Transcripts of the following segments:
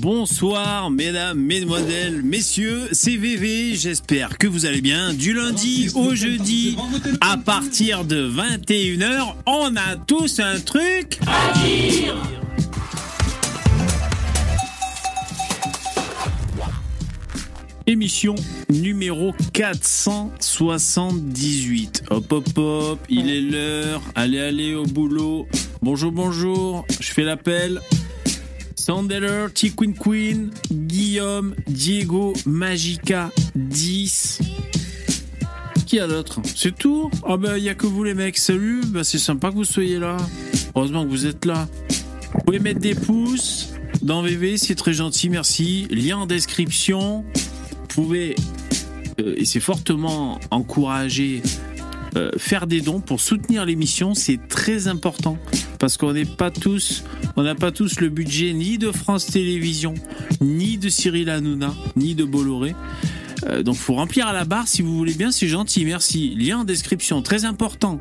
Bonsoir mesdames, mesdemoiselles, messieurs, c'est VV, j'espère que vous allez bien. Du lundi au jeudi, à partir de 21h, on a tous un truc à dire Émission numéro 478. Hop hop hop, il est l'heure. Allez allez au boulot. Bonjour bonjour, je fais l'appel. Sandeller, T Queen Guillaume, Diego, Magica, 10. Qui a d'autre? C'est tout? Ah bah y a que vous les mecs. Salut, bah c'est sympa que vous soyez là. Heureusement que vous êtes là. Vous pouvez mettre des pouces dans VV, c'est très gentil, merci. Lien en description. Vous pouvez, euh, et c'est fortement encouragé, euh, faire des dons pour soutenir l'émission, c'est très important parce qu'on n'est pas tous, on n'a pas tous le budget ni de France Télévisions, ni de Cyril Hanouna, ni de Bolloré. Euh, donc faut remplir à la barre si vous voulez bien, c'est gentil, merci. Lien en description, très important.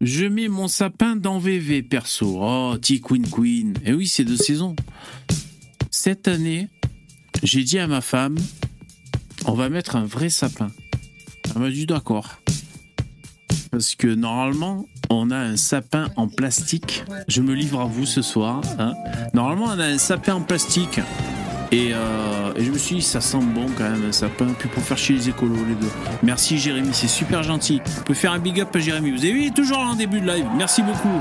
Je mets mon sapin dans VV perso. Oh, T Queen Queen. Et oui, c'est de saison. Cette année, j'ai dit à ma femme, on va mettre un vrai sapin. Elle m'a dit d'accord. Parce que normalement, on a un sapin en plastique. Je me livre à vous ce soir. hein. Normalement, on a un sapin en plastique. Et, euh, et je me suis dit, ça sent bon quand même, un sapin. Puis pour faire chier les écolos, les deux. Merci Jérémy, c'est super gentil. Vous pouvez faire un big up à Jérémy. Vous avez vu, toujours en début de live. Merci beaucoup.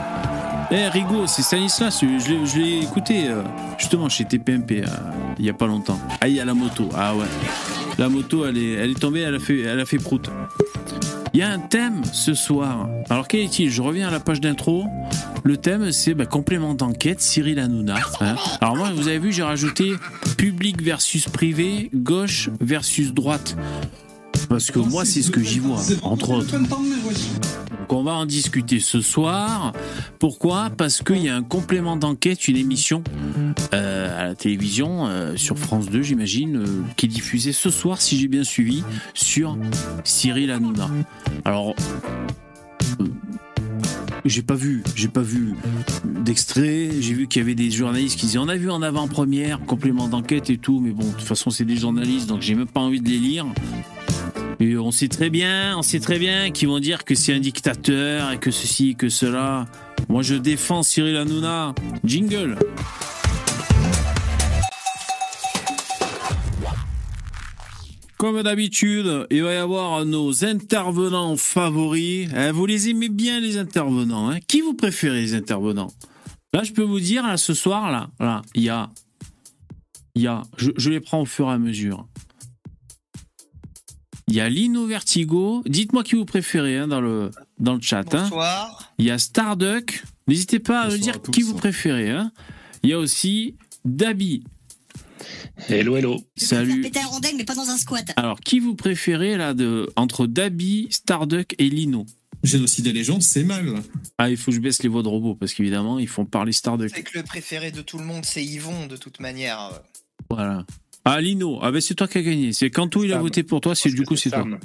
Eh Rigo, c'est Stanislas, je l'ai- écouté euh, justement chez TPMP euh, il y a pas longtemps. Ah, il y a la moto. Ah ouais. La moto, elle est, elle est tombée, elle a fait, elle a fait prout. Il y a un thème ce soir. Alors quel est-il? Je reviens à la page d'intro. Le thème, c'est bah, complément d'enquête, Cyril Hanouna. hein. Alors moi, vous avez vu, j'ai rajouté public versus privé, gauche versus droite. Parce que moi, c'est ce que j'y vois, entre autres. Donc on va en discuter ce soir. Pourquoi? Parce qu'il y a un complément d'enquête, une émission euh, à la télévision, euh, sur France 2 j'imagine, euh, qui est diffusée ce soir, si j'ai bien suivi, sur Cyril Hanouna. Alors... j'ai pas vu, j'ai pas vu d'extrait. J'ai vu qu'il y avait des journalistes qui disaient on a vu en avant-première, complément d'enquête et tout, mais bon, de toute façon c'est des journalistes, donc j'ai même pas envie de les lire. Et on sait très bien, on sait très bien qu'ils vont dire que c'est un dictateur et que ceci et que cela. Moi, je défends Cyril Hanouna. Jingle. Comme d'habitude, il va y avoir nos intervenants favoris. Hein, vous les aimez bien, les intervenants. hein Qui vous préférez, les intervenants? Là, je peux vous dire, là, ce soir, là, là, il y a. Il y a. Je, je les prends au fur et à mesure. Il y a Lino Vertigo. Dites-moi qui vous préférez hein, dans, le, dans le chat. hein. Bonsoir. Il y a Starduck. N'hésitez pas à me dire à qui vous préférez. hein. Il y a aussi Dabi. Hello, hello. Je Salut. péter un rondelle, mais pas dans un squat. Alors, qui vous préférez là de, entre Dabi, Starduck et Lino? Génocide des légendes, c'est mal. Ah, il faut que je baisse les voix de robots parce qu'évidemment, ils font parler Starduck. C'est que le préféré de tout le monde, c'est Yvon, de toute manière. Voilà. Ah, Lino, ah ben c'est toi qui as gagné. C'est Kanto, il a Sam. voté pour toi, c'est du coup c'est toi. Sam.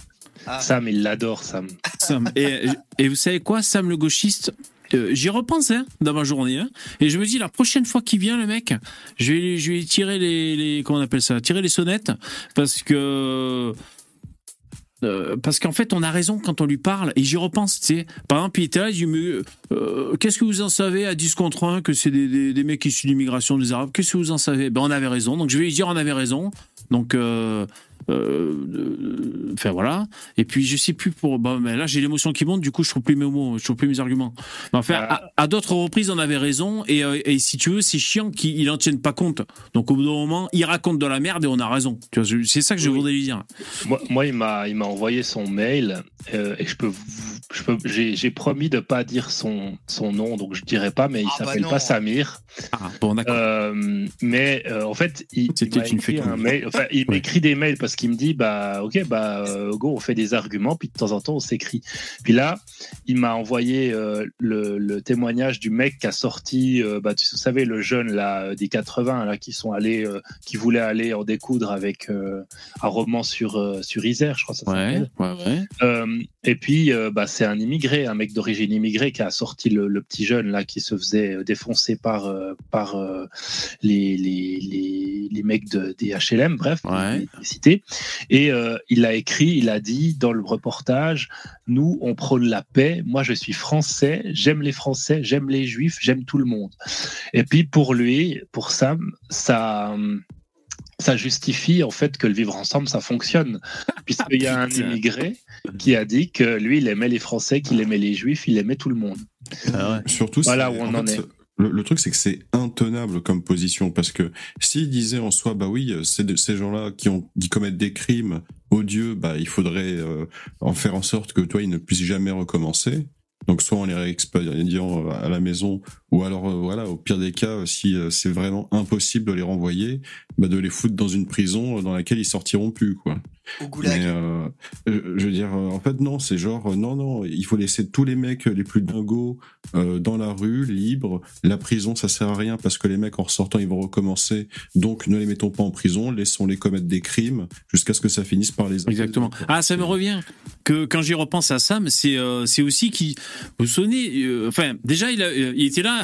Ah. Sam, il l'adore, Sam. Sam. Et, et vous savez quoi, Sam le gauchiste? Euh, J'y repense hein, dans ma journée. hein, et je me dis, la prochaine fois qu'il vient, le mec, je vais, tirer les. Comment on appelle ça Tirer les sonnettes. Parce que. euh, parce qu'en fait, on a raison quand on lui parle, et j'y repense, tu sais. Par exemple, il était là, il dit, euh, qu'est-ce que vous en savez à 10 contre 1 que c'est des, des, des mecs issus de l'immigration des Arabes? Qu'est-ce que vous en savez? Ben, on avait raison, donc je vais lui dire, on avait raison. Donc, euh, enfin voilà. Et puis je sais plus pour. Bon, mais là j'ai l'émotion qui monte, du coup je trouve plus mes mots, je trouve plus mes arguments. Mais enfin, à, à d'autres reprises on avait raison et, euh, et si tu veux c'est chiant qu'ils en tiennent pas compte. Donc au bout d'un moment il raconte de la merde et on a raison. Tu vois, je- c'est ça que je Oui. voudrais lui dire. Moi, moi, il m'a, il m'a envoyé son mail euh, et je peux, je peux, j'ai, j'ai promis de pas dire son, son nom, donc je dirai pas, mais il Ah bah s'appelle pas Samir. Ah bon d'accord. Euh, mais euh, en fait, il, il C'était m'a une écrit fake un news. mail. Enfin, il Ouais. m'écrit des mails parce qu'il me dit, bah, ok, bah, euh, go, on fait des arguments, puis de temps en temps, on s'écrit. Puis là, il m'a envoyé euh, le, le témoignage du mec qui a sorti, euh, bah, tu savez, le jeune là des 80 là qui sont allés, euh, qui voulait aller en découdre avec un roman sur sur Isère, je crois que ça s'appelle. ouais, ouais. Et puis, bah, c'est un immigré, un mec d'origine immigrée qui a sorti le, le, petit jeune là qui se faisait défoncer par par les, les, les, les mecs de, des HLM, bref, Ouais. les, les Et euh, il a écrit, il a dit dans le reportage, nous on prône la paix. Moi je suis français, j'aime les Français, j'aime les Juifs, j'aime tout le monde. Et puis pour lui, pour Sam, ça ça justifie en fait que le vivre ensemble ça fonctionne puisqu'il y a un immigré qui a dit que lui il aimait les Français, qu'il aimait les Juifs, il aimait tout le monde. Ah ouais. Surtout, Voilà où on en fait, est. Le, le truc, c'est que c'est intenable comme position parce que s'il disait en soi, bah oui, de- ces gens-là qui ont qui commettent des crimes odieux, bah il faudrait euh, en faire en sorte que toi, ils ne puissent jamais recommencer. Donc soit en les réexpédiant euh, à la maison, ou alors euh, voilà, au pire des cas, euh, si euh, c'est vraiment impossible de les renvoyer, bah de les foutre dans une prison dans laquelle ils sortiront plus, quoi. Au goulag. Mais je veux dire, en fait, non, c'est genre, non, non, il faut laisser tous les mecs les plus dingos euh, dans la rue, libres. La prison, ça sert à rien parce que les mecs, en ressortant, ils vont recommencer. Donc, ne les mettons pas en prison, laissons-les commettre des crimes jusqu'à ce que ça finisse par les Exactement. Ah, ça me revient que quand j'y repense à Sam, c'est euh, c'est aussi qui vous vous souvenez, euh, enfin déjà il, a, il était là.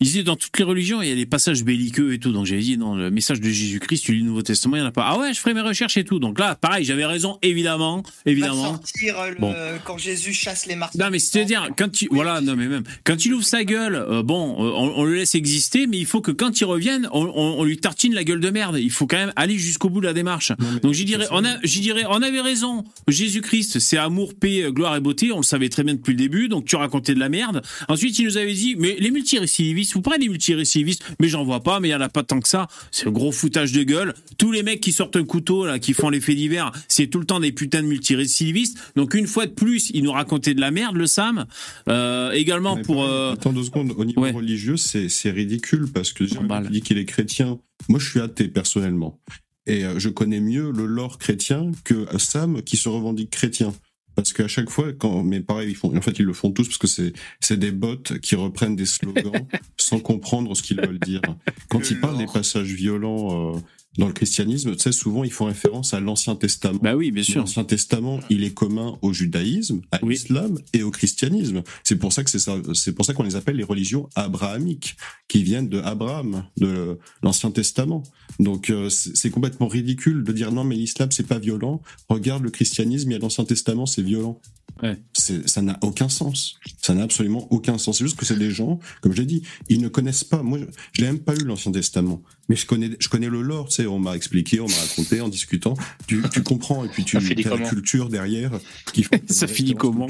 Il disait dans toutes les religions, il y a des passages belliqueux et tout. Donc j'avais dit, dans le message de Jésus-Christ, tu lis le Nouveau Testament, il n'y en a pas. Ah ouais, je ferai mes recherches et tout. Donc là, pareil, j'avais raison, évidemment. Évidemment. sortir euh, le- Bon. quand Jésus chasse les martyrs. Non mais c'est-à-dire quand tu voilà non mais même quand il ouvre sa gueule euh, bon euh, on, on le laisse exister mais il faut que quand il revienne on, on- on lui tartine la gueule de merde il faut quand même aller jusqu'au bout de la démarche donc j'y dirais on a j'y dirais on avait raison Jésus-Christ c'est amour paix gloire et beauté on le savait très bien depuis le début donc tu racontais de la merde ensuite il nous avait dit mais les multirécidivistes vous prenez des multirécidivistes mais j'en vois pas mais il y en a pas tant que ça c'est le gros foutage de gueule tous les mecs qui sortent un couteau là qui font les faits divers c'est tout le temps des putains de multirécidivistes donc une fois de plus il nous racontait de la merde le Sam euh, également Mais pour euh, Attends deux secondes, au niveau ouais. religieux, c'est ridicule parce que j'ai dit qu'il est chrétien. Moi, je suis athée personnellement. Et euh, je connais mieux le lore chrétien que Sam qui se revendique chrétien. Parce qu'à chaque fois, quand, mais pareil, ils font, en fait, ils le font tous parce que c'est, c'est des bots qui reprennent des slogans sans comprendre ce qu'ils veulent dire. Quand ils parlent des passages violents euh, dans le christianisme, tu sais, souvent, ils font référence à l'Ancien Testament. bah oui bien sûr L'Ancien Testament, il est commun au judaïsme, à Oui. l'islam et au christianisme. C'est pour ça que c'est ça, c'est pour ça qu'on les appelle les religions abrahamiques, qui viennent de Abraham, de l'Ancien Testament. Donc euh, c'est c'est complètement ridicule de dire non mais l'islam c'est pas violent. Regarde le christianisme, il y a l'Ancien Testament, c'est violent. Ouais. C'est, ça n'a aucun sens. Ça n'a absolument aucun sens. C'est juste que c'est des gens, comme je l'ai dit, ils ne connaissent pas. Moi, je, je l'ai même pas lu l'Ancien Testament, mais je connais, je connais le lore. Tu sais, on m'a expliqué, on m'a raconté en discutant. Tu, tu comprends et puis tu as la culture derrière qui fait Ça des finit comment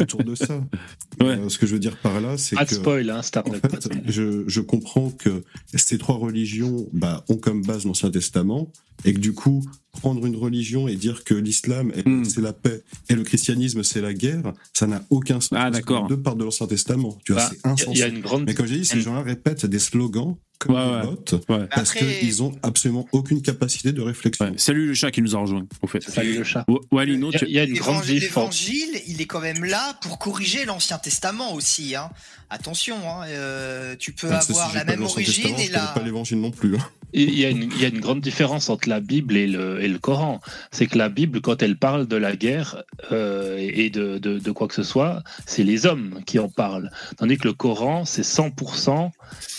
autour de ça. Ouais. Euh, ce que je veux dire par là, c'est Pas de que spoil, hein, en Startup. fait, je, je comprends que ces trois religions bah, ont comme base l'Ancien Testament et que du coup, prendre une religion et dire que l'islam Hmm. c'est la paix et le christianisme c'est la guerre, ça n'a aucun sens. Ah, d'accord. deux partent de l'Ancien Testament. Tu vois, Bah, c'est Il y a- insensé. il y a une grande. Mais comme j'ai dit, ces gens-là répètent des slogans comme Ouais, des ouais. ouais. parce Après- qu'ils ont absolument aucune capacité de réflexion. Ouais. salut le chat qui nous a rejoint au fait Salut le chat. Wa- Walino Il y a- tu- il y a une grande L'évangile, différence. l'évangile, il est quand même là pour corriger l'Ancien Testament aussi. Hein. Attention, hein, euh, tu peux Ah, avoir la même origine et la. pas l'évangile non plus. hein. Il y, a une, il y a une grande différence entre la Bible et le, et le Coran. C'est que la Bible, quand elle parle de la guerre euh, et de, de, de quoi que ce soit, c'est les hommes qui en parlent. Tandis que le Coran, c'est 100%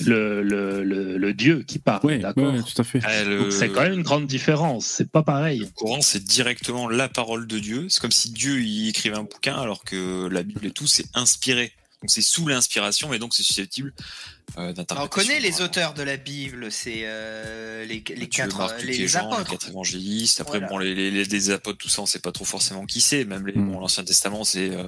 le, le, le, le Dieu qui parle. d'accord ouais, tout à fait Donc c'est quand même une grande différence. C'est pas pareil. Le Coran, c'est directement la parole de Dieu. C'est comme si Dieu y écrivait un bouquin, alors que la Bible et tout, c'est inspiré. Donc c'est sous l'inspiration, et donc c'est susceptible euh, d'interprétation. On connaît les auteurs de la Bible, c'est euh, les, les quatre, les, Jean, les apôtres. quatre évangélistes. Après, Voilà. bon, les, les, les- les apôtres, tout ça, on sait pas trop forcément qui c'est. Même les, Mm. bon, l'Ancien Testament, c'est euh,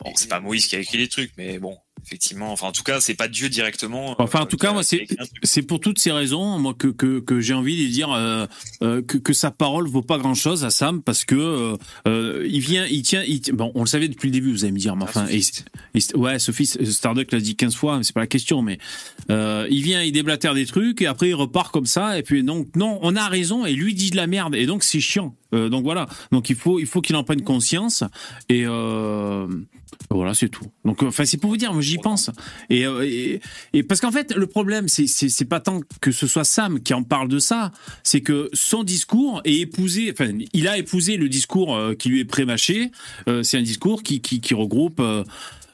bon, c'est pas Moïse qui a écrit les trucs, mais bon, effectivement. Enfin, en tout cas, c'est pas Dieu directement. Enfin, en euh, tout cas, moi, c'est pour toutes ces raisons, moi, que que, que j'ai envie de dire euh, euh, que, que sa parole vaut pas grand chose à Sam parce que euh, euh, il vient, il tient, il tient- bon, on le savait depuis le début, vous allez me dire, mais enfin, et, et- ouais, Sophie Starduck l'a dit 15 fois, mais c'est pas la question, mais euh, il vient, il déblatère des trucs et après il repart comme ça et puis donc non, on a raison et lui dit de la merde et donc c'est chiant. Euh, donc voilà, donc il faut il faut qu'il en prenne conscience et euh, voilà, c'est tout. Donc enfin, c'est pour vous dire, moi, j'y pense. Et, euh, et, parce qu'en fait, le problème, c'est pas tant que ce soit Sam qui en parle de ça, c'est que son discours est épousé. Enfin, il a épousé le discours euh, qui lui est prémâché. Euh, c'est un discours qui qui, regroupe.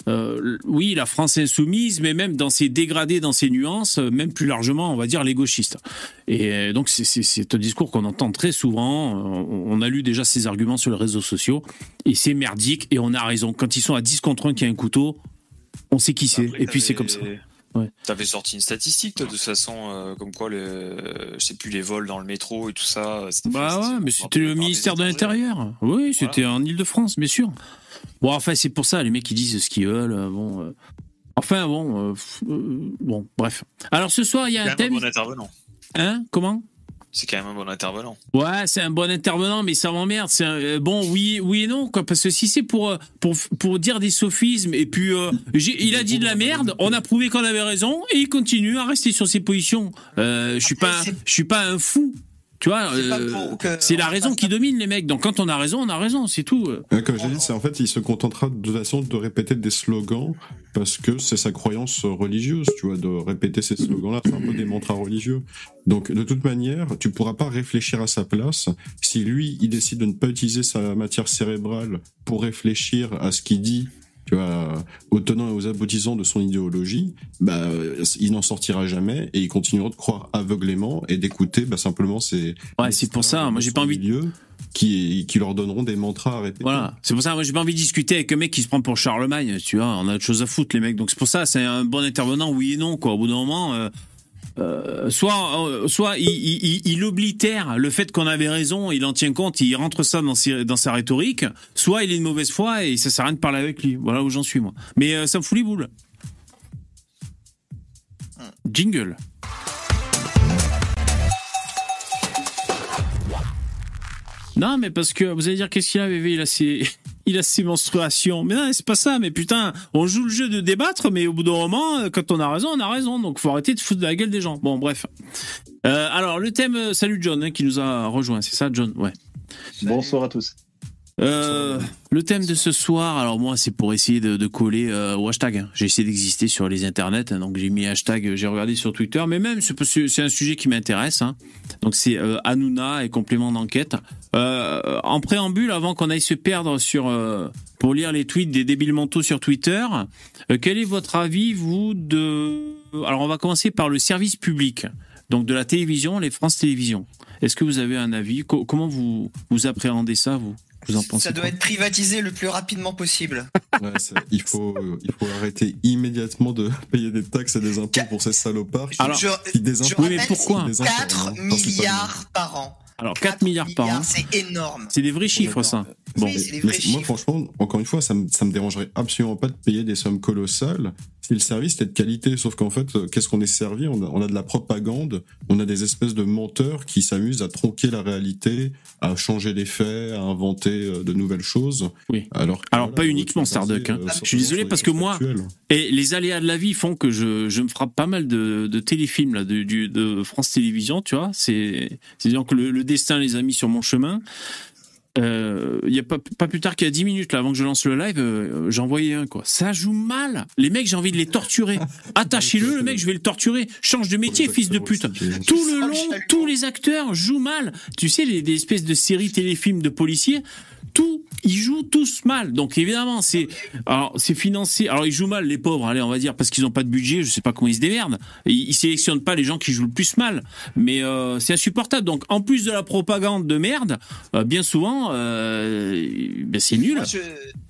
Euh, oui, la France insoumise, mais même dans ses dégradés, dans ses nuances, euh, même plus largement, on va dire les gauchistes. Et euh, donc c'est- un discours qu'on entend très souvent. Euh, On, a lu déjà ces arguments sur les réseaux sociaux, et c'est merdique. Et on a raison. Quand ils sont à 10 contre 1 qu'il y a un couteau, on sait qui c'est. Et puis c'est comme ça. Ouais. T'avais sorti une statistique, toi, de toute façon, euh, comme quoi, le, je sais plus, les vols dans le métro et tout ça. Bah ouais, mais c'était le ministère de étrangers. l'Intérieur. Oui, c'était en Ile-de-France, bien sûr. Bon, enfin, c'est pour ça, les mecs, ils disent ce qu'ils veulent. euh, Bon, euh, Enfin, bon, euh, bon, bref. Alors, ce soir, il y a C'est un quand même thème. un bon intervenant. Hein Comment? C'est quand même un bon intervenant. Ouais, c'est un bon intervenant, mais ça m'emmerde. C'est un- bon, oui, oui et non, quoi. Parce que si c'est pour pour pour dire des sophismes et puis euh, il a dit de la merde, on a prouvé qu'on avait raison et il continue à rester sur ses positions. Euh, je suis pas, C'est- je suis pas un fou. Tu vois, C'est euh, la on raison qui domine les mecs. Donc quand on a raison, on a raison, c'est tout. Comme j'ai dit, c'est en fait, il se contentera de toute façon de répéter des slogans parce que c'est sa croyance religieuse, tu vois, de répéter ces slogans-là, c'est un peu des mantras religieux. Donc, de toute manière, tu pourras pas réfléchir à sa place. Si lui, il décide de ne pas utiliser sa matière cérébrale pour réfléchir à ce qu'il dit, tu vois, aux tenants et aux aboutissants de son idéologie, bah, euh, il n'en sortira jamais et il continuera de croire aveuglément et d'écouter, bah, simplement ses. Ouais, c'est pour ça. Moi, j'ai pas envie. de- milieu qui, qui leur donneront des mantras à répéter. Voilà, c'est pour ça. Moi, j'ai pas envie de discuter avec un mec qui se prend pour Charlemagne. Tu vois, on a autre chose à foutre, les mecs. Donc c'est pour ça, c'est un bon intervenant, oui et non. Quoi. Au bout d'un moment. euh, euh, soit, euh, soit il, il, il- oblitère le fait qu'on avait raison, il en tient compte, il rentre ça dans, dans sa rhétorique, soit il est de mauvaise foi et ça sert à rien de parler avec lui. Voilà où j'en suis moi. Mais euh, ça me fout les boules. Jingle. Non, mais parce que vous allez dire qu'est-ce qu'il a, bébé Il a ses, il a ses menstruations. Mais non, c'est pas ça. Mais putain, on joue le jeu de débattre, mais au bout d'un moment, euh, quand on a raison, on a raison. Donc faut arrêter de foutre de la gueule des gens. Bon, bref. Euh, alors le thème, euh, salut John, hein, qui nous a rejoint. C'est ça, John? Ouais. Bonsoir à tous. Euh, le thème de ce soir, alors moi, c'est pour essayer de, coller euh, au hashtag. hein. J'ai essayé d'exister sur les internets, hein, donc j'ai mis hashtag, euh, j'ai regardé sur Twitter, mais même c'est un sujet qui m'intéresse. hein. Donc c'est euh, Hanouna et complément d'enquête. En préambule, avant qu'on aille se perdre sur pour lire les tweets des débiles mentaux sur Twitter, quel est votre avis vous de Alors on va commencer par le service public, donc de la télévision, les France Télévisions. Est-ce que vous avez un avis? Co- Comment vous vous appréhendez ça vous? Vous en pensez Ça doit être privatisé le plus rapidement possible. Ouais, il, faut, il faut arrêter immédiatement de payer des taxes et des impôts pour ces salopards qui, Alors, je, qui je. Oui, mais pourquoi c'est Des 4 informes, hein, milliards par an. Alors 4 milliards par an, C'est énorme. c'est des vrais chiffres ça. Bon, Oui, Mais moi, franchement, encore une fois, ça me, ça me dérangerait absolument pas de payer des sommes colossales si le service était de qualité. Sauf qu'en fait, euh, qu'est-ce qu'on est servi? On a, on a de la propagande, on a des espèces de menteurs qui s'amusent à tronquer la réalité, à changer les faits, à inventer euh, de nouvelles choses. Oui. Alors, que, Alors, voilà, pas uniquement Starduck, hein. euh, Je suis désolé parce que moi-. Et les aléas de la vie font que je, je me frappe pas mal de, de téléfilms là, de, France Télévisions, tu vois. C'est c'est disons que le, le destin les a mis sur mon chemin. Euh, Il y a pas, pas plus tard qu'il y a 10 minutes là, avant que je lance le live, euh, j'en voyais un quoi. Ça joue mal. Les mecs, j'ai envie de les torturer. Attachez-le, le mec, je vais le torturer. Change de métier, fils de pute. Tout le Oh, long, tous les acteurs jouent mal. Tu sais, les, des espèces de séries téléfilms de policiers, tout, ils jouent tous mal. Donc évidemment, c'est alors c'est financé. Alors ils jouent mal les pauvres, allez, on va dire parce qu'ils n'ont pas de budget. Je sais pas comment ils se démerdent. Ils, ils sélectionnent pas les gens qui jouent le plus mal. Mais euh, c'est insupportable. Donc en plus de la propagande de merde, euh, bien souvent, euh, ben, c'est nul. Moi, je-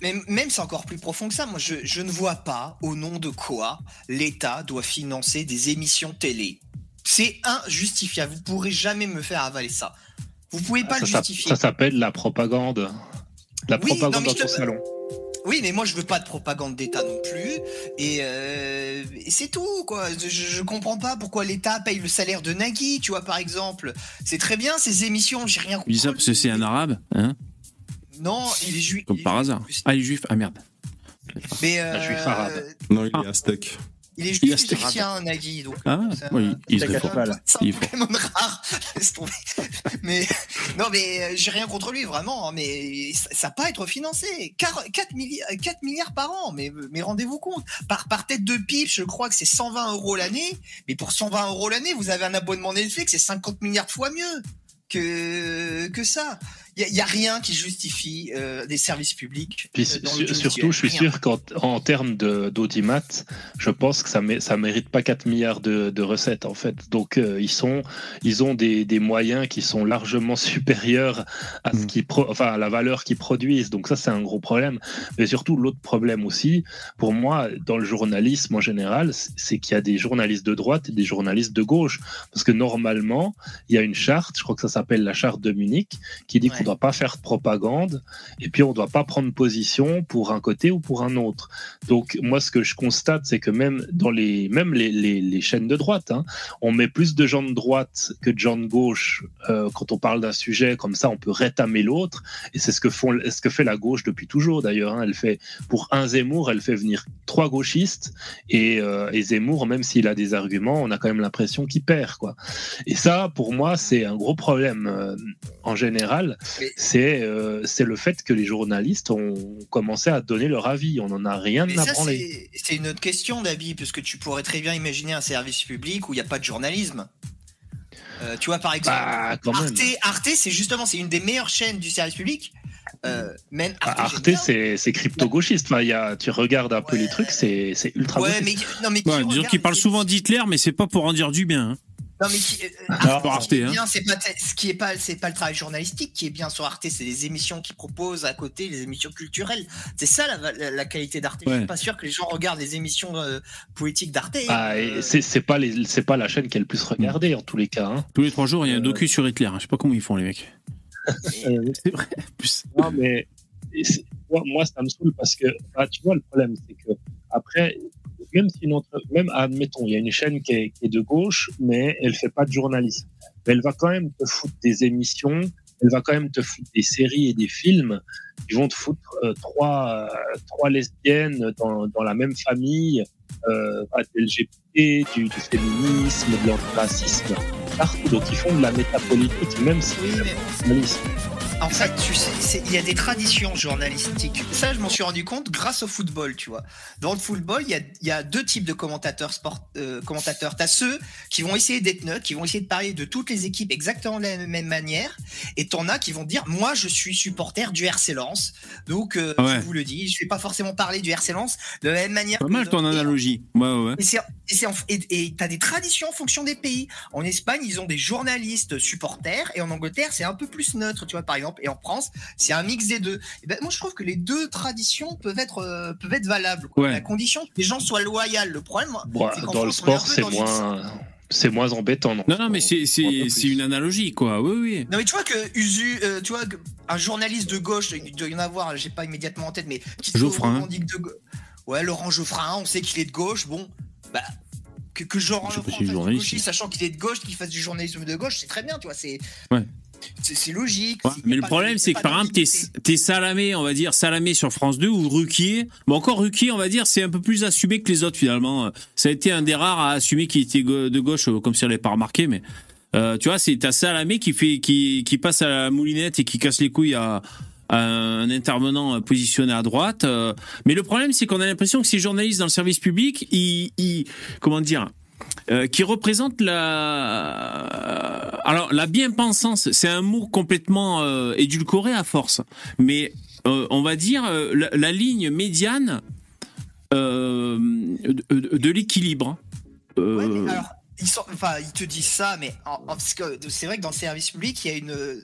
mais même c'est encore plus profond que ça. Moi, je, je ne vois pas au nom de quoi l'État doit financer des émissions télé. C'est injustifiable. Vous pourrez jamais me faire avaler ça. Vous pouvez pas Ça, le justifier. ça s'appelle la propagande. La Oui, propagande dans ton te- salon. Oui, mais moi je veux pas de propagande d'État non plus. Et, euh, et c'est tout, quoi. Je, je comprends pas pourquoi l'État paye le salaire de Nagui, tu vois, par exemple. C'est très bien ces émissions, j'ai rien compris. dis ça parce que c'est un arabe, hein, Non, il est juif. comme par hasard. Ah, il est juif. Ah merde. Mais Un euh, juif arabe. Non, il est aztèque. Il est aztèque. égyptien, Nagui. Donc, Ah, un- oui, il est fort. Il est fort. Rare. Laisse tomber. Mais, Non, mais euh, j'ai rien contre lui, vraiment, hein, mais ça va pas être financé. 4, 4, milliards par an, mais, mais rendez-vous compte. Par, par tête de pipe, je crois que c'est 120 euros l'année, mais pour 120 euros l'année, vous avez un abonnement Netflix, c'est 50 milliards de fois mieux que, que ça. Il n'y a, rien qui justifie euh, des services publics. Puis euh, dans su- l'audiovisuel. surtout, je suis Rien. sûr qu'en en termes de- d'audimat, je pense que ça ne ça mérite pas 4 milliards de, de recettes en fait. Donc euh, ils sont, ils ont des, des moyens qui sont largement supérieurs à ce Mm. qui pro- enfin à la valeur qu'ils produisent. Donc ça c'est un gros problème. Mais surtout l'autre problème aussi, pour moi, dans le journalisme en général, c'est- c'est qu'il y a des journalistes de droite et des journalistes de gauche. Parce que normalement, il y a une charte, je crois que ça s'appelle la charte de Munich, qui dit Ouais. qu'on ne doit pas faire de propagande et puis on ne doit pas prendre position pour un côté ou pour un autre. Donc moi, ce que je constate, c'est que même dans les, même les, les, les chaînes de droite, hein, on met plus de gens de droite que de gens de gauche euh, quand on parle d'un sujet comme ça, on peut rétamer l'autre. Et c'est ce que ce que fait la gauche depuis toujours d'ailleurs. hein. Elle fait pour un Zemmour, elle fait venir trois gauchistes et, euh, et Zemmour, même s'il a des arguments, on a quand même l'impression qu'il perd quoi. Et ça, pour moi, c'est un gros problème euh, en général. C'est euh, c'est le fait que les journalistes ont commencé à donner leur avis. On n'en a rien Mais à branler. c'est une autre question, Dabi, parce que tu pourrais très bien imaginer un service public où il n'y a pas de journalisme. Euh, tu vois, par exemple, Bah, même. Arte, Arte c'est justement c'est une des meilleures chaînes du service public. Euh, même Arte, c'est crypto-gauchiste. Enfin, il y a, tu regardes un peu Ouais. les trucs, c'est ultra Ouais, gauchiste. mais non, mais qui Ouais, disons regarde- qu'il parle souvent d'Hitler, mais c'est pas pour en dire du bien. hein. Non, mais qui, euh, Arte, qui est hein. bien, c'est pas ce qui est pas c'est pas le travail journalistique qui est bien sur Arte, c'est les émissions qu'ils proposent à côté, les émissions culturelles. C'est ça la, la- la qualité d'Arte. Je Ouais. suis pas sûr que les gens regardent les émissions euh, politiques d'Arte. Ah, et Euh, c'est pas les- c'est pas la chaîne qui est le plus regardée en tous les cas. hein. Tous les trois jours, il y a un Euh. docu sur Hitler. hein. Je sais pas comment ils font, les mecs. C'est vrai. en plus. Non, mais et c'est- moi, moi, ça me saoule parce que, bah, tu vois, le problème, c'est que après, même si une entre- même admettons, il y a une chaîne qui est, qui est de gauche, mais elle fait pas de journalisme. Mais elle va quand même te foutre des émissions, elle va quand même te foutre des séries et des films qui vont te foutre euh, trois, euh, trois lesbiennes dans, dans la même famille, euh, de LGBT, du, du féminisme, de l'antiracisme, partout. Donc ils font de la métapolitique, même si c'est journalisme. En fait, tu sais, c'est- il y a des traditions journalistiques. Ça, je m'en suis rendu compte grâce au football, tu vois. Dans le football, il y a, il y a deux types de commentateurs sport, euh, commentateurs. T'as ceux qui vont essayer d'être neutres, qui vont essayer de parler de toutes les équipes exactement de la même manière, et t'en as qui vont dire, moi, je suis supporter du RC Lens, donc euh, Ah ouais. je vous le dis, je vais pas forcément parler du RC Lens de la même manière. Pas mal ton analogie. Ouais, ouais. Et t'as des traditions en fonction des pays. En Espagne, ils ont des journalistes supporters et en Angleterre, c'est un peu plus neutre, tu vois par exemple. Et en France, c'est un mix des deux. Et ben moi, je trouve que les deux traditions peuvent être euh, peuvent être valables. Quoi. Ouais. À condition que les gens soient loyaux. Le problème, Bon, dans le France, sport, c'est dans une- moins, c'est moins embêtant. Non, Non, non, mais c'est, une analogie, quoi. Oui, oui. Non mais tu vois que Usu, euh, tu vois que un journaliste de gauche, il doit y en avoir, j'ai pas immédiatement en tête, mais qui Geoffrin. revendique de gauche. Ouais, Laurent Geoffrin, on sait qu'il est de gauche. Bon, bah que, que Laurent Je est fasse sachant qu'il est de gauche, qu'il fasse du journalisme de gauche, c'est très bien, tu vois. C'est Ouais. c'est, c'est logique. Ouais, mais le pas problème, c'est que par exemple, t'es, Salamé, on va dire Salamé sur France 2 ou Ruquier. Bon, encore Ruquier, on va dire, c'est un peu plus assumé que les autres finalement. Ça a été un des rares à assumer qu'il était de gauche, euh, comme si on l'avait pas remarqué, mais euh, tu vois, c'est t'as Salamé qui fait, qui, qui passe à la moulinette et qui casse les couilles à un intervenant euh, positionné à droite. euh. mais le problème, c'est qu'on a l'impression que ces journalistes dans le service public, ils, ils comment dire, euh, qui représente la alors la bien-pensance c'est un mot complètement euh, édulcoré à force mais euh, on va dire euh, la, ligne médiane euh, de, l'équilibre Euh, Ouais, alors, ils, enfin, ils te disent ça, mais en, c'est vrai que dans le service public, il y a une,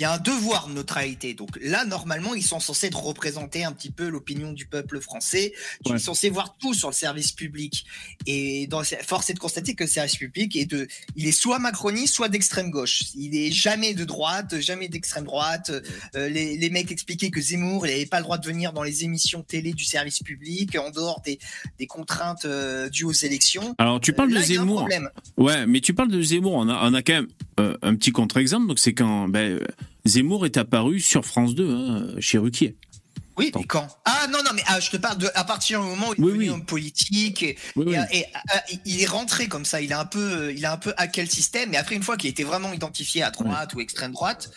il y a un devoir de neutralité. Donc là, normalement, ils sont censés représenter un petit peu l'opinion du peuple français. Tu Ouais. es censé voir tout sur le service public. Et dans, force est de constater que le service public est de, il est soit macroniste, soit d'extrême gauche. Il est jamais de droite, jamais d'extrême droite. Euh, les, les mecs expliquaient que Zemmour, n'avait pas le droit de venir dans les émissions télé du service public en dehors des, des contraintes euh, dues aux élections. alors tu parles Là, de Zemmour ouais mais tu parles de Zemmour on a, on a quand même euh, un petit contre-exemple donc c'est quand ben, Zemmour est apparu sur France 2 hein, chez Ruquier Oui, mais quand? Ah non, non, mais ah, je te parle de à partir du moment où il est devenu oui. homme politique et, Oui, oui. et- et, ah, il est rentré comme ça. Il a un peu, il a un peu hacké le système. Mais après, une fois qu'il était vraiment identifié à droite ou extrême droite,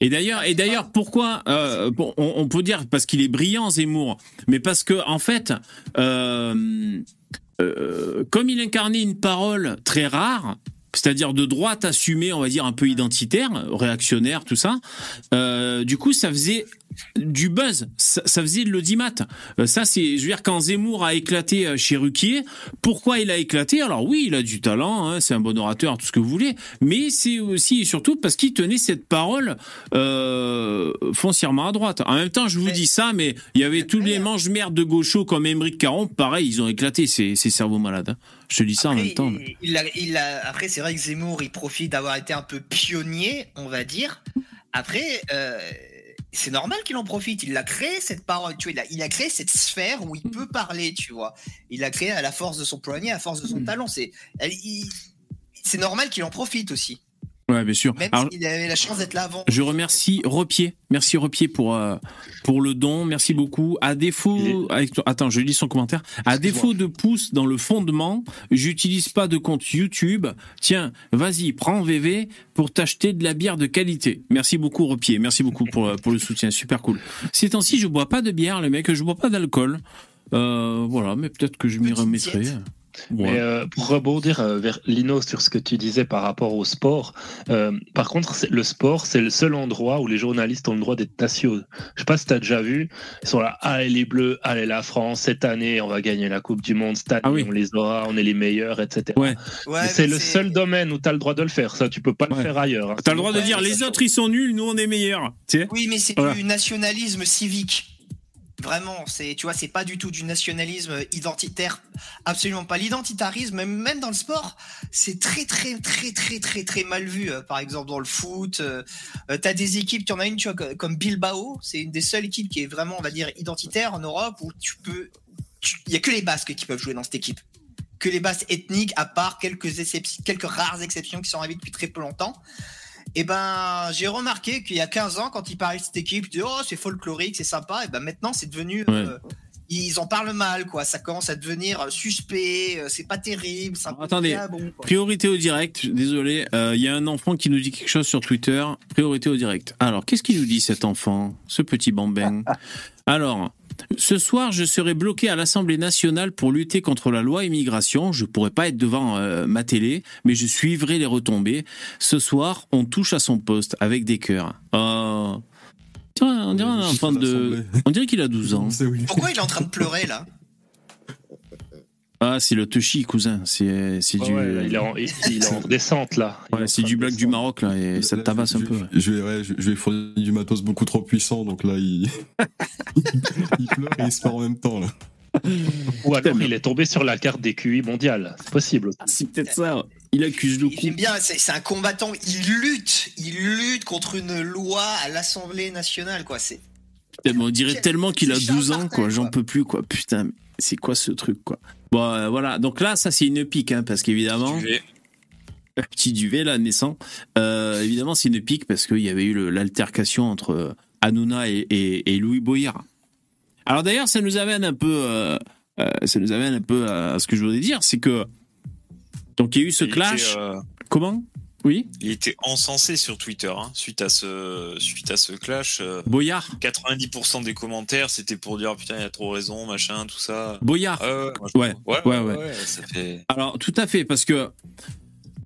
Et d'ailleurs, et d'ailleurs, pourquoi euh, on, on peut dire parce qu'il est brillant Zemmour, mais parce que en fait, euh, euh, comme il incarnait une parole très rare, c'est-à-dire de droite assumée, on va dire un peu identitaire, réactionnaire, tout ça. euh, du coup, ça faisait du buzz, ça, ça faisait de l'audimat. Euh, ça, c'est, je veux dire, quand Zemmour a éclaté euh, chez Ruquier, pourquoi il a éclaté? Alors oui, il a du talent, hein, c'est un bon orateur, tout ce que vous voulez, mais c'est aussi et surtout parce qu'il tenait cette parole euh, foncièrement à droite. En même temps, je vous dis ça, mais il y avait tous les Mais- manches-merdes de gauchos comme Émeric Caron, pareil, ils ont éclaté ces, ces cerveaux malades. hein. Je te dis ça en même temps. il- il a- il a- après, c'est vrai que Zemmour, il profite d'avoir été un peu pionnier, on va dire. Après, euh, c'est normal qu'il en profite. Il a créé cette parole, tu vois, il a, il a créé cette sphère où il peut parler, tu vois. Il a créé à la force de son poignet, à la force de son Mm. talent. C'est, il- c'est normal qu'il en profite aussi. Ouais, bien sûr. Même Alors, s'il avait la chance d'être là avant. Je remercie Repier. Merci Repier pour euh, pour le don. Merci beaucoup. À défaut, attends, je lis son commentaire. À défaut de pouce dans le fondement, j'utilise pas de compte YouTube. Tiens, vas-y, prends VV pour t'acheter de la bière de qualité. Merci beaucoup Repier. Merci beaucoup pour pour le soutien. Super cool. Ces temps-ci, je bois pas de bière, les mecs. Je bois pas d'alcool. Euh, voilà, mais peut-être que je m'y remettrai. diète. Ouais. Mais euh, pour rebondir euh, vers Lino sur ce que tu disais par rapport au sport, euh, par contre, le sport, c'est le seul endroit où les journalistes ont le droit d'être nationaux. Je sais pas si tu as déjà vu, ils sont là, allez les Bleus, allez la France, cette année on va gagner la Coupe du Monde, cette année Ah oui. on les aura, on est les meilleurs, etc. Ouais. C'est le seul domaine où tu as le droit de le faire, ça tu peux pas Ouais. le faire ailleurs. hein. T'as le droit de Ouais, dire les autres ils sont nuls, nous on est meilleurs. Tu sais? Oui, mais c'est Voilà. du nationalisme civique. Vraiment, c'est tu vois, c'est pas du tout du nationalisme identitaire, absolument pas. L'identitarisme, même, dans le sport, c'est très très très très très très mal vu. Euh, Par exemple, dans le foot, euh, euh, t'as des équipes, tu en as une, tu vois, co- comme Bilbao, c'est une des seules équipes qui est vraiment, on va dire, identitaire en Europe où tu peux, tu- il y a que les Basques qui peuvent jouer dans cette équipe, que les Basques ethniques, à part quelques exceptions, quelques rares exceptions qui sont arrivées depuis très peu longtemps. Et ben, j'ai remarqué qu'il y a 15 ans, quand ils parlaient de cette équipe, ils disaient oh c'est folklorique, c'est sympa. Et ben maintenant, c'est devenu, euh, ils en parlent mal, quoi. Ça commence à devenir euh, suspect. euh, C'est pas terrible. un Attendez. bon. Priorité au direct, désolé, euh, il y a un enfant qui nous dit quelque chose sur Twitter. Priorité au direct. Alors, qu'est-ce qu'il nous dit cet enfant, ce petit bambin? Alors, ce soir, je serai bloqué à l'Assemblée nationale pour lutter contre la loi immigration. Je pourrai pas être devant euh, ma télé, mais je suivrai les retombées. Ce soir, on touche à son poste avec des cœurs. Oh. Tiens, on dirait un enfant de... On dirait qu'il a 12 ans. Pourquoi il est en train de pleurer là? Ah, c'est le Tushi, cousin. C'est c'est Ouais, du... ouais, il, est en, il, il est en descente là. Il Ouais, c'est du black du. Maroc, là, et ça te tabasse un je, peu. Je vais, ouais, je, je vais fournir du matos beaucoup trop puissant, donc là, il, il pleure et il se part en même temps. Là. Ou alors il est tombé sur la carte des QI mondiale, c'est possible. aussi. C'est peut-être ça. Il accuse le coup. J'aime bien, c'est c'est un combattant. Il lutte, il lutte contre une loi à l'Assemblée nationale, quoi. C'est on dirait tellement qu'il a c'est Charles 12 ans, quoi. J'en peux plus, quoi. Putain, mais c'est quoi ce truc, quoi? Bon, euh, voilà. Donc là, ça, c'est une pique, hein, parce qu'évidemment, petit duvet, là, naissant. Euh, évidemment, c'est une pique parce qu'il y avait eu l'altercation entre euh, Hanouna et, et- et Louis Boyard. Alors d'ailleurs, ça nous amène un peu, euh, ça nous amène un peu à ce que je voudrais dire, c'est que donc il y a eu ce clash. Comment? Oui, il était encensé sur Twitter hein, suite à ce suite à ce clash. euh, Boyard. 90% des commentaires, c'était pour dire putain, il a trop raison, machin, tout ça. Boyard. Ouais, Ouais, ouais, ouais. ça fait. Alors, tout à fait, parce que.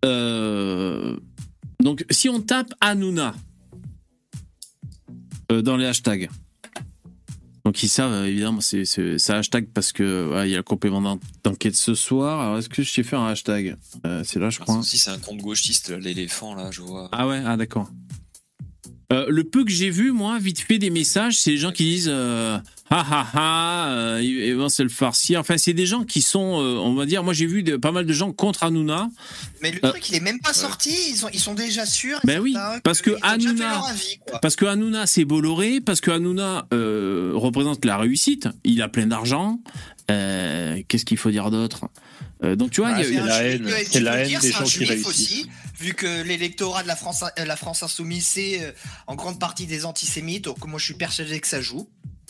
euh, donc, si on tape Hanouna euh, dans les hashtags, donc ils savent, euh, évidemment, c'est c'est hashtag parce que ouais, il y a le complément d'en- d'enquête ce soir. Alors, est-ce que je sais faire un hashtag? Euh, C'est là, je crois. Si c'est un compte gauchiste, l'éléphant là, je vois. Ah ouais, ah d'accord. Euh, le peu que j'ai vu, moi, vite fait des messages, c'est les gens qui disent euh, ah ah ah, euh, ils vont se le farcir. Enfin, c'est des gens qui sont, euh, on va dire, moi j'ai vu de- pas mal de gens contre Hanouna. Mais le Euh, truc, il est même pas sorti. Ils sont, ils sont déjà sûrs. Ben oui, parce que Hanouna- avis. Parce que Hanouna, c'est Bolloré, parce que Hanouna représente la réussite, il a plein d'argent. Qu'est-ce qu'il faut dire d'autre? Euh, Donc tu vois, Ah, il y a- c'est la haine, c'est la haine dire, des gens qui réussissent. aussi, vu que l'électorat de la France, euh, la France insoumise, c'est euh, en grande partie des antisémites. Donc moi, je suis persuadé que ça joue.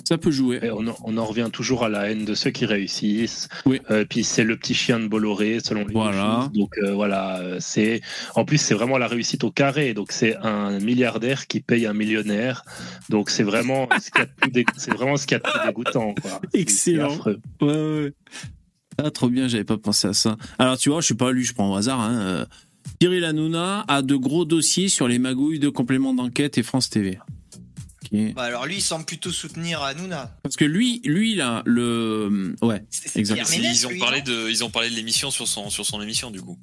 Ça peut jouer. Et on, en- on en revient toujours à la haine de ceux qui réussissent. Oui. Euh, puis c'est le petit chien de Bolloré, selon les Voilà. choses. Donc euh, voilà, c'est en plus c'est vraiment la réussite au carré. Donc c'est un milliardaire qui paye un millionnaire. Donc c'est vraiment ce qu'il y a de plus dé- c'est vraiment ce qu'il y a de plus dégoûtant. Quoi. C'est- Excellent. c'est affreux. Ouais, ouais. Ah, trop bien, j'avais pas pensé à ça. Alors, tu vois, je suis pas lu, je prends au hasard. Hein. euh, Cyril Hanouna a de gros dossiers sur les magouilles de compléments d'enquête et France TV. Bah, alors lui, il semble plutôt soutenir Hanouna. Parce que lui, lui, là, le. Ouais, C'est- c'est Exact. Pierre Ils, ont lui, parlé de, ils ont parlé de l'émission sur son, sur son émission, du coup.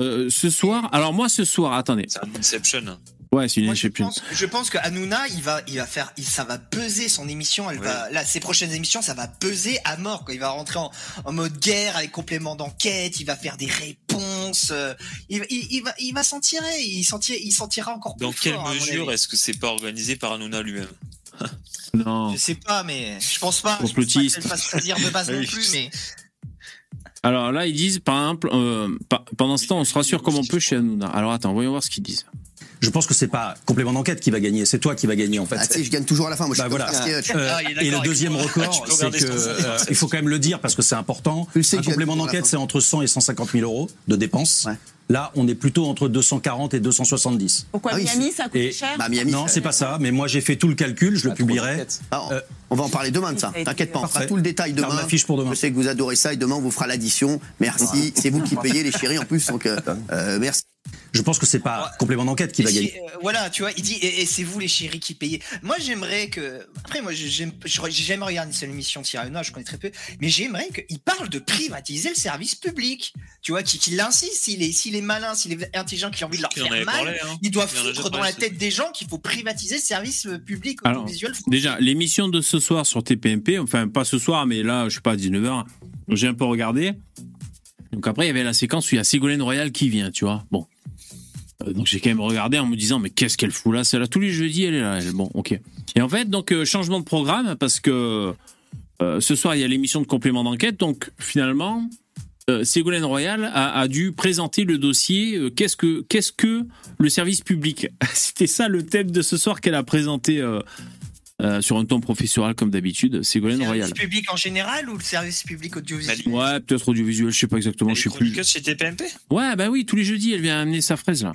Euh, ce soir, alors moi, ce soir, attendez. C'est un Inception. Ouais, c'est une Moi, je pense, je pense que Hanouna, il va, il va faire, il- ça va peser son émission. Elle Ouais. va, là, ses prochaines émissions, ça va peser à mort. Quoi. Il va rentrer en, en mode guerre avec complément d'enquête. Il va faire des réponses. euh, il, il- il va, il va s'en tirer. Il s'en tire- il s'en tirera encore plus Dans quelle fort, mesure est-ce que c'est pas organisé par Hanouna lui-même? Non. Je sais pas, mais je pense pas. Je pense pas qu'elle fasse dire de base non plus, mais Alors là, ils disent, par exemple, euh, pa- pendant ce temps, on se rassure comme on peut chez Hanouna. Alors attends, voyons voir ce qu'ils disent. Je pense que c'est pas complément d'enquête qui va gagner, c'est toi qui va gagner en fait. Ah, tu sais, je gagne toujours à la fin. Moi, je Bah voilà. Euh, Ah, et le deuxième record, c'est que euh, il faut quand même le dire parce que c'est important. Tu le sais Un complément d'enquête, c'est entre 100 et 150 000 euros de dépenses. Ouais. Là, on est plutôt entre 240 et 270. Pourquoi Ah oui, Miami, ça coûte Et- cher Bah, Miami, non, ça- c'est pas ça. Mais moi, j'ai fait tout le calcul. Je le publierai. Ah, on- Euh, on va en parler demain de ça. T'inquiète pas, on fera tout le détail demain. ma fiche pour demain. Je sais que vous adorez ça et demain on vous fera l'addition. Merci. C'est vous qui payez les chéris en plus, donc euh, euh, merci. Je pense que c'est pas complément d'enquête qui va gagner. euh, voilà, tu vois, il dit, et, et c'est vous les chéris qui payez. Moi, j'aimerais que. Après, moi, j'aime, jamais regardé cette émission Thierry Hanouna, je connais très peu, mais j'aimerais qu'il parle de privatiser le service public. Tu vois, qu'il qu'il insiste, s'il est, s'il est malin, s'il est intelligent, qu'il a envie de leur Il faire mal. parlé, hein. Il doit Il foutre dans la tête des gens qu'il faut privatiser le service euh, public audiovisuel. Déjà, l'émission de ce soir sur TPMP, enfin pas ce soir, mais là, je sais pas, à 19h, j'ai un peu regardé. Donc après, il y avait la séquence où il y a Ségolène Royal qui vient, tu vois. Bon. Euh, donc j'ai quand même regardé en me disant, mais qu'est-ce qu'elle fout là? C'est là tous les jeudis, elle est là. elle. Bon, ok. Et en fait, donc, euh, changement de programme, parce que euh, ce soir, il y a l'émission de complément d'enquête. Donc finalement, Ségolène Royal a, a dû présenter le dossier qu'est-ce que qu'est-ce que le service public? C'était ça le thème de ce soir qu'elle a présenté euh, sur un ton professoral comme d'habitude, Le Ségolène service Royal. public en général ou le service public audiovisuel Ouais, peut-être audiovisuel, je sais pas exactement, je sais plus. chez TPMP Ouais, bah oui, tous les jeudis, elle vient amener sa fraise là.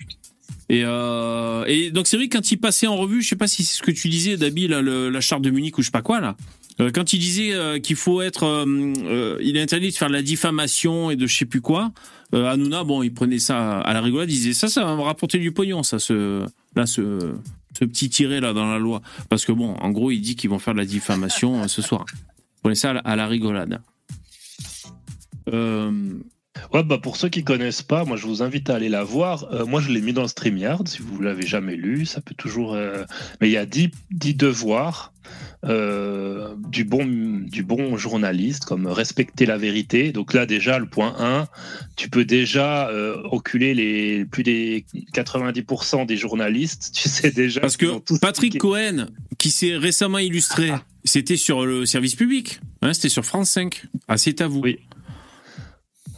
Et, euh, et donc c'est vrai que quand il passait en revue, je sais pas si c'est ce que tu disais, Dabi, là, le- la charte de Munich ou je sais pas quoi là. Euh, quand il disait euh, qu'il faut être, euh, euh, il est interdit de faire de la diffamation et de je sais plus quoi. Euh, Hanouna, bon, il prenait ça à la rigolade, il disait ça, ça va me rapporter du pognon, ça, ce, là, ce, ce petit tiré là dans la loi, parce que bon, en gros, il dit qu'ils vont faire de la diffamation euh, ce soir. Prenait ça à la, rigolade. Euh, Ouais, bah pour ceux qui connaissent pas, moi je vous invite à aller la voir. Euh, moi je l'ai mis dans StreamYard, si vous l'avez jamais lu, ça peut toujours. Mais il y a 10, 10 devoirs euh, du, bon, du bon journaliste, comme respecter la vérité. Donc là déjà, le point 1, tu peux déjà euh, les plus des 90% des journalistes. Tu sais déjà. Parce que Patrick. Cohen, qui s'est récemment illustré, c'était sur le service public. Hein, c'était sur France 5. Ah, c'est à vous. Oui.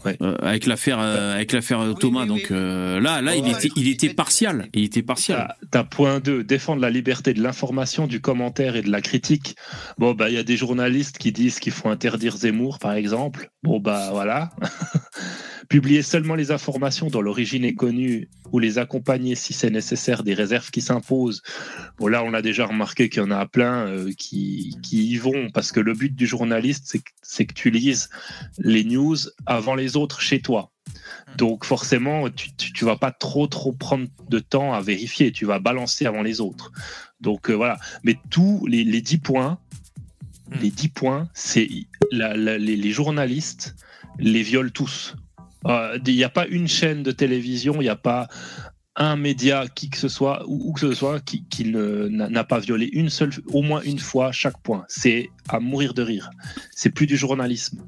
Ouais. Euh, avec l'affaire, euh, avec l'affaire euh, Oui, Thomas. oui, donc oui. euh, là, là, il Ouais, était, il était partial. Il était partial. T'as t'as point 2, défendre la liberté de l'information, du commentaire et de la critique. Bon, bah, il y a des journalistes qui disent qu'il faut interdire Zemmour, par exemple. Bon, bah, voilà. Publier seulement les informations dont l'origine est connue ou les accompagner si c'est nécessaire des réserves qui s'imposent. Bon, là, on a déjà remarqué qu'il y en a plein euh, qui, qui y vont parce que le but du journaliste, c'est que, tu lises les news avant les autres chez toi. Donc forcément, tu, tu, tu vas pas trop trop prendre de temps à vérifier, tu vas balancer avant les autres. Donc euh, voilà, mais tous les, les 10 points, Hmm. les 10 points, c'est les journalistes les violent tous. Euh, Il n'y a pas une chaîne de télévision, il n'y a pas un média qui que ce soit ou, ou que ce soit qui, n'a pas violé une seule, au moins une fois chaque point. C'est à mourir de rire. C'est plus du journalisme.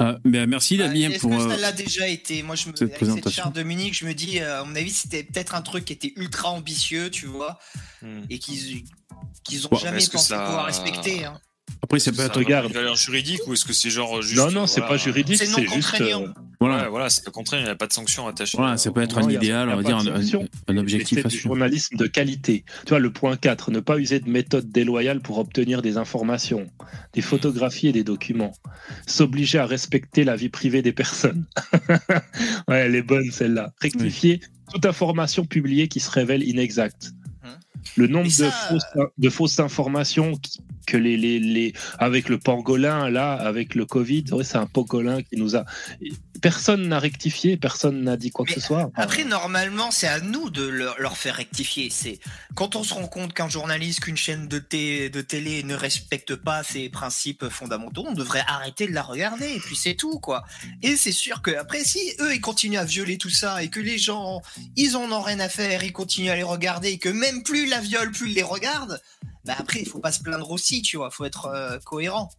Euh, ben, merci Bah, Damien pour. que euh, ça l'a déjà été? Moi, je me cette avec cette présentation. charte de Munich, je me dis, euh, à mon avis, c'était peut-être un truc qui était ultra ambitieux, tu vois, Hmm. et qu'ils qu'ils ont Bon, jamais pensé ça- pouvoir respecter. hein. Après, ça peut être. regarde. une valeur juridique ou est-ce que c'est genre juste. Non, non, c'est voilà, pas juridique, C'est juste. contraignant. euh, Voilà. Ouais, voilà, c'est pas contraire, il n'y a pas de sanction attachée. Voilà, ça peut être Non, un idéal, on va dire, un, un objectif c'est à du journalisme de qualité. Tu vois, le point 4, ne pas user de méthodes déloyales pour obtenir des informations, des photographies et des documents. S'obliger à respecter la vie privée des personnes. ouais, elle est bonne celle-là. Rectifier toute information publiée qui se révèle inexacte. Le nombre ça, de, fausses, de fausses informations qui- que les, les, les avec le pangolin là, avec le Covid, ouais, c'est un pangolin qui nous a. Personne n'a rectifié, personne n'a dit quoi que Mais ce soit. Après, normalement, c'est à nous de leur, leur faire rectifier. C'est quand on se rend compte qu'un journaliste, qu'une chaîne de, té- de télé ne respecte pas ses principes fondamentaux, on devrait arrêter de la regarder. Et puis c'est tout, quoi. Et c'est sûr que après, si eux ils continuent à violer tout ça et que les gens, ils en ont rien à faire, ils continuent à les regarder et que même plus ils la violent, plus ils les regardent. Bah après, il faut pas se plaindre aussi, tu vois. Faut être euh, cohérent.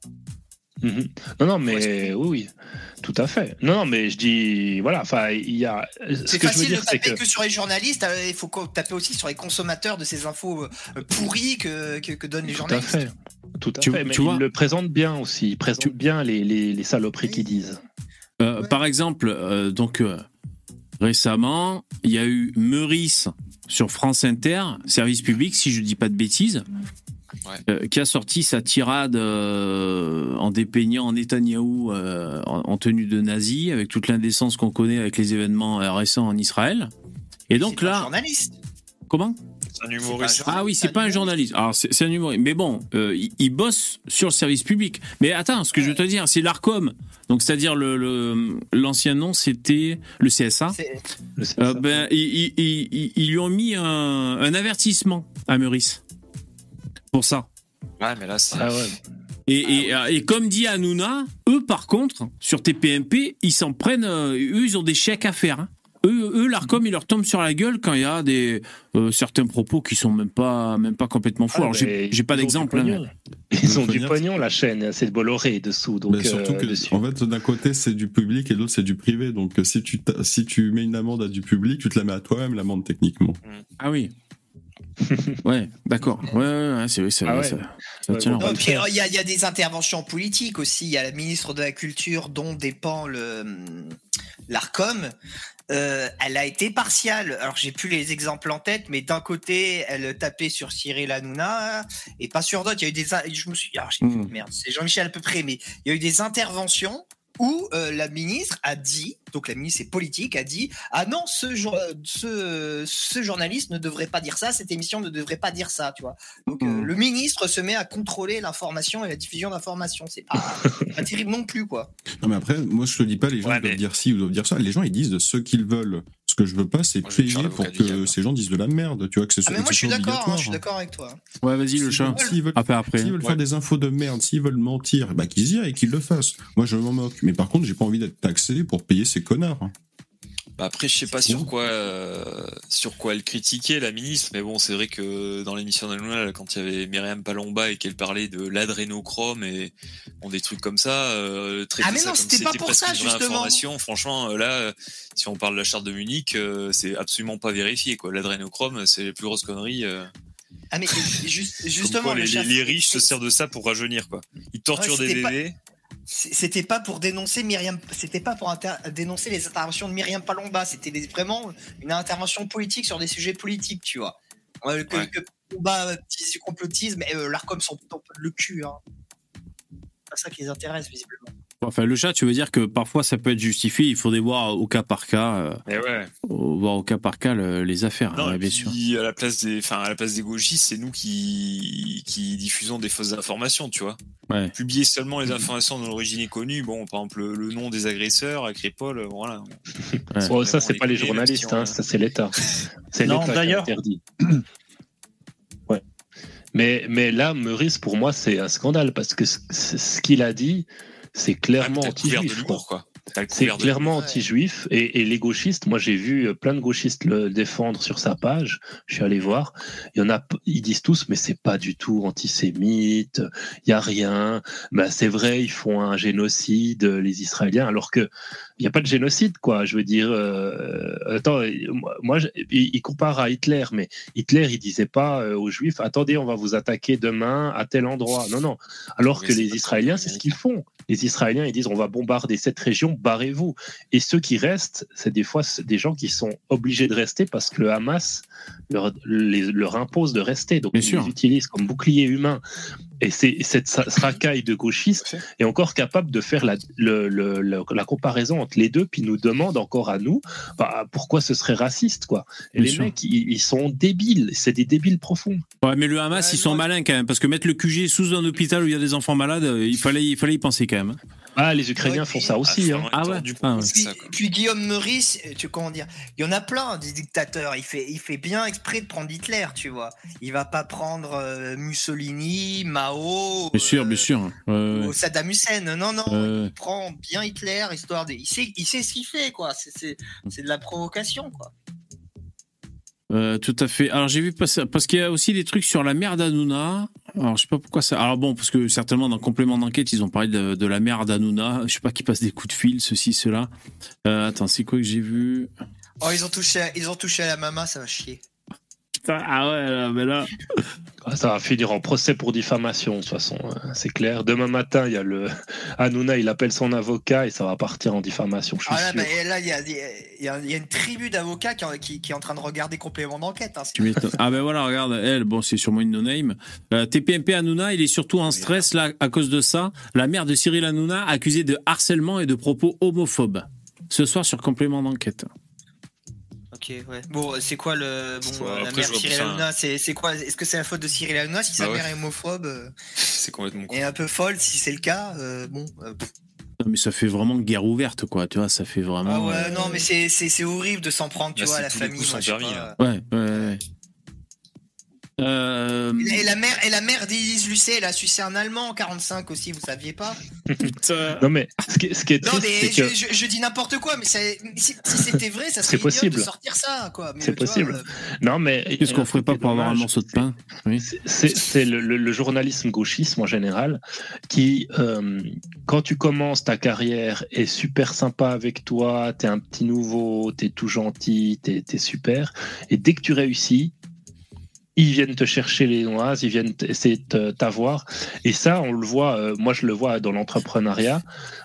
Mhm. Non, non, mais oui, oui, tout à fait. Non, non, mais je dis, voilà, enfin, il y a. Ce C'est que je veux facile dire, de taper que. que... sur les journalistes. euh, Il faut taper aussi sur les consommateurs de ces infos euh, pourries que, que, que donnent les Tout à journalistes. fait. Tout à Tu- fait. Mais tu vois- ils le présentent bien aussi. Ils présentent bien les, les, les saloperies qu'ils disent. Euh, Ouais. Par exemple, euh, donc euh, récemment, il y a eu Meurice sur France Inter, service public, si je dis pas de bêtises, Ouais. euh, qui a sorti sa tirade euh, en dépeignant Netanyahou euh, en, en tenue de nazi, avec toute l'indécence qu'on connaît avec les événements euh, récents en Israël. Et donc C'est pas un là, journaliste. comment C'est un humoriste. Ah oui, c'est pas un journaliste. Alors c'est un humoriste. Mais bon, euh, il, il bosse sur le service public. Mais attends, ce que je veux te dire, c'est l'Arcom. Donc c'est-à-dire le le- l'ancien nom, c'était le CSA. Euh, ben, ils, ils- ils- ils- ils lui ont mis un, un avertissement à Meurice pour ça. Ouais, mais là, c'est. Ah ouais. Et, et, et comme dit Hanouna, eux par contre, sur TPMP, ils s'en prennent, euh, eux ils ont des chèques à faire. hein. Eux, eux l'Arcom, il leur tombe sur la gueule quand il y a des euh, certains propos qui sont même pas, même pas complètement faux. Ah, Alors j'ai pas ils d'exemple. hein. Ils ont du dire- pognon, la chaîne. C'est de Bolloré dessous. Donc, Mais surtout euh, que, dessus. en fait, d'un côté, c'est du public et de l'autre, c'est du privé. Donc, euh, si tu, si tu mets une amende à du public, tu te la mets à toi-même, l'amende, techniquement. Ah oui. ouais, d'accord. Ouais, ouais, ouais, c'est vrai, Ah ouais. ça, ça tient bon, il y, a- il y a des interventions politiques aussi. Il y a la ministre de la Culture dont dépend le l'Arcom. Euh, elle a été partiale. Alors j'ai plus les exemples en tête, mais d'un côté, elle tapait sur Cyril Hanouna et pas sur d'autres. Il y a eu des, je me suis, alors, j'ai- Mm. merde, c'est Jean-Michel à peu près, mais il y a eu des interventions où euh, la ministre a dit, donc la ministre est politique, a dit ah non ce, jour- ce ce journaliste ne devrait pas dire ça, cette émission ne devrait pas dire ça, tu vois. Donc euh, Mhm. le ministre se met à contrôler l'information et la diffusion d'informations, c'est pas, pas terrible non plus quoi. Non, mais après, moi, je te dis pas, les gens Ouais, ils doivent mais- dire ci ou doivent dire ça. Les gens, ils disent de ce qu'ils veulent. Ce que je veux pas, c'est payer pour que diable. ces gens disent de la merde. Tu vois, que ce Ah mais moi je suis d'accord, hein, obligatoire. je suis d'accord avec toi. Ouais, vas-y le chat. S'ils veulent, Après, après. s'ils veulent Ouais. faire des infos de merde, s'ils veulent mentir, bah qu'ils y aillent et qu'ils le fassent. Moi, je m'en moque. Mais par contre, j'ai pas envie d'être taxé pour payer ces connards. hein. Bah après, je sais pas sur quoi, euh, sur quoi elle critiquait la ministre, mais bon, c'est vrai que dans l'émission d'Hanouna, là, quand il y avait Myriam Palomba et qu'elle parlait de l'adrénochrome et bon, des trucs comme ça, euh, traiter Ah, mais ça non, c'était pas pour ça, justement. franchement, euh, là, euh, si on parle de la charte de Munich, euh, c'est absolument pas vérifié, quoi. L'adrénochrome, c'est les plus grosses conneries. euh, Ah mais juste, comme justement quoi le les, chef- les riches se servent de ça pour rajeunir, quoi. Ils torturent Ouais, des pas- bébés. C'était pas pour dénoncer Myriam, c'était pas pour dénoncer les interventions de Myriam Palomba, c'était vraiment une intervention politique sur des sujets politiques, tu vois. Euh, que, Ouais. que Palomba dise du complotisme, et euh, l'Arcom de le cul. Hein. C'est pas ça qui les intéresse visiblement. Enfin, le chat, tu veux dire que parfois ça peut être justifié. Il faudrait voir au cas par cas, euh, ouais. au- voir au cas par cas le- les affaires. Non, et bien puis, sûr. à la place des, enfin, à la place des gauchistes, c'est nous qui, qui diffusons des fausses informations, tu vois. Ouais. Publier seulement les informations dont l'origine est connue, bon, par exemple, le, le nom des agresseurs, à Crépole, euh, voilà. Ouais. Bon, ça, c'est pas les journalistes, si on- hein, ça, c'est l'État. C'est l'État d'ailleurs- interdit. ouais. Mais, mais là, Meurice, pour moi, c'est un scandale parce que ce qu'il a dit, c'est clairement anti-juif. C'est clairement anti-juif et, et les gauchistes. Moi, j'ai vu euh, plein de gauchistes le défendre sur sa page. Je suis allé voir. Il y en a, ils disent tous, mais c'est pas du tout antisémite. Il y a rien. Ben, c'est vrai, ils font un génocide, euh, les Israéliens, alors que il y a pas de génocide, quoi. Je veux dire, euh, attends, moi, je- il, compare à Hitler, mais Hitler, il disait pas euh, aux Juifs, attendez, on va vous attaquer demain à tel endroit. Non, non. Alors que les Israéliens, c'est ce qu'ils font. Les Israéliens, ils disent on va bombarder cette région, barrez-vous. Et ceux qui restent, c'est des fois des gens qui sont obligés de rester parce que le Hamas leur, les- leur impose de rester. Donc Bien ils sûr. les utilisent comme bouclier humain. Et c'est cette racaille de gauchistes est encore capable de faire la, le- le- le- la comparaison entre les deux, puis nous demande encore à nous bah, pourquoi ce serait raciste. quoi. Et Bien les sûr. mecs, ils, ils sont débiles. C'est des débiles profonds. Ouais, mais le Hamas, ils sont non. malins quand même, parce que mettre le QG sous un hôpital où il y a des enfants malades, euh, il fallait, il fallait y penser quand même. Ah, les Ukrainiens Ouais, font ça aussi. Ah, hein. Ah ouais. ouais. penser Puis, puis Guillaume Meurice, euh, tu comment dire, il y en a plein des dictateurs. Il fait, il fait bien exprès de prendre Hitler, tu vois. Il va pas prendre euh, Mussolini, Mao, Bien sûr, euh, bien sûr. Ouais, ouais. ou Saddam Hussein. Non, non, il prend bien Hitler, histoire de. Il sait, il sait ce qu'il fait, quoi. C'est, c'est, c'est de la provocation, quoi. Euh, tout à fait. Alors j'ai vu passer parce qu'il y a aussi des trucs sur la mer d'Anouna. Alors je sais pas pourquoi ça. Alors bon, parce que certainement dans complément d'enquête ils ont parlé de, la mer d'Anouna. Je sais pas qui passe des coups de fil, ceci, cela. Euh, attends, c'est quoi que j'ai vu? Oh, ils ont touché, à- ils ont touché à la mama, ça va chier. Putain, ah ouais, là, mais là. Ah, Ça va finir en procès pour diffamation, de toute façon, euh, c'est clair. Demain matin, il y a le Hanouna, il appelle son avocat et ça va partir en diffamation, je suis Ah là, sûr. bah, là, il y a, il y a- il y a une tribu d'avocats qui, qui, qui est en train de regarder complément d'enquête. hein. Ah ben voilà, regarde, elle, bon, c'est sûrement une no-name. Euh, TPMP Hanouna, il est surtout en stress là à cause de ça. La mère de Cyril Hanouna accusée de harcèlement et de propos homophobes. Ce soir sur complément d'enquête. Ok, ouais. Bon, c'est quoi le. Bon, Ouais, euh, la après, mère vois Cyril. Hanouna, c'est c'est quoi Est-ce que c'est la faute de Cyril Hanouna si sa Bah ouais. mère est homophobe euh, C'est complètement con. et un peu folle si c'est le cas euh, Bon. euh. Non, mais ça fait vraiment guerre ouverte, quoi. Tu vois, ça fait ah vraiment. ouais, euh, non, mais c'est c'est- c'est horrible de s'en prendre, tu Là, vois, à la famille. coups moi, je sais permis, pas. Ouais, ouais, ouais. Euh, Et la mère, et la mère d'Élise Lucet, elle a sucé un Allemand en 45 aussi, vous saviez pas putain. Non, mais ce qui, ce qui est Non, triste, mais c'est que. je, je- je dis n'importe quoi, mais si, si c'était vrai, ça serait possible. de sortir ça, quoi. C'est vois, possible. euh, Non, mais. Qu'est-ce qu'on ferait pas pour avoir un morceau de pain? Oui. C'est- le, le- le journalisme gauchisme en général qui, euh, quand tu commences ta carrière, est super sympa avec toi, t'es un petit nouveau, t'es tout gentil, t'es es super, et dès que tu réussis, ils viennent te chercher les noises, ils viennent essayer de t'avoir. Et ça, on le voit, euh, moi je le vois dans l'entrepreneuriat,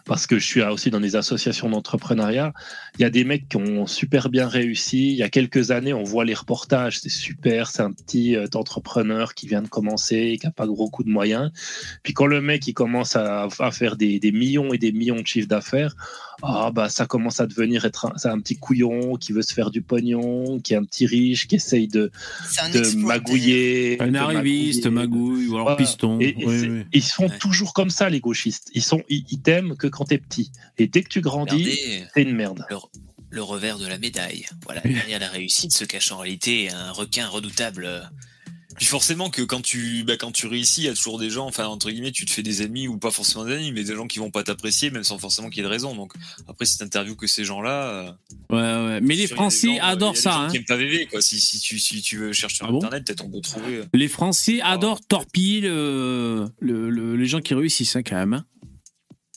parce que je suis aussi dans des associations d'entrepreneuriat. Il y a des mecs qui ont super bien réussi. Il y a quelques années, on voit les reportages, c'est super, c'est un petit euh, entrepreneur qui vient de commencer, qui n'a pas gros coup de moyens. Puis quand le mec il commence à, faire des millions et des millions de chiffres d'affaires, ah bah ça commence à devenir être un, c'est un petit couillon qui veut se faire du pognon, qui est un petit riche, qui essaye de, de magouiller. Un de arriviste, magouille, ou alors Voilà. piston. Et, et Oui, c'est- oui. ils sont Ouais. toujours comme ça, les gauchistes. Ils sont, ils, ils t'aiment que quand t'es petit. Et dès que tu grandis, c'est une merde. le revers de la médaille. Voilà, derrière la réussite se cache en réalité un requin redoutable. Puis forcément que quand tu, bah, quand tu réussis, il y a toujours des gens, enfin entre guillemets, tu te fais des ennemis ou pas forcément des ennemis, mais des gens qui vont pas t'apprécier, même sans forcément qu'il y ait de raison. Donc après cette interview que ces gens-là, euh, Ouais, ouais. Mais les Français gens, euh, adorent ça. hein. Qui aiment pas VV, quoi. Si, si tu, si tu veux chercher sur Ah bon internet, peut-être on peut trouver. euh, Les Français adorent torpiller le, le- le- les gens qui réussissent, hein, quand même. hein.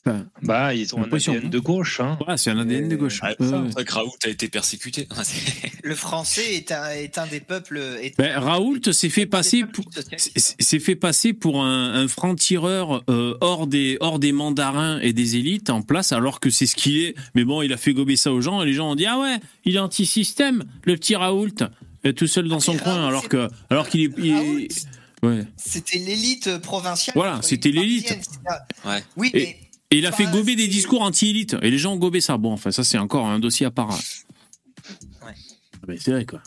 Enfin, Bah, ils ont un ADN non de gauche. Hein. ouais, c'est un ADN de gauche. Ah, Ouais, ça, Raoult a été persécuté. Le français est un, est un des peuples. Est Ben, Raoult s'est fait passer pour, s'est fait passer pour un, un franc-tireur euh, hors des hors des mandarins et des élites en place, alors que c'est ce qu'il est. Mais bon, il a fait gober ça aux gens et les gens ont dit ah ouais, il est anti-système, le petit Raoult, euh, tout seul dans son mais coin, alors que alors qu'il est, il est- Raoult, ouais. C'était l'élite provinciale. Voilà, c'était l'élite. Ouais. Oui, Et- mais Et il a fait Bah, gober des discours anti-élite et les gens ont gobé ça. Bon, enfin ça c'est encore un dossier à part. Ouais. Mais c'est vrai quoi.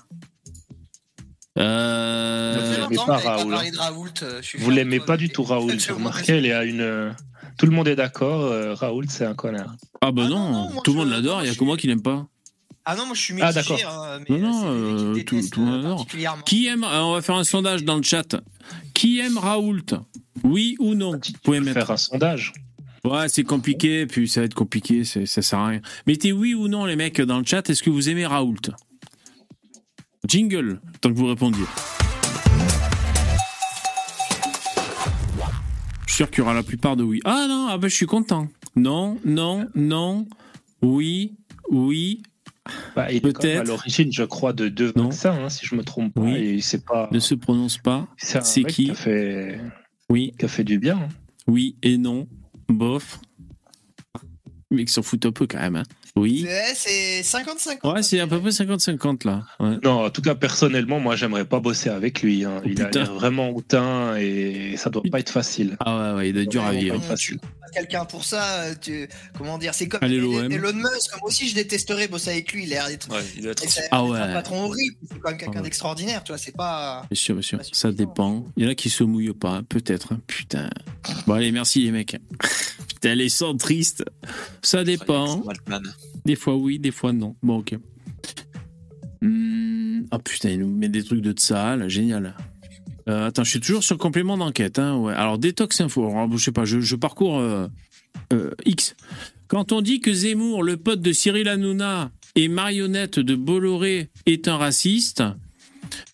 Euh, longtemps pas, Raoul, euh, Vous l'aimez pas du tout, Raoul. J'ai remarqué, il y a une. euh, Tout le monde est d'accord. euh, Raoul, c'est un connard. Ah bah Ah non, non, non, moi, tout le monde l'adore, il y a que moi qui l'aime pas. Ah non, moi je suis Ah, mitigé. d'accord. hein, mais Non, non, euh, tout- le monde adore. Qui aime, euh, on va faire un sondage dans le chat. Qui aime Raoult? Oui ou non? Vous pouvez mettre. faire un sondage. Ouais, c'est compliqué, puis ça va être compliqué, ça sert à rien. Mettez oui ou non, les mecs, dans le chat, est-ce que vous aimez Raoult? Jingle, tant que vous répondiez. Je suis sûr qu'il y aura la plupart de oui. Ah non, ah bah, je suis content. Non, non, non, oui, oui, Bah, il est quand même Peut-être. à l'origine, je crois, de deux Non. vaccins, hein, si je me trompe pas. Oui. Et c'est pas. ne se prononce pas. C'est qui? qui a fait, Oui, qui a fait du bien. hein. oui et non. Bof. Les mecs s'en foutent un peu quand même. hein. Oui. Ouais, c'est 50-50. Ouais, c'est à peu près 50-50 là. Ouais. Non, en tout cas, personnellement, moi, j'aimerais pas bosser avec lui. hein. Oh, il a putain. l'air vraiment hautain et ça doit pas être facile. Ah ouais, ouais, il doit être dur à vivre. pas facile. Quelqu'un pour ça, euh, tu... comment dire, c'est comme Allez, Elon Musk. Moi aussi, je détesterais bosser avec lui. Il a l'air d'être Ouais, il être. Ah c'est ouais. un patron horrible. C'est quand même quelqu'un Ah ouais. d'extraordinaire, tu vois. C'est pas. Bien sûr, bien sûr. Ça dépend. Il y en a qui se mouillent pas, hein, peut-être. hein. Putain. Bon, allez, merci les mecs. Putain, les centristes. Ça dépend. Des fois oui, des fois non. Bon, ok. Hmm. Ah putain, il nous met des trucs de Tsahal, génial. Euh, attends, je suis toujours sur complément d'enquête. Hein. Alors, Détox Info, alors, je sais pas, je parcours euh, euh, X. Quand on dit que Zemmour, le pote de Cyril Hanouna et marionnette de Bolloré, est un raciste,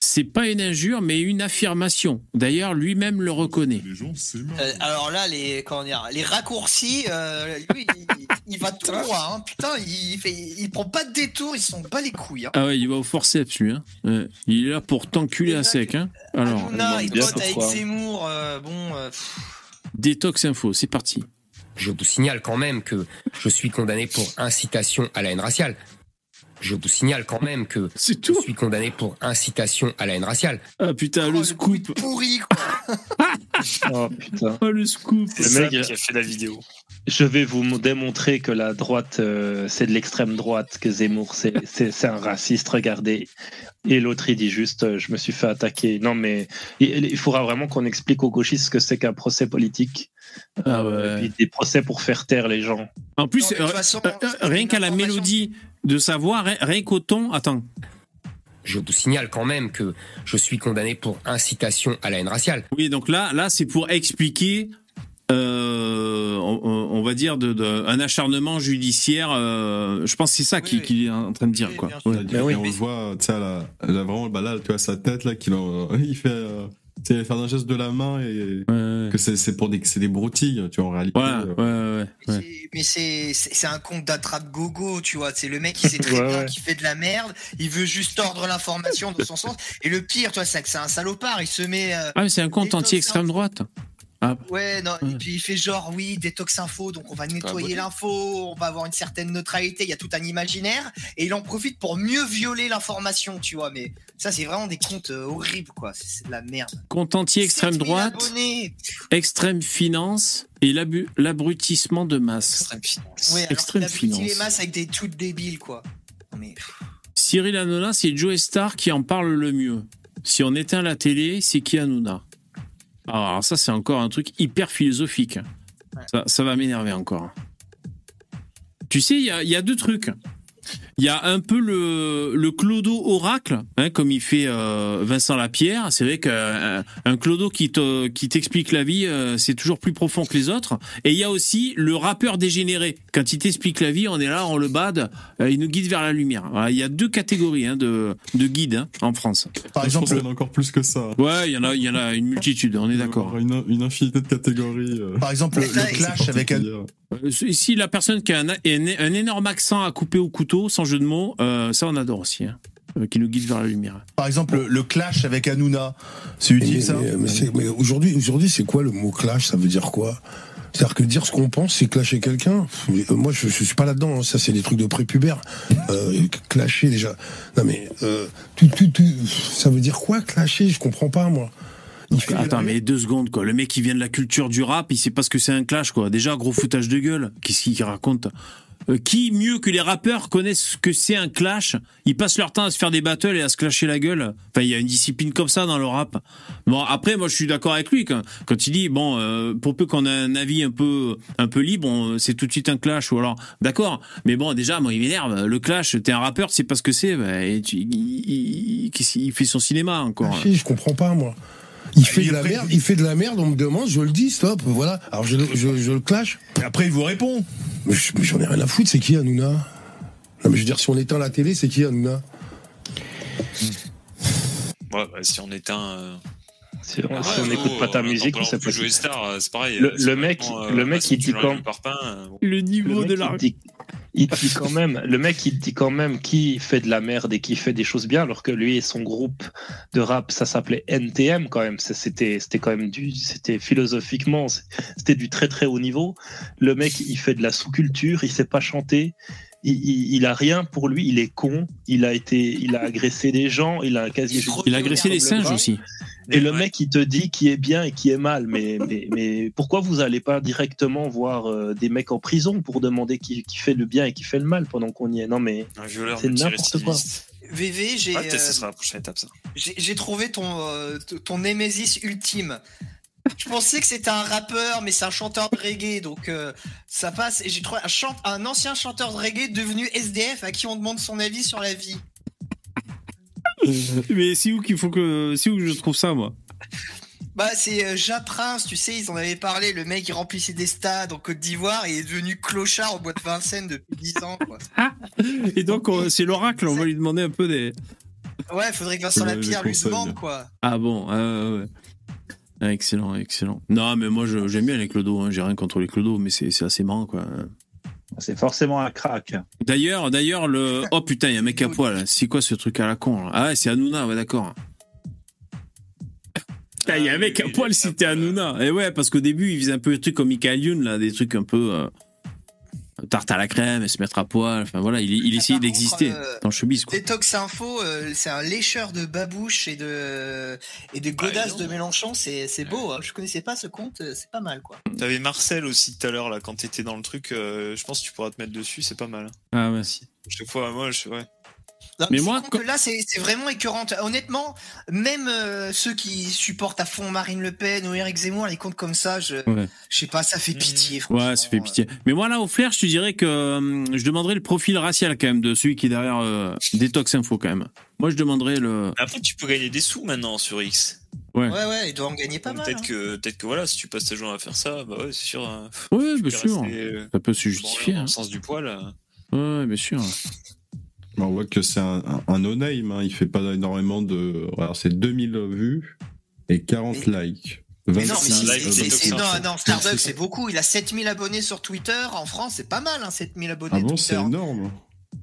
c'est pas une injure, mais une affirmation. D'ailleurs, lui-même le reconnaît. Euh, alors là, les, comment dire, les raccourcis, euh, lui, il, il va tout droit. Hein. Putain, il, fait, il prend pas de détour, il s'en bat les couilles. Hein. Ah ouais, il va au forceps, lui. Hein. Ouais. Il est là pour t'enculer à sec. Hein. Alors, il pote avec. Zemmour. euh, bon, euh, Détox Info, c'est parti. Je vous signale quand même que je suis condamné pour incitation à la haine raciale. Je vous signale quand même que C'est je tout. suis condamné pour incitation à la haine raciale. Ah putain, oh, le bruit scoop. pourri, quoi. Oh putain. Oh, le scoop. C'est Le ça mec, qui a fait la vidéo. Je vais vous démontrer que la droite, euh, c'est de l'extrême droite, que Zemmour, c'est- c'est c'est un raciste, regardez. Et l'autre, il dit juste, euh, je me suis fait attaquer. Non, mais il, il faudra vraiment qu'on explique aux gauchistes ce que c'est qu'un procès politique. Ah Euh, ouais. et puis des procès pour faire taire les gens. En plus, Non, euh, façon, euh, euh, rien qu'à la mélodie de sa voix, rien, rien qu'au ton. Attends. Je vous signale quand même que je suis condamné pour incitation à la haine raciale. Oui, donc là, là, c'est pour expliquer, euh, on, va dire, de, de- un acharnement judiciaire. euh, je pense que c'est ça Oui, qu'il oui. est en train de dire, quoi. Ouais. On le voit, tu sais, là, là, vraiment, bah là, tu vois sa tête, là, qu'il en- il fait, euh, tu sais, il va faire un geste de la main et Ouais, que c'est pour des, c'est des broutilles, tu vois, en réalité. ouais, euh, ouais, Mais c'est c'est c'est un compte d'attrape gogo, tu vois. C'est le mec qui sait très Ouais, bien ouais. qu'il fait de la merde. Il veut juste tordre l'information dans son sens. Et le pire, toi, c'est que c'est un salopard. Il se met. euh, Ah, mais c'est un compte anti-extrême droite. Ah, Ouais, non, et puis il fait genre, oui, détox info, donc on va nettoyer l'info, on va avoir une certaine neutralité, il y a tout un imaginaire, et il en profite pour mieux violer l'information, tu vois. Mais ça, c'est vraiment des comptes euh, horribles, quoi. C'est de la merde. compte 7000 droite, abonnés. extrême finance et l'abrutissement de masse. Extrême finance. Ouais, alors Extrême finance. les masses avec des trucs débiles, quoi. Mais Cyril Hanouna, c'est Joe Star qui en parle le mieux. Si on éteint la télé, c'est qui Hanouna Alors ça, c'est encore un truc hyper philosophique. Ça, ça va m'énerver encore. Tu sais, il y a, il y a deux trucs. Il y a un peu le, le clodo oracle, hein, comme il fait euh, Vincent Lapierre. C'est vrai qu'un un clodo qui te- qui t'explique la vie, euh, c'est toujours plus profond que les autres. Et il y a aussi le rappeur dégénéré. Quand il t'explique la vie, on est là, on le bade, euh, il nous guide vers la lumière. Voilà, il y a deux catégories hein, de, de guides hein, en France. Par exemple, qu'il y en a encore plus que ça. Ouais, il y en a, il y en a une multitude. On est Il y d'accord. aura Une, une infinité de catégories. euh, par exemple, le, le clash avec un, Si la personne qui a un, un- un énorme accent à couper au couteau, sans jeu de mots, euh, ça on adore aussi. hein, euh, qui nous guide vers la lumière. par exemple, le, le clash avec Hanouna, c'est utile Mais, ça mais- mais c'est- mais aujourd'hui, aujourd'hui, c'est quoi le mot clash? Ça veut dire quoi? C'est-à-dire que dire ce qu'on pense, c'est clasher quelqu'un? Euh, Moi, je, je suis pas là-dedans. hein. Ça, c'est des trucs de prépubère. Euh, clasher déjà. Non mais euh, tout, tout, tout, ça veut dire quoi clasher? Je comprends pas moi. Il fait- Attends, mais deux secondes quoi. Le mec qui vient de la culture du rap, il sait pas ce que c'est un clash quoi. Déjà gros foutage de gueule. Qu'est-ce qu'il raconte? Euh, Qui mieux que les rappeurs connaissent ce que c'est un clash? Ils passent leur temps à se faire des battles et à se clasher la gueule. Enfin, il y a une discipline comme ça dans le rap. Bon, après, moi, je suis d'accord avec lui quand, quand il dit bon, euh, pour peu qu'on ait un avis un peu un peu libre, c'est tout de suite un clash ou alors d'accord. Mais bon, déjà, moi, il m'énerve. Le clash, t'es un rappeur, tu sais pas ce que c'est. bah, il, il- fait son cinéma encore? Clasher, je comprends pas moi. Il fait il de la merde, il fait de la merde, on me demande, je le dis, stop, voilà. Alors je, le- je, je le clash. Et après, il vous répond. Mais je- mais j'en ai rien à foutre, c'est qui Hanouna? Non mais je veux dire, si on éteint la télé, c'est qui Hanouna? Ouais, bah, si on éteint. euh, Si on, ah si ouais, on oh, n'écoute pas ta euh, musique, on on peut sait plus pas jouer Star, euh, c'est pareil. Le- C'est le mec- vraiment, le mec, il tu dit quand- le euh, niveau de la. Il dit quand même, le mec, il dit quand même qui fait de la merde et qui fait des choses bien, alors que lui et son groupe de rap, ça s'appelait NTM quand même. C'était, c'était quand même du, c'était philosophiquement, c'était du très très haut niveau. Le mec, il fait de la sous-culture, il sait pas chanter. Il, il, il a rien pour lui, il est con, il a été, il a agressé des gens, il a un casier judiciaire Il a agressé les le singes aussi. Et le mec, il te dit qui est bien et qui est mal. Mais, mais, mais pourquoi vous allez pas directement voir euh, des mecs en prison pour demander qui, qui fait le bien et qui fait le mal pendant qu'on y est? Non, mais Un violeur c'est n'importe quoi. VV, j'ai euh, j'ai trouvé ton, euh, ton Némésis ultime. Je pensais que c'était un rappeur, mais c'est un chanteur de reggae, donc euh, ça passe. Et j'ai trouvé un, chante, un ancien chanteur de reggae devenu SDF à qui on demande son avis sur la vie. Mais c'est où qu'il faut que. C'est où que je trouve ça, moi? Bah, c'est euh, Ja Prince, tu sais, ils en avaient parlé. Le mec, il remplissait des stades en Côte d'Ivoire et il est devenu clochard au bois de Vincennes depuis 10 ans, quoi. Et donc, on- c'est l'oracle, on va lui demander un peu des. Ouais, faudrait que Vincent Lapierre lui conseils. demande, quoi. Ah bon, ouais, ouais. Ah, excellent, excellent. Non, mais moi, j'aime bien les clodos, hein. j'ai rien contre les clodos, mais c'est c'est assez marrant, quoi. C'est forcément un crack. D'ailleurs, d'ailleurs, le. Oh putain, il y a un mec à poil. C'est quoi ce truc à la con Ah ouais, c'est Hanouna, ouais, d'accord. Il y a un mec à poil, c'était Hanouna. Et ouais, parce qu'au début, il faisait un peu des trucs comme Michael Youn, là, des trucs un peu. euh, tarte à la crème, et se mettre à poil. Enfin voilà, il, il essayait d'exister euh, dans le showbiz, quoi. Détox Info, euh, c'est un lécheur de babouche et de et de godasses de Mélenchon, c'est c'est beau. Hein. Je connaissais pas ce compte, euh, c'est pas mal quoi. T'avais Marcel aussi tout à l'heure, là, quand t'étais dans le truc. euh, je pense que tu pourras te mettre dessus, c'est pas mal. Ah ouais. Chaque fois, moi, je. Ouais. Non, Mais moi, compte-là, c'est c'est vraiment écœurant. Honnêtement, même euh, ceux qui supportent à fond Marine Le Pen ou Eric Zemmour, les comptes comme ça, je, Ouais. je sais pas, ça fait pitié. franchement. Ouais, ça fait pitié. Mais moi, là, au flair, je te dirais que hum, je demanderais le profil racial, quand même, de celui qui est derrière euh, Détox Info, quand même. Moi, je demanderais le. Après, tu peux gagner des sous maintenant sur X. Ouais. Ouais, ouais, il doit en gagner pas Donc, mal. Peut-être hein. que, peut-être que voilà, si tu passes ta journée à faire ça, bah ouais, c'est sûr. hein, Ouais, bien sûr. rester, euh, Ça peut se justifier. Dans hein. le sens du poil. euh. Ouais, bien sûr. On voit que c'est un, un, un no-name, hein. il fait pas énormément de. Alors c'est 2000 vues et 40 likes. Mais non, mais 26 si, live c'est- non, non, Starbucks, C'est- beaucoup. Il a 7000 abonnés sur Twitter. En France, c'est pas mal, hein, 7000 abonnés. Ah bon, Twitter. c'est énorme.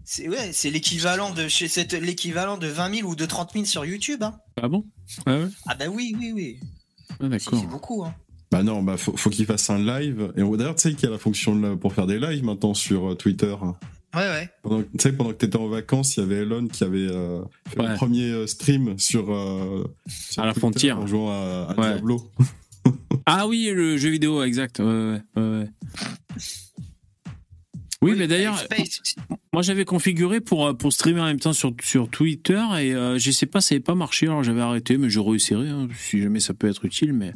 C'est ouais, c'est l'équivalent de chez c'est l'équivalent de 20 000 ou de 30 000 sur YouTube. Hein. Ah bon? Ah ouais? Ah bah oui, oui, oui. Ah, d'accord. C'est beaucoup. Hein. Bah non, bah faut, faut qu'il fasse un live. Et d'ailleurs, tu sais qu'il y a la fonction pour faire des lives maintenant sur euh, Twitter. Ouais, ouais. Pendant, tu sais, pendant que t'étais en vacances, il y avait Elon qui avait euh, fait Ouais. le premier euh, stream sur, euh, sur À la Twitter frontière. en jouant à, à Ouais. Diablo. Ah oui, le jeu vidéo, exact. Ouais, ouais, ouais, ouais. Oui, mais d'ailleurs, moi j'avais configuré pour, pour streamer en même temps sur, sur Twitter et euh, je sais pas, ça n'avait pas marché, alors j'avais arrêté, mais je réessayerai hein, si jamais ça peut être utile. Mais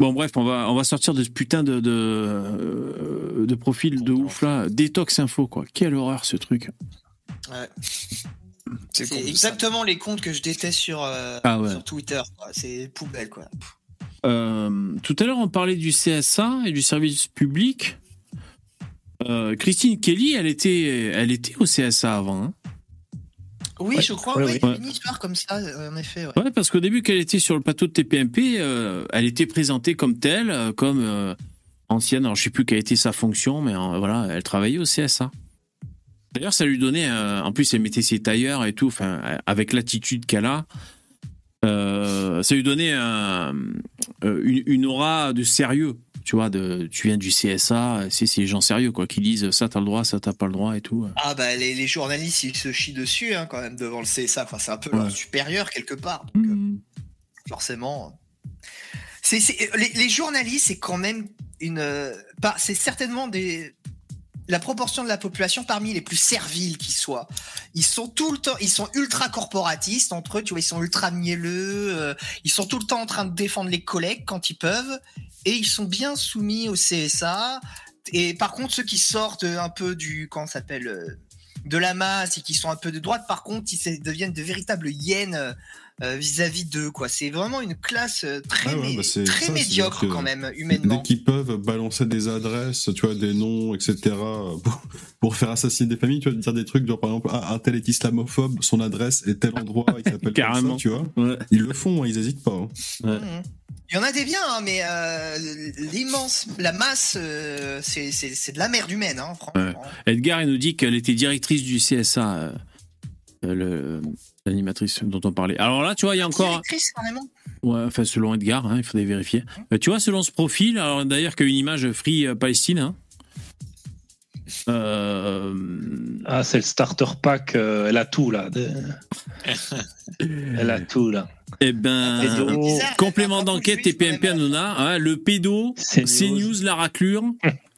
bon, bref, on va, on va sortir de ce putain de, de, euh, de profil de ouf là. Détox info, quoi. Quelle horreur ce truc. Ouais. C'est ça. exactement les comptes que je déteste sur, euh, Ah ouais. sur Twitter. C'est poubelle, quoi. Euh, tout à l'heure, on parlait du CSA et du service public. Euh, Christine Kelly, elle était, elle était au CSA avant. hein. Oui, Ouais. je crois, Ouais, ouais, ouais. il y a une histoire comme ça, euh, en effet. Ouais. Ouais, parce qu'au début, qu'elle était sur le plateau de TPMP, euh, elle était présentée comme telle, euh, comme euh, ancienne. Alors, je sais plus quelle était sa fonction, mais euh, voilà, elle travaillait au CSA. D'ailleurs, ça lui donnait. euh, en plus, elle mettait ses tailleurs et tout. Enfin, avec l'attitude qu'elle a, euh, ça lui donnait un- euh, une, une aura de sérieux. Tu vois, de, tu viens du CSA, c'est c'est les gens sérieux quoi, qui disent ça t'as le droit, ça t'as pas le droit et tout. Ah bah les, les journalistes ils se chient dessus hein, quand même devant le CSA. Enfin, c'est un peu Ouais. leur supérieur quelque part. Donc, euh, forcément. Les, les journalistes, c'est quand même une. euh, pas- c'est certainement des. La proportion de la population parmi les plus serviles qui soient. Ils sont tout le temps, ils sont ultra corporatistes entre eux, tu vois, ils sont ultra mielleux, euh, ils sont tout le temps en train de défendre les collègues quand ils peuvent, et ils sont bien soumis au CSA. Et par contre, ceux qui sortent un peu du, comment s'appelle, euh, de la masse et qui sont un peu de droite, par contre, ils deviennent de véritables hyènes euh, vis-à-vis d'eux, quoi. C'est vraiment une classe euh, très, Ah ouais, bah c'est très ça, médiocre quand même, Dès humainement. qu'ils peuvent balancer des adresses, tu vois, des noms, etc., pour, pour faire assassiner des familles, tu vois, dire des trucs, genre par exemple, ah, un tel est islamophobe, son adresse est tel endroit, il s'appelle comme Carrément. ça, tu vois. Ouais. Ils le font, hein, ils hésitent pas. hein. Il y en a des biens, hein, mais euh, l'immense, la masse, euh, c'est c'est- c'est de la merde humaine, hein, franchement. Edgar, il nous dit qu'elle était directrice du CSA, euh, euh, le- l'animatrice dont on parlait. Alors là, tu vois, il y a encore. Directrice, carrément. Ouais, enfin, selon Edgar, hein, il faudrait vérifier. Euh, tu vois, selon ce profil, alors d'ailleurs, qu'il y a une image Free euh, Palestine. hein. Euh, Ah, c'est le starter pack. euh, elle a tout là. Elle a tout là. Eh ben, Pédo. complément d'enquête rapport et PMP Hanouna, hein, le pédo, CNews. La raclure,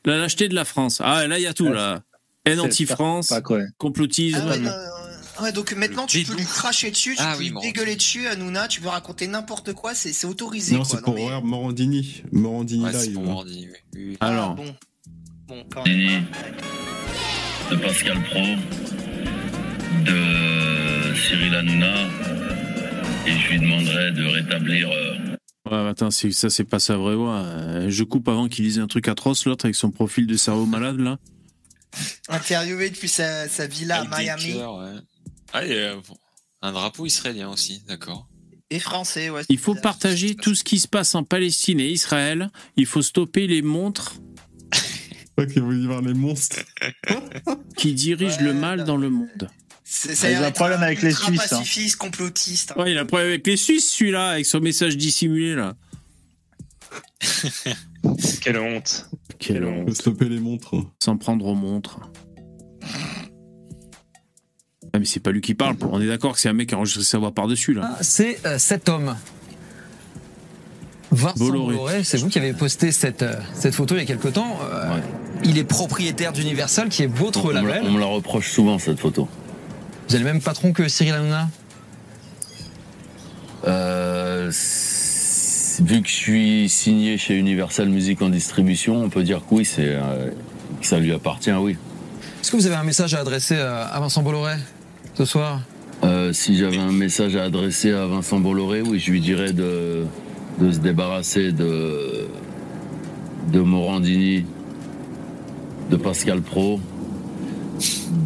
la lâcheté de la France. Ah, là, il y a tout, là. Haine anti-France, ouais. complotisme. Ah ouais, non, ouais, donc maintenant tu peux lui cracher dessus, tu Ah peux oui, lui Morandini. dégueuler dessus, Hanouna, tu peux raconter n'importe quoi, c'est c'est autorisé. Non, quoi. c'est pour mais- Morandini. Morandini Ouais, c'est live. pour hein. Morandini, oui. oui, oui. Ah, Alors, bon. Bon, quand même. de Pascal Pro, de Cyril Hanouna, et je lui demanderai de rétablir euh, ouais, attends, c'est- ça, c'est pas sa vraie voix. Euh, Je coupe avant qu'il dise un truc atroce, l'autre, avec son profil de cerveau malade, là. Interviewé depuis sa, sa villa à Miami. cœurs, ouais. Ah, et, euh, bon, un drapeau israélien aussi, d'accord. Et français, ouais. Il faut partager tout ce qui se passe en Palestine et Israël. Il faut stopper les montres Ok, vous y voir les monstres. qui dirigent le mal dans le monde. C'est ça ont a un problème avec les Suisses, hein. pacifiste, complotiste. Ouais, il a un problème avec les Suisses, celui-là, avec son message dissimulé, là. Quelle honte. Quelle honte. Faut stopper les montres. S'en prendre aux montres. Ah, mais c'est pas lui qui parle. On est d'accord que c'est un mec qui a enregistré sa voix par-dessus, là. C'est euh, cet homme. Vincent Bolloré. Bolloré, c'est vous qui avez posté cette, euh, cette photo il y a quelque temps. Euh, Il est propriétaire d'Universal, qui est votre on, me la, label. on me la reproche souvent cette photo. Vous avez le même patron que Cyril Hanouna? Euh, vu que je suis signé chez Universal Music en distribution, on peut dire que oui, c'est euh, que ça lui appartient, oui. Est-ce que vous avez un message à adresser à Vincent Bolloré? Ce soir Euh, si j'avais un message à adresser à Vincent Bolloré, oui, je lui dirais de, de se débarrasser de, de Morandini, de Pascal Pro,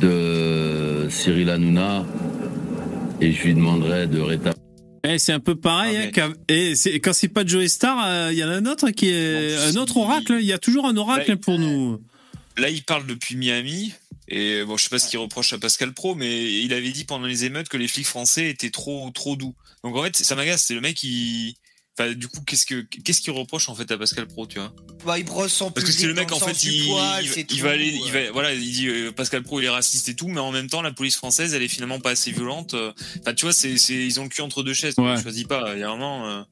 de Cyril Hanouna, et je lui demanderais de rétablir. Eh, c'est un peu pareil. hein, qu'à- et c'est- quand c'est pas Joey Star, euh, il y en a un autre qui est un autre oracle. Il y a toujours un oracle Là, pour nous. Là, il parle depuis Miami. Et bon, je sais pas ce qu'il reproche à Pascal Pro, mais il avait dit pendant les émeutes que les flics français étaient trop, trop doux. Donc en fait, ça m'agace. C'est le mec qui, enfin, du coup, qu'est-ce que, qu'est-ce qu'il reproche en fait à Pascal Pro, tu vois? Bah, il brosse son Parce que c'est le mec en fait, il, poil, il, il tout, va aller, il ouais. va, voilà, il dit euh, Pascal Pro il est raciste et tout, mais en même temps la police française elle est finalement pas assez violente. euh. Enfin, tu vois, c'est, c'est, ils ont le cul entre deux chaises. Ouais. Je choisis pas. Il y a vraiment. euh,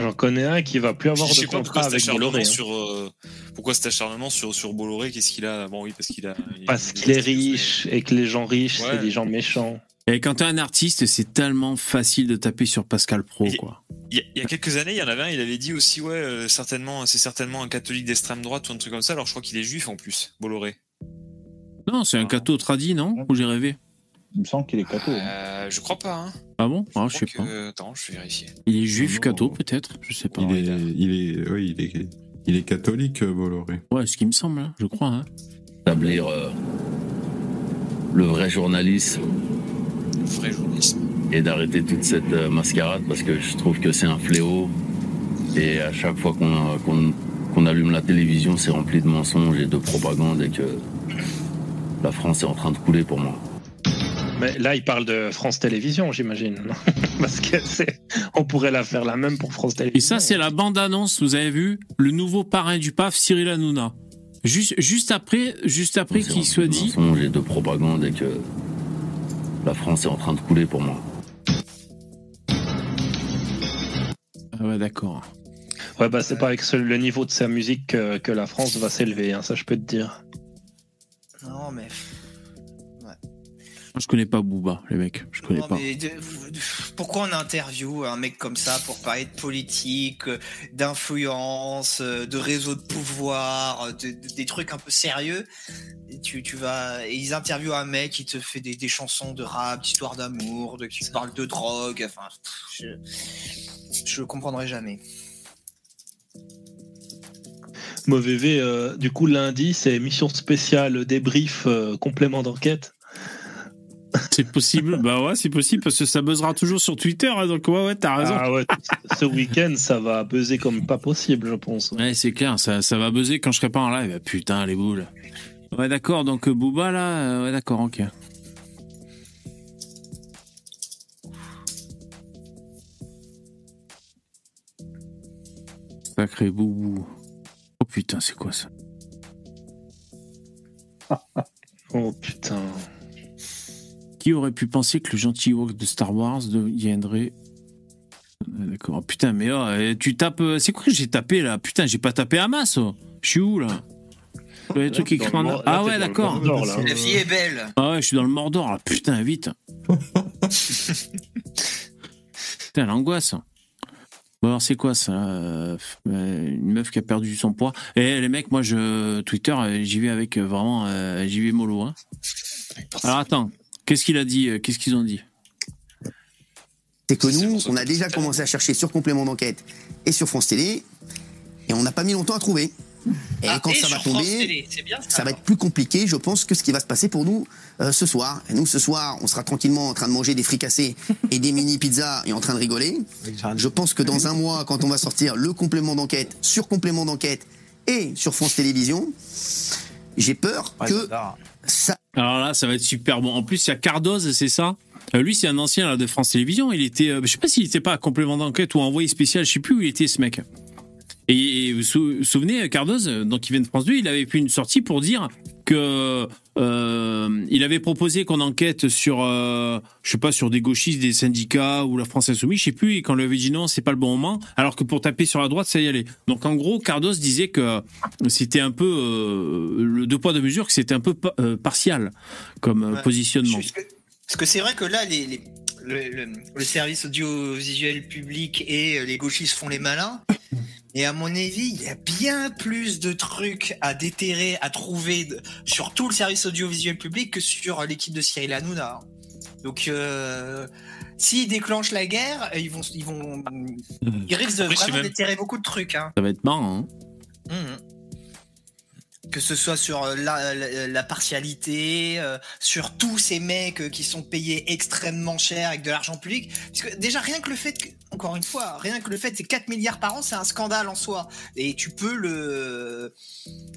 J'en connais un qui va plus avoir je de sais contrat avec acharnement Bolloré. hein. sur, euh, pourquoi cet acharnement sur sur Bolloré Qu'est-ce qu'il a Bon oui, parce qu'il a. il- Parce qu'il est riche et que les gens riches, Ouais. c'est des gens méchants. Et quand t'es un artiste, c'est tellement facile de taper sur Pascal Pro, Et- quoi. Il y, a, il y a quelques années, il y en avait un, il avait dit aussi, ouais, euh, certainement, c'est certainement un catholique d'extrême droite ou un truc comme ça. Alors je crois qu'il est juif en plus, Bolloré. Non, c'est un cateau tradit, non? Ou j'ai rêvé Il me semble qu'il est catho. hein. Euh, je crois pas. Hein. Ah bon Ah, je sais pas. Attends, je vais vérifier. Il est juif Non. catho, peut-être Je sais pas. Il est, il est, oui, il est, il est catholique, euh, Bolloré. Ouais, ce qui me semble, hein, je crois. Hein. établir euh, le vrai journalisme Le vrai journalisme. et d'arrêter toute cette euh, mascarade parce que je trouve que c'est un fléau et à chaque fois qu'on qu'on- qu'on allume la télévision c'est rempli de mensonges et de propagande et que la France est en train de couler pour moi. Mais là, il parle de France Télévisions, j'imagine. Parce que c'est, on pourrait la faire la même pour France Et Télévisions. ça, c'est la bande-annonce, vous avez vu Le nouveau parrain du PAF, Cyril Hanouna. Juste, juste après, juste après qu'il soit dit. et de propagande et que la France est en train de couler pour moi. Ah ouais, d'accord. Ouais, bah, c'est pas avec ce- le niveau de sa musique que, que la France va s'élever, hein, ça je peux te dire. Non, mais. Je connais pas Booba, les mecs. Je connais Non, pas. mais de- de- pourquoi on interview un mec comme ça pour parler de politique, euh, d'influence, euh, de réseau de pouvoir, euh, de- de- des trucs un peu sérieux? Et tu, tu vas et ils interviewent un mec qui te fait des, des chansons de rap, d'histoire d'amour, de qui parle de drogue. Enfin, je je comprendrai jamais. Mauvais V, euh, du coup, lundi, c'est émission spéciale débrief euh, complément d'enquête. C'est possible, bah ouais, c'est possible parce que ça buzzera toujours sur Twitter, hein, donc ouais, ouais, t'as raison. Ah ouais, ce week-end, ça va buzzer comme pas possible, je pense. Ouais, c'est clair, ça, ça va buzzer quand je serai pas en live. Putain, les boules. Ouais, d'accord, donc euh, Booba là, euh, ouais, d'accord, ok. Sacré boubou. Oh putain, c'est quoi ça? Oh putain. Qui aurait pu penser que le gentil Ewok de Star Wars deviendrait. Euh, D'accord. Oh, putain, mais oh, euh, tu tapes. euh, C'est quoi que j'ai tapé là? Putain, j'ai pas tapé Hamas. oh. Je suis où là? T'es dans écrits le en. Mor- Ah ouais, le d'accord. La vie est belle. Ah ouais, je suis dans le Mordor là. Putain, vite. Putain, l'angoisse. Bon, alors c'est quoi ça? Euh, Une meuf qui a perdu son poids. Et les mecs, moi, je Twitter, j'y vais avec vraiment, euh, j'y vais mollo. Hein. Alors attends, qu'est-ce qu'il a dit euh, Qu'est-ce qu'ils ont dit C'est que nous, on a déjà commencé à chercher sur complément d'enquête et sur France Télé, et on n'a pas mis longtemps à trouver. Et Ah, quand et ça va tomber, Télé, c'est bien ça. ça va être plus compliqué, je pense, que ce qui va se passer pour nous euh, ce soir. Et nous, ce soir, on sera tranquillement en train de manger des fricassés et des mini pizzas et en train de rigoler. Je pense que dans un mois, quand on va sortir le complément d'enquête sur complément d'enquête et sur France Télévisions, j'ai peur que ça Alors là, ça va être super bon. En plus, il y a Cardoz, c'est ça? Euh, Lui, c'est un ancien là, de France Télévisions. Il était, euh, je sais pas s'il était pas à complément d'enquête ou envoyé spécial. Je sais plus où il était ce mec. Et, vous vous souvenez, Cardoz, euh, donc il vient de France 2, il avait fait une sortie pour dire que euh, il avait proposé qu'on enquête sur, euh, je sais pas, sur des gauchistes, des syndicats ou la France Insoumise, je sais plus. Et quand lui avait dit non, c'est pas le bon moment, alors que pour taper sur la droite, ça y allait. Donc en gros, Cardoz disait que c'était un peu euh, le deux poids deux mesures, que c'était un peu pa- euh, partial comme euh, Ouais. positionnement. Parce que- Parce que c'est vrai que là, les, les- le, le- le service audiovisuel public et euh, les gauchistes font les malins. Et à mon avis, il y a bien plus de trucs à déterrer, à trouver de- sur tout le service audiovisuel public que sur l'équipe de Cyril Hanouna. Donc, euh, s'ils déclenchent la guerre, ils vont, ils vont, ils risquent de Oui, vraiment même. déterrer beaucoup de trucs. Hein. Ça va être marrant. Hein Mhm. Que ce soit sur euh, la, la- la partialité, euh, sur tous ces mecs euh, qui sont payés extrêmement cher avec de l'argent public. Parce que déjà, rien que le fait, que, encore une fois, rien que le fait, c'est 4 milliards par an, c'est un scandale en soi. Et tu peux le.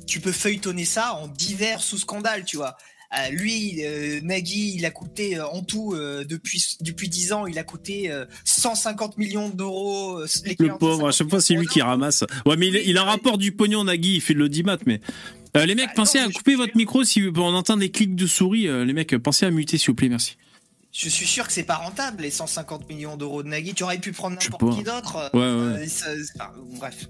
Tu peux feuilletonner ça en divers sous-scandales, tu vois. Euh, lui, euh, Nagui, il a coûté euh, en tout depuis depuis 10 ans, il a coûté euh, 150 millions d'euros. Le pauvre, à chaque fois, c'est lui qui ramasse. Ouais, mais il, il en rapporte du pognon, Nagui, il fait de l'audimat, mais. Euh, les mecs, pensez à couper votre micro si on entend des clics de souris. euh, les mecs, pensez à muter, s'il vous plaît, merci. Je suis sûr que c'est pas rentable les 150 millions d'euros de Nagui. Tu aurais pu prendre n'importe qui d'autre. Ouais, euh, ouais. enfin, bref.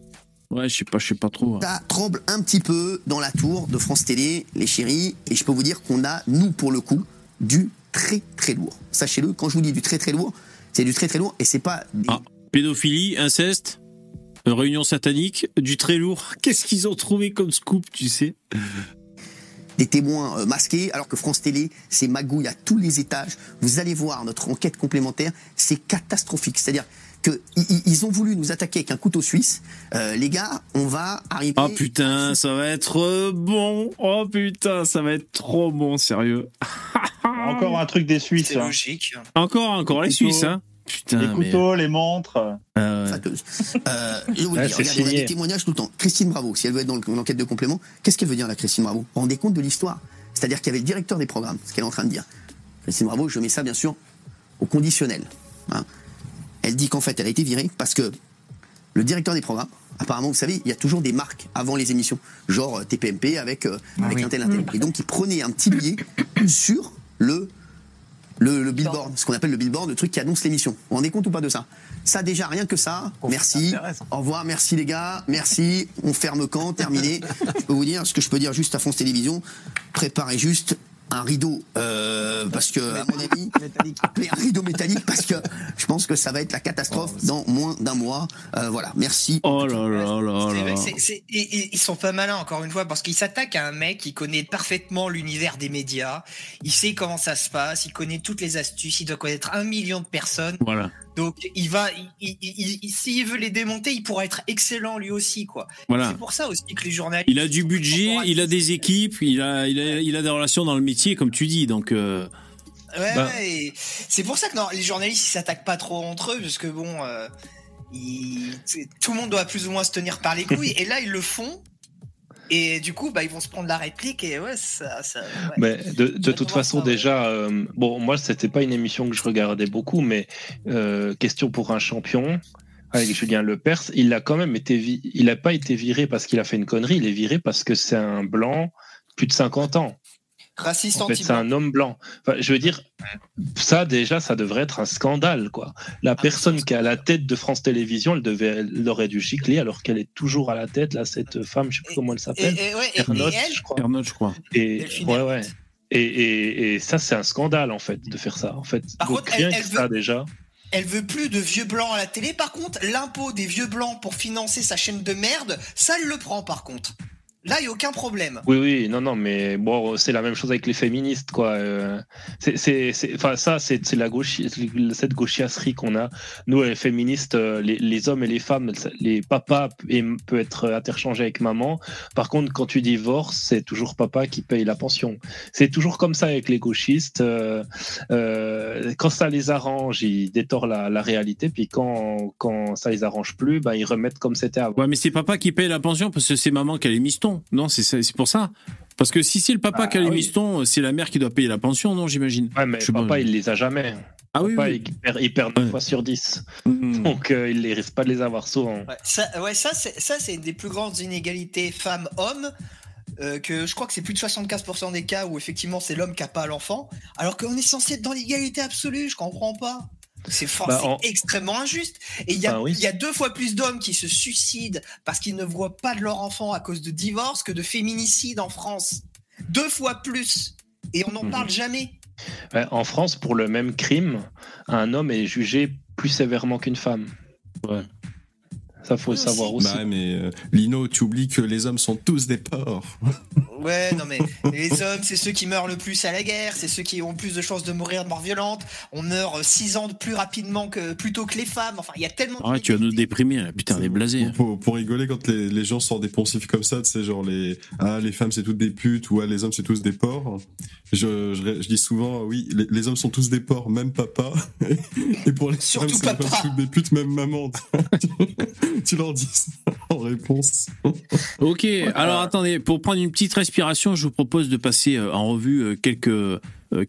Ouais, je sais pas, je sais pas trop. hein. Ça tremble un petit peu dans la tour de France Télé, les chéris, et je peux vous dire qu'on a, nous, pour le coup, du très très lourd. Sachez-le, quand je vous dis du très très lourd, c'est du très très lourd, et c'est pas des- Ah, pédophilie, inceste, euh, réunion satanique, du très lourd. Qu'est-ce qu'ils ont trouvé comme scoop, tu sais? Des témoins euh, masqués, alors que France Télé, c'est magouille à tous les étages. Vous allez voir notre enquête complémentaire, c'est catastrophique. C'est-à-dire que i- i- ils ont voulu nous attaquer avec un couteau suisse. Euh, les gars, on va arriver. Oh putain, ça va être bon. Oh putain, ça va être trop bon, sérieux. Encore un truc des Suisses. C'est hein. logique. Encore, encore les. Suisses, hein. Putain, Les mais- couteaux, les montres. Ah ouais. Euh, regardez, on a des témoignages tout le temps. Christine Bravo, si elle veut être dans le- l'enquête de complément, qu'est-ce qu'elle veut dire, la Christine Bravo? Vous vous rendez compte de l'histoire? C'est-à-dire qu'il y avait le directeur des programmes, ce qu'elle est en train de dire. Christine Bravo, je mets ça bien sûr au conditionnel. hein. Elle dit qu'en fait, elle a été virée parce que le directeur des programmes, apparemment, vous savez, il y a toujours des marques avant les émissions, genre euh, TPMP avec, euh, avec un tel, un tel. Et donc, il prenait un petit billet sur le le, le billboard, ce qu'on appelle le billboard, le truc qui annonce l'émission. Vous vous rendez compte ou pas de ça Ça déjà, rien que ça, merci, au revoir, merci les gars, merci, on ferme camp, terminé. je peux vous dire, ce que je peux dire juste à France Télévisions, préparez juste un rideau, euh, parce que, à mon avis, un rideau métallique, parce que je pense que ça va être la catastrophe dans moins d'un mois. Euh, voilà, merci. Oh là là là ils sont pas malins encore une fois parce qu'ils s'attaquent à un mec qui connaît parfaitement l'univers des médias. Il sait comment ça se passe, il connaît toutes les astuces, il doit connaître un million de personnes. Voilà. Donc il va, il- il- s'il veut les démonter, il pourra être excellent lui aussi quoi. Voilà. C'est pour ça aussi que les journalistes. Il a du budget, il a des équipes, il a, il a, il a des relations dans le métier, comme tu dis. Donc, euh, Ouais, Bah. c'est pour ça que non, les journalistes ils s'attaquent pas trop entre eux parce que bon, euh, ils- tout le monde doit plus ou moins se tenir par les couilles et là ils le font. Et du coup, bah, ils vont se prendre la réplique et ouais, ça. ça ouais. Mais de, de toute façon, déjà, euh, bon, moi, c'était pas une émission que je regardais beaucoup, mais euh, question pour un champion avec Julien Lepers, il a quand même été, vi- il a pas été viré parce qu'il a fait une connerie, il est viré parce que c'est un blanc plus de 50 ans. Raciste En fait, c'est un homme blanc. Enfin, je veux dire, ça déjà, ça devrait être un scandale, quoi. La personne qui est à la tête de France Télévisions, elle devait, elle aurait dû gicler alors qu'elle est toujours à la tête, là, cette femme, je sais plus comment elle s'appelle. ouais, je crois. Ernotte, je crois. Et, ouais, ouais. Et, et, et ça, c'est un scandale, en fait, de faire ça. En fait, Par Donc, contre, rien elle- que elle ça, veut- déjà. Elle veut plus de vieux blancs à la télé. Par contre, l'impôt des vieux blancs pour financer sa chaîne de merde, ça elle le prend par contre. Là, il y a aucun problème. Oui, oui, non, non, mais bon, c'est la même chose avec les féministes, quoi. Euh, c'est, c'est, c'est- enfin, ça, c'est, la gauche, cette gauchiasserie qu'on a. Nous, les féministes, euh, les, les hommes et les femmes, les papas p- peut être interchangé avec maman. Par contre, quand tu divorces, c'est toujours papa qui paye la pension. C'est toujours comme ça avec les gauchistes. euh, euh, quand ça les arrange, ils détorent la, la réalité, puis quand, quand ça les arrange plus, ben, ils remettent comme c'était avant. ouais, mais c'est papa qui paye la pension parce que c'est maman qui a les mistons. Non, c'est pour ça. Parce que si c'est le papa Ah, qui a les oui. mistons, c'est la mère qui doit payer la pension, non, j'imagine. Ouais, mais Je papa, pas. il les a jamais. Ah oui, Papa, oui. Il perd, il perd 9 fois sur 10. Donc, euh, il ne risque pas de les avoir souvent. Ouais, ça, ouais, ça, c'est, une des plus grandes inégalités femmes-hommes. euh, que je crois que c'est plus de 75% des cas où effectivement c'est l'homme qui a pas l'enfant, alors qu'on est censé être dans l'égalité absolue, je comprends pas. C'est Bah, en- extrêmement injuste. Et il y, a- Bah oui. il y a deux fois plus d'hommes qui se suicident parce qu'ils ne voient pas de leur enfant à cause de divorce que de féminicide en France. Deux fois plus. Et on n'en Mhm. parle jamais. Ouais, en France, pour le même crime, un homme est jugé plus sévèrement qu'une femme. Ouais. Ça, faut le savoir aussi. Bah ouais, mais euh, Lino, tu oublies que les hommes sont tous des porcs. Ouais, non mais les hommes, c'est ceux qui meurent le plus à la guerre, c'est ceux qui ont le plus de chances de mourir de mort violente. On meurt 6 ans de plus rapidement que plutôt que les femmes. Enfin, il y a tellement. de- Ah, tu vas nous déprimer, là. putain, on est blasé. Pour, pour rigoler quand les, les gens sortent des poncifs comme ça, tu sais, genre les ah les femmes c'est toutes des putes ou ah les hommes c'est tous des porcs. Je, je, je dis souvent oui les, les hommes sont tous des porcs, même papa. Et pour les Surtout femmes c'est toutes des putes, même maman. tu leur dis ça en réponse. Ok, alors attendez, pour prendre une petite respiration, je vous propose de passer euh, en revue euh, quelques, euh,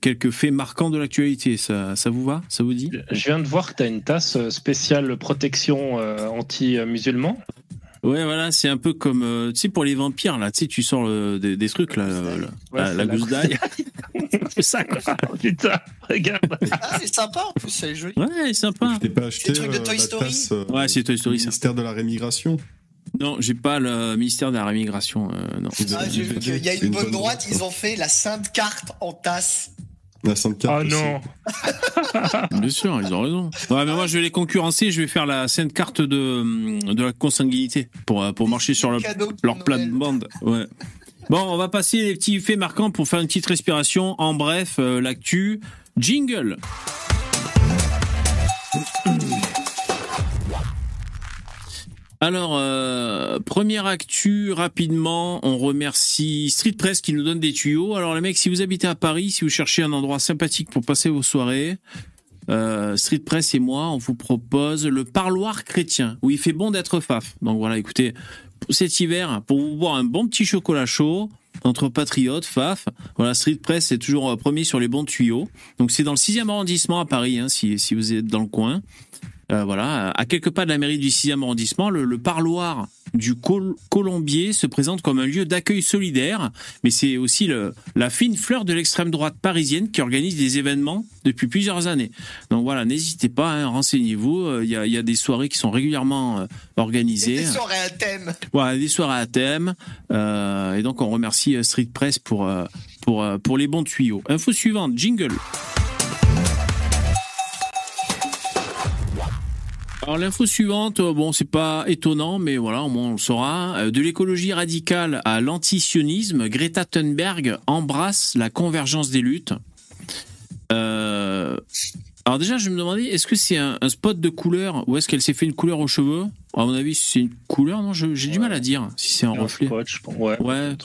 quelques faits marquants de l'actualité. Ça, ça vous va? Ça vous dit? Je viens de voir que tu as une tasse spéciale protection anti-musulman. Ouais, voilà, c'est un peu comme, euh, tu sais, pour les vampires, là, tu sais, tu sors le- des, des trucs, là, Ouais, la, c'est la la gousse d'ail. c'est ça, quoi. Putain, regarde. Ah, c'est sympa en plus, c'est joli. Ouais, c'est sympa. Je t'ai pas acheté le truc de euh, Toy Story tasse, euh, Ouais, c'est Toy Story, ça. ministère de la rémigration. Non, j'ai pas le ministère de la rémigration, euh, non. Ah, j'ai vu qu'il y a une une bonne bonne droite, droite. ils ont fait la sainte carte en tasse. La Sainte Carte. Oh aussi. non. Bien sûr, ils ont raison. Ouais, mais moi, je vais les concurrencer, je vais faire la sainte carte de, de la consanguinité pour, euh, pour marcher sur le, leur plate-bande. Ouais. Bon, on va passer les petits faits marquants pour faire une petite respiration. En bref, euh, l'actu. Jingle. Alors, euh, première actu, rapidement, on remercie Street Press qui nous donne des tuyaux. Alors les mecs, si vous habitez à Paris, si vous cherchez un endroit sympathique pour passer vos soirées, euh, Street Press et moi, on vous propose le parloir chrétien, où il fait bon d'être faf. Donc voilà, écoutez, cet hiver, pour vous boire un bon petit chocolat chaud, entre patriotes, faf, voilà, Street Press est toujours euh, premier sur les bons tuyaux. Donc c'est dans le 6e arrondissement à Paris, hein, si, si vous êtes dans le coin. Euh, voilà, à quelques pas de la mairie du 6e arrondissement, le, le parloir du Col- Colombier se présente comme un lieu d'accueil solidaire, mais c'est aussi le- la fine fleur de l'extrême droite parisienne qui organise des événements depuis plusieurs années. Donc voilà, n'hésitez pas, hein, renseignez-vous. Euh, Il y, a, il y a des soirées qui sont régulièrement euh, organisées. Des soirées à thème. Voilà, des soirées à thème. Et donc, on remercie Street Press pour, pour, pour les bons tuyaux. Info suivante, jingle. Alors l'info suivante, euh, bon c'est pas étonnant, mais voilà au moins on le saura. Euh, De l'écologie radicale à l'antisionisme, Greta Thunberg embrasse la convergence des luttes. Euh, alors déjà je me demandais, est-ce que c'est un, un spot de couleur ou est-ce qu'elle s'est fait une couleur aux cheveux? À mon avis c'est une couleur, non? J'ai du mal à dire si c'est un Un reflet. spot, je pense. Ouais. Ouais,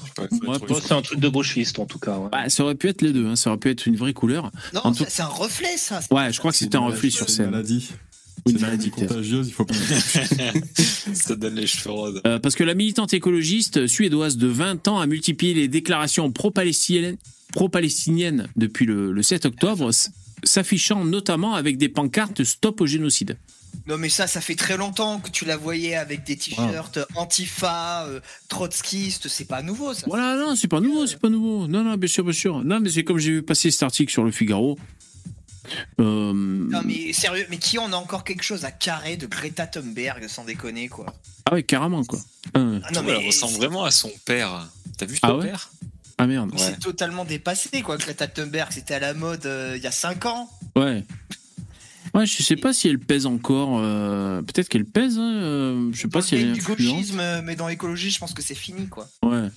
Ouais, c'est un truc de gauchiste en tout cas. ouais. Bah, ça aurait pu être les deux, hein, ça aurait pu être une vraie couleur. Non, En tout- c'est un reflet, ça. Ouais, je crois que c'était un reflet sur C'est une scène. maladie. Une maladie, contagieuse, il faut pas. Ça donne les cheveux roses. Euh, parce que la militante écologiste suédoise de 20 ans a multiplié les déclarations pro-palestiniennes depuis le, le 7 octobre, s'affichant notamment avec des pancartes Stop au génocide. Non, mais ça, ça fait très longtemps que tu la voyais avec des t-shirts antifa, euh, trotskistes, c'est pas nouveau, ça. Voilà, non, c'est pas nouveau, c'est pas nouveau. Non, non, bien sûr, bien sûr. Non, mais c'est comme j'ai vu passer cet article sur le Figaro. Euh, Non, mais sérieux, mais qui en a encore quelque chose à carrer de Greta Thunberg, sans déconner, quoi Ah ouais, carrément, quoi. Euh, Ah non, Elle ressemble vraiment à son père. T'as vu Ah ton ouais père Ah merde. c'est totalement dépassé, quoi. Greta Thunberg, c'était à la mode euh, il y a 5 ans. Ouais. Ouais, je sais pas si elle pèse encore. euh, Peut-être qu'elle pèse. hein, euh, je sais pas si le elle est du gauchisme, euh, mais dans l'écologie, je pense que c'est fini, quoi. Ouais.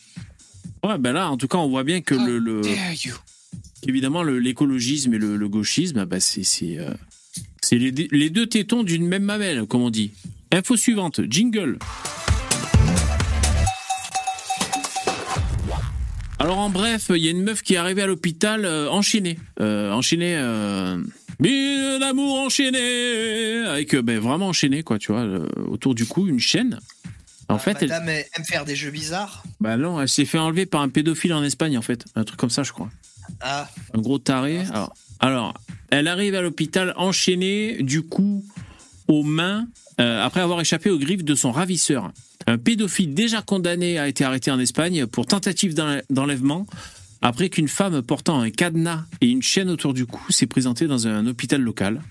Ouais, ben là, en tout cas, on voit bien que le, le- évidemment, l'écologisme et le, le gauchisme, bah, c'est euh, les, les deux tétons d'une même mamelle, comme on dit. Info suivante, jingle. Alors en bref, il y a une meuf qui est arrivée à l'hôpital euh, enchaînée, euh, enchaînée, euh, mais l'amour enchaîné, avec euh, ben, vraiment enchaînée quoi, tu vois, autour du cou une chaîne. En fait, elle, Madame elle aime faire des jeux bizarres. bah non, elle s'est fait enlever par un pédophile en Espagne, en fait. Un truc comme ça, je crois. Ah, Un gros taré. Alors, elle arrive à l'hôpital enchaînée, du coup, aux mains, euh, après avoir échappé aux griffes de son ravisseur. Un pédophile déjà condamné a été arrêté en Espagne pour tentative d'en- d'enlèvement après qu'une femme portant un cadenas et une chaîne autour du cou s'est présentée dans un hôpital local.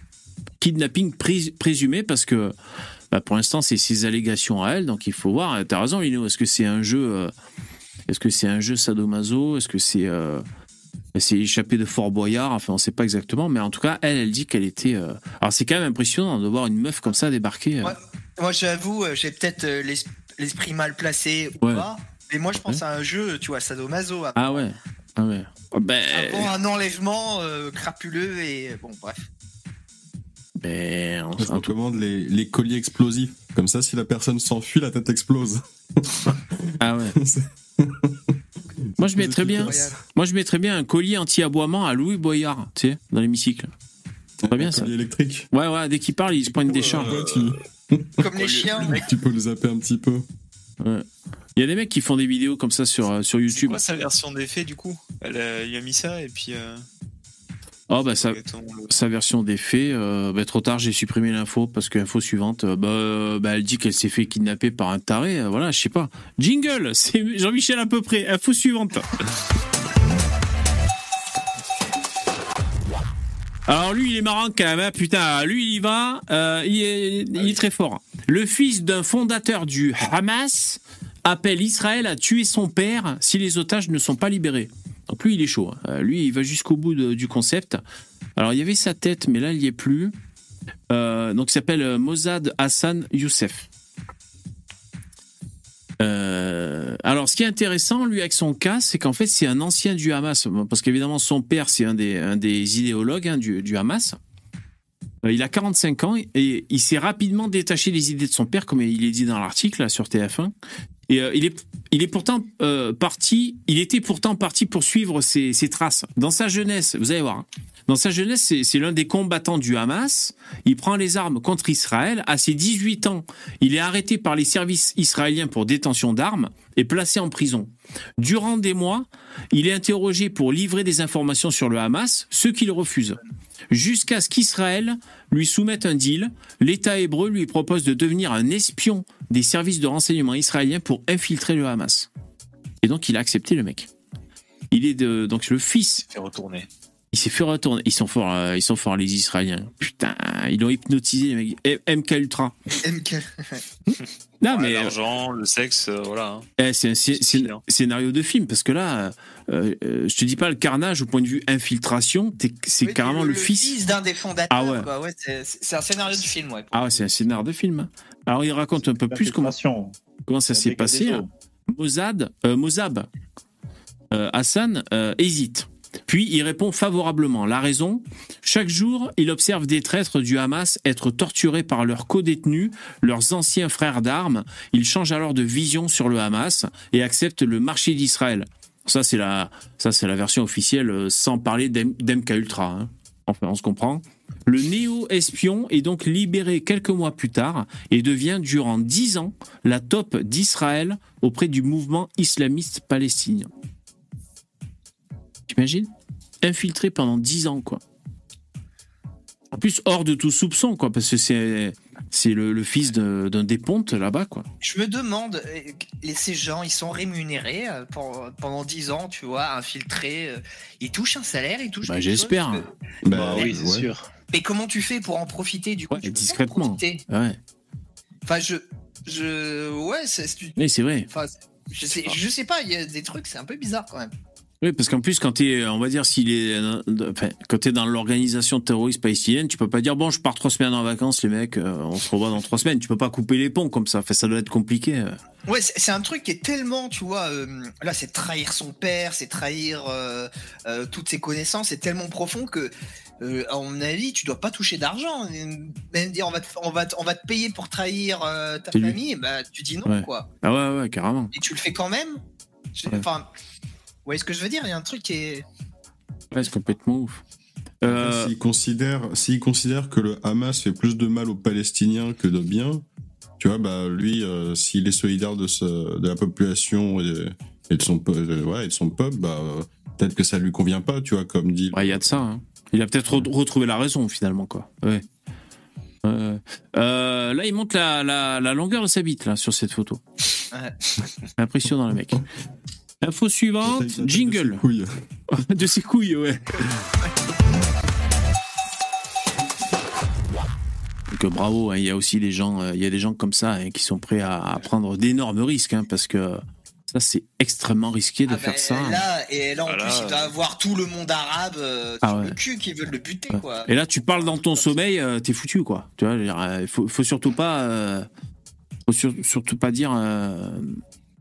Kidnapping prés- présumé parce que bah, pour l'instant c'est ses allégations à elle, donc il faut voir. T'as raison, Lino. Est-ce que c'est un jeu euh, Est-ce que c'est un jeu sadomaso Est-ce que c'est euh, c'est échappé de Fort Boyard Enfin, on sait pas exactement, mais en tout cas, elle, elle dit qu'elle était. euh, Alors, c'est quand même impressionnant de voir une meuf comme ça débarquer. euh. Ouais. moi j'avoue, euh, j'ai peut-être l'es- l'esprit mal placé ou Ouais. pas. Mais moi je pense à un jeu, tu vois, sadomaso. à- Ah ouais. Ah ouais. Ben, Avant un enlèvement euh, crapuleux et bon bref. ben, Je recommande les, les colliers explosifs. Comme ça, si la personne s'enfuit, la tête explose. Ah ouais. Moi, je mettrais bien. Moi, je mettrais bien un collier anti-aboiement à Louis Boyard, tu sais, dans l'hémicycle. C'est pas bien ça. collier électrique. Ouais, ouais. Dès qu'il parle, il se prend une décharge. Ouais, tu, Comme les chiens. tu peux le zapper un petit peu. Ouais. Il y a des mecs qui font des vidéos comme ça sur, euh, sur C'est YouTube. quoi sa version d'effet du coup? Elle a, il a mis ça et puis. euh, Oh, bah, sa version des faits, euh, bah, trop tard, j'ai supprimé l'info parce que l'info suivante, euh, bah, euh, bah, elle dit qu'elle s'est fait kidnapper par un taré. voilà, je sais pas. Jingle, c'est Jean-Michel à peu près. Info suivante. Alors lui, il est marrant quand même, hein, putain. Lui, il y va, il est très fort. Le fils d'un fondateur du Hamas appelle Israël à tuer son père si les otages ne sont pas libérés. Donc lui, il est chaud. hein. Euh, lui, il va jusqu'au bout du concept. Alors il y avait sa tête, mais là, il n'y est plus. Euh, donc il s'appelle euh, Mossad Hassan Youssef. Alors, ce qui est intéressant, lui, avec son cas, c'est qu'en fait, c'est un ancien du Hamas. Parce qu'évidemment, son père, c'est un des, idéologues hein, du, Hamas. Il a 45 ans et il s'est rapidement détaché des idées de son père, comme il est dit dans l'article sur TF1. Et il, est, euh, il était pourtant parti pour suivre ses, traces. Dans sa jeunesse, vous allez voir, hein. dans sa jeunesse, c'est l'un des combattants du Hamas. Il prend les armes contre Israël. À ses 18 ans, il est arrêté par les services israéliens pour détention d'armes et placé en prison. Durant des mois, il est interrogé pour livrer des informations sur le Hamas, ce qu'il refuse. Jusqu'à ce qu'Israël lui soumette un deal. L'État hébreu lui propose de devenir un espion des services de renseignement israéliens pour infiltrer le Hamas. Et donc il a accepté le mec. Il est donc le fils. Fait retourner. Il s'est fait retourner. Ils sont forts, euh, ils sont forts les Israéliens. Putain, ils l'ont hypnotisé les mecs. Eh, MK Ultra. MK. Non Ouais, mais L'argent, le sexe, euh, voilà. hein. Eh, c'est un un scénario de film parce que là, euh, euh, je te dis pas le carnage au point de vue infiltration, c'est Oui, carrément le, fils. d'un des fondateurs. Ah ouais. c'est- un scénario de film, ouais. Ah ouais, c'est un scénario de film. Alors il raconte un peu plus comment, comment ça s'est passé. hein. Mossad, euh, euh, Hassan euh, hésite. Puis il répond favorablement. La raison Chaque jour, il observe des traîtres du Hamas être torturés par leurs co-détenus, leurs anciens frères d'armes. Il change alors de vision sur le Hamas et accepte le marché d'Israël. Ça, c'est la, version officielle, euh, sans parler d'M- d'MK Ultra. hein. Enfin, on se comprend. Le néo-espion est donc libéré quelques mois plus tard et devient durant dix ans la top d'Israël auprès du mouvement islamiste palestinien. T'imagines Infiltré pendant dix ans, quoi. En plus, hors de tout soupçon, quoi, parce que c'est c'est le, le fils de- d'un des pontes là-bas, quoi. Je me demande, euh, ces gens, ils sont rémunérés euh, pour- pendant 10 ans, tu vois, infiltrés. euh, Ils touchent un salaire, ils touchent Bah, j'espère. Bah, Bah oui, c'est ouais. sûr. Mais comment tu fais pour en profiter du coup? En discrètement. Ouais. Enfin, je. je ouais, c'est. Oui, c'est vrai. Enfin, je sais, je sais pas, il y a des trucs, c'est un peu bizarre quand même. Oui, parce qu'en plus, quand t'es, on va dire, s'il est, euh, enfin, quand t'es dans l'organisation terroriste palestinienne, tu peux pas dire bon, je pars trois semaines en vacances, les mecs, euh, on se revoit dans trois semaines. Tu peux pas couper les ponts comme ça. Enfin, ça doit être compliqué. euh. Ouais, c'est un truc qui est tellement, tu vois, euh, là, c'est trahir son père, c'est trahir euh, euh, toutes ses connaissances, c'est tellement profond que, à mon avis, tu dois pas toucher d'argent. Même dire on va te, on va te- on va te payer pour trahir ta famille, bah tu dis non, Ouais. quoi. Ah ouais, ouais, carrément. Et tu le fais quand même? Ouais. Voyez ce que je veux dire Il y a un truc qui est. Ouais, c'est complètement ouf. Euh, S'il considère, s'il considère que le Hamas fait plus de mal aux Palestiniens que de bien, tu vois, bah lui, euh, s'il est solidaire de, ce, de la population et de, et de son, euh, ouais, et de son peuple, bah euh, peut-être que ça lui convient pas, tu vois, comme dit. Il y a de ça. hein. Il a peut-être re- retrouvé la raison finalement, quoi. Ouais. Euh, euh, là, il montre la, la, la longueur de sa bite là sur cette photo. Ouais. Impressionnant le mec. Info suivante, jingle. De ses couilles, ouais. Donc euh, bravo, hein, il y a aussi des gens, euh, il y a des gens comme ça hein, qui sont prêts à, à prendre d'énormes risques, hein, parce que ça c'est extrêmement risqué de Ah faire bah, ça. Là, et là, en Voilà. plus, il doit avoir tout le monde arabe euh, Ah ouais. le cul qui veulent le buter, Ouais. quoi. Et là, tu parles dans ton sommeil, euh, t'es foutu, quoi. Tu vois, euh, faut, faut surtout pas, euh, faut sur- surtout pas dire.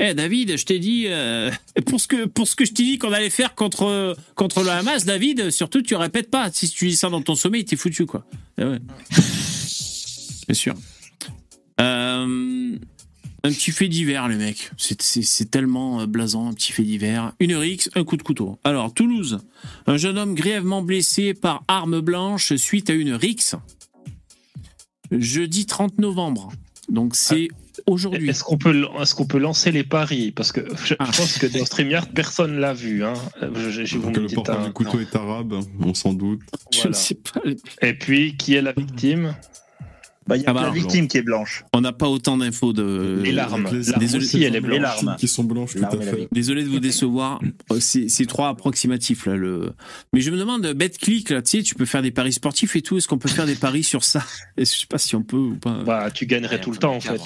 Euh, Eh David, je t'ai dit euh, pour ce que pour ce que je t'ai dit qu'on allait faire contre contre le Hamas, David, surtout tu répètes pas. Si tu dis ça dans ton sommeil, t'es foutu, quoi. Eh. Bien sûr. Euh, un petit fait divers, les mecs. C'est- tellement euh, blasant, un petit fait divers. Une rixe, un coup de couteau. Alors, Toulouse, un jeune homme grièvement blessé par arme blanche suite à une rixe. Jeudi 30 novembre. Donc, c'est aujourd'hui. Est-ce qu'on peut, est-ce qu'on peut lancer les paris? Parce que je, Ah. je pense que dans StreamYard, personne l'a vu. Hein. Je, je- je vous Donc, me le porteur un- du couteau non. est arabe, on s'en doute. Je ne sais pas. Et puis, qui est la victime? Bah, il y a Ah bah la victime qui est blanche. On n'a pas autant d'infos de. Et l'arme. Les- Désolé. aussi, elle est Les blanche. larmes. Qui sont blanches, tout à fait. Désolé de vous décevoir. Euh, C'est c'est trop approximatif là. Le. Mais je me demande, BetClick là, tu sais, tu peux faire des paris sportifs et tout. Est-ce qu'on peut faire des paris sur ça? Je sais pas si on peut ou pas. Bah, tu gagnerais Ouais, tout le temps, en fait.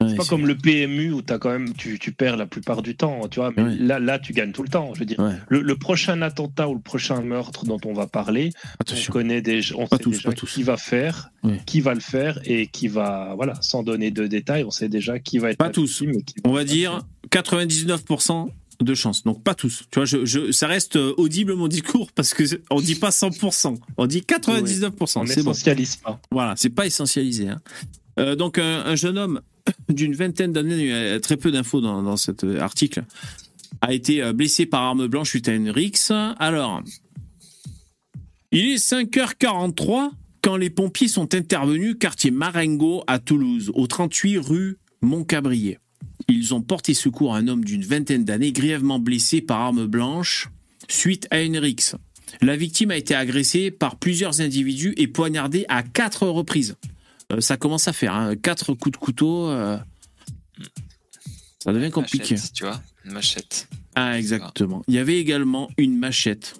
Ouais, C'est pas comme le PMU où as quand même, tu, tu perds la plupart du temps, tu vois. Mais Ouais. là, là, tu gagnes tout le temps. Je veux dire, Ouais. le, le prochain attentat ou le prochain meurtre dont on va parler, on Attention. connaît déjà, on Pas sait tous, déjà pas tous. qui va faire, Qui va le faire et qui va, voilà, sans donner de détails, on sait déjà qui va être Pas tous. On va dire 99% de chance. Donc pas tous. Tu vois, je, je- ça reste euh, audible mon discours parce que on dit pas 100%. On dit 99%. on c'est bon. n'essentialise pas. Voilà, c'est pas essentialisé. hein. Euh, donc un, un jeune homme d'une vingtaine d'années, il y a très peu d'infos dans, dans cet euh, article, a été euh, blessé par arme blanche suite à une rixe. Alors, il est 5h43 quand les pompiers sont intervenus quartier Marengo à Toulouse, au 38 rue Montcabrier. Ils ont porté secours à un homme d'une vingtaine d'années grièvement blessé par arme blanche suite à une rixe. La victime a été agressée par plusieurs individus et poignardée à quatre reprises. Euh, ça commence à faire hein, quatre coups de couteau. euh, ça devient compliqué. Machette, tu vois, une machette. Ah, exactement. Il y avait également une machette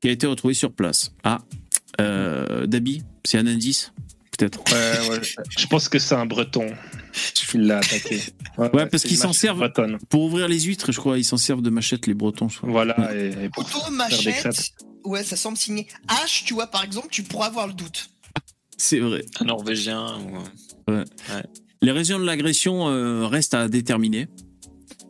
qui a été retrouvée sur place. Ah, euh, Dabi, c'est un indice Peut-être. Ouais, ouais. Je pense que c'est un breton. Il l'a attaqué. Ouais, parce c'est qu'ils s'en machette servent bretonne. pour ouvrir les huîtres, je crois. Ils s'en servent de machette, les Bretons. je crois. Voilà, et, et pour des machette. Ouais, ça semble signé. H, tu vois, par exemple, tu pourras avoir le doute. C'est vrai. Un Norvégien ou. Ouais. Les raisons de l'agression euh, restent à déterminer.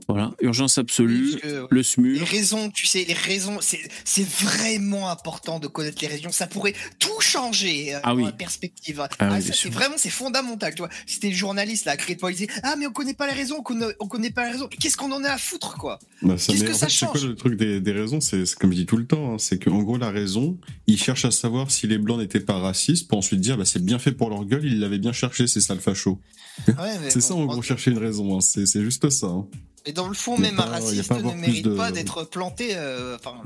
Voilà, urgence absolue, que- le Les SMUR. raisons, tu sais, les raisons, c'est c'est vraiment important de connaître les raisons. Ça pourrait tout changer euh, Ah dans oui. la perspective. Ah Ah, oui, c'est vraiment, c'est fondamental. Tu vois, si t'es journaliste là, à créer de disait ah mais on connaît pas les raisons, on connaît, on connaît pas les raisons. Qu'est-ce qu'on en a à foutre quoi? Bah, ça, Qu'est-ce que en ça fait, c'est quoi change? le truc des, des raisons? C'est c'est comme je dis tout le temps, hein, c'est qu'en gros la raison, ils cherchent à savoir si les blancs n'étaient pas racistes pour ensuite dire bah, c'est bien fait pour leur gueule, ils l'avaient bien cherché, c'est ça le facho. Ouais, mais c'est bon, ça en gros chercher une raison, hein, c'est c'est juste ça. hein. Et dans le fond, même un pas- raciste ne mérite de- pas d'être planté. euh, Enfin,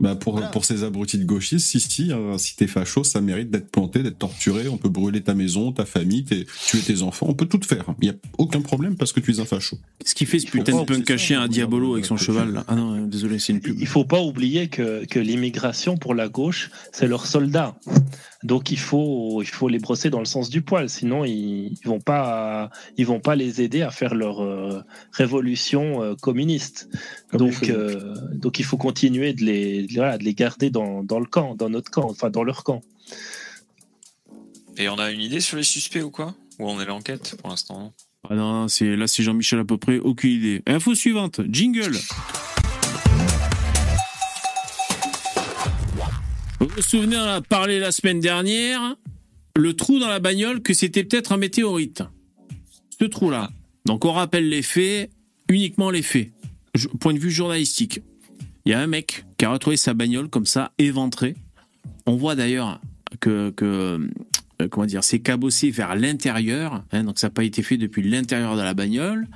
Bah pour, Voilà. pour ces abrutis de gauchistes, si, si, hein, si t'es facho, ça mérite d'être planté, d'être torturé, on peut brûler ta maison, ta famille, tes- tuer tes enfants, on peut tout faire. Il y a aucun problème parce que tu es un facho. Qu'est-ce qu'il fait ce putain de punk à chien à Diabolo avec son cheval là Ah non, euh, désolé, c'est une pub. Il faut pas oublier que, que l'immigration pour la gauche, c'est leurs soldats. Donc il faut, il faut les brosser dans le sens du poil, sinon ils, ils vont pas, ils vont pas les aider à faire leur euh, révolution euh, communiste. Donc, euh, donc il faut continuer de les, de- voilà, de les garder dans, dans le camp, dans notre camp, enfin dans leur camp. Et on a une idée sur les suspects ou quoi? Ou on est l'enquête pour l'instant? Ah non, c'est là c'est Jean-Michel à peu près, aucune idée. Info suivante, jingle. Vous souvenez, on a parlé la semaine dernière, le trou dans la bagnole, que c'était peut-être un météorite. Ce trou-là. Donc on rappelle les faits, uniquement les faits. Point de vue journalistique. Il y a un mec qui a retrouvé sa bagnole comme ça, éventrée. On voit d'ailleurs que, que euh, comment dire, c'est cabossé vers l'intérieur, hein, donc ça n'a pas été fait depuis l'intérieur de la bagnole.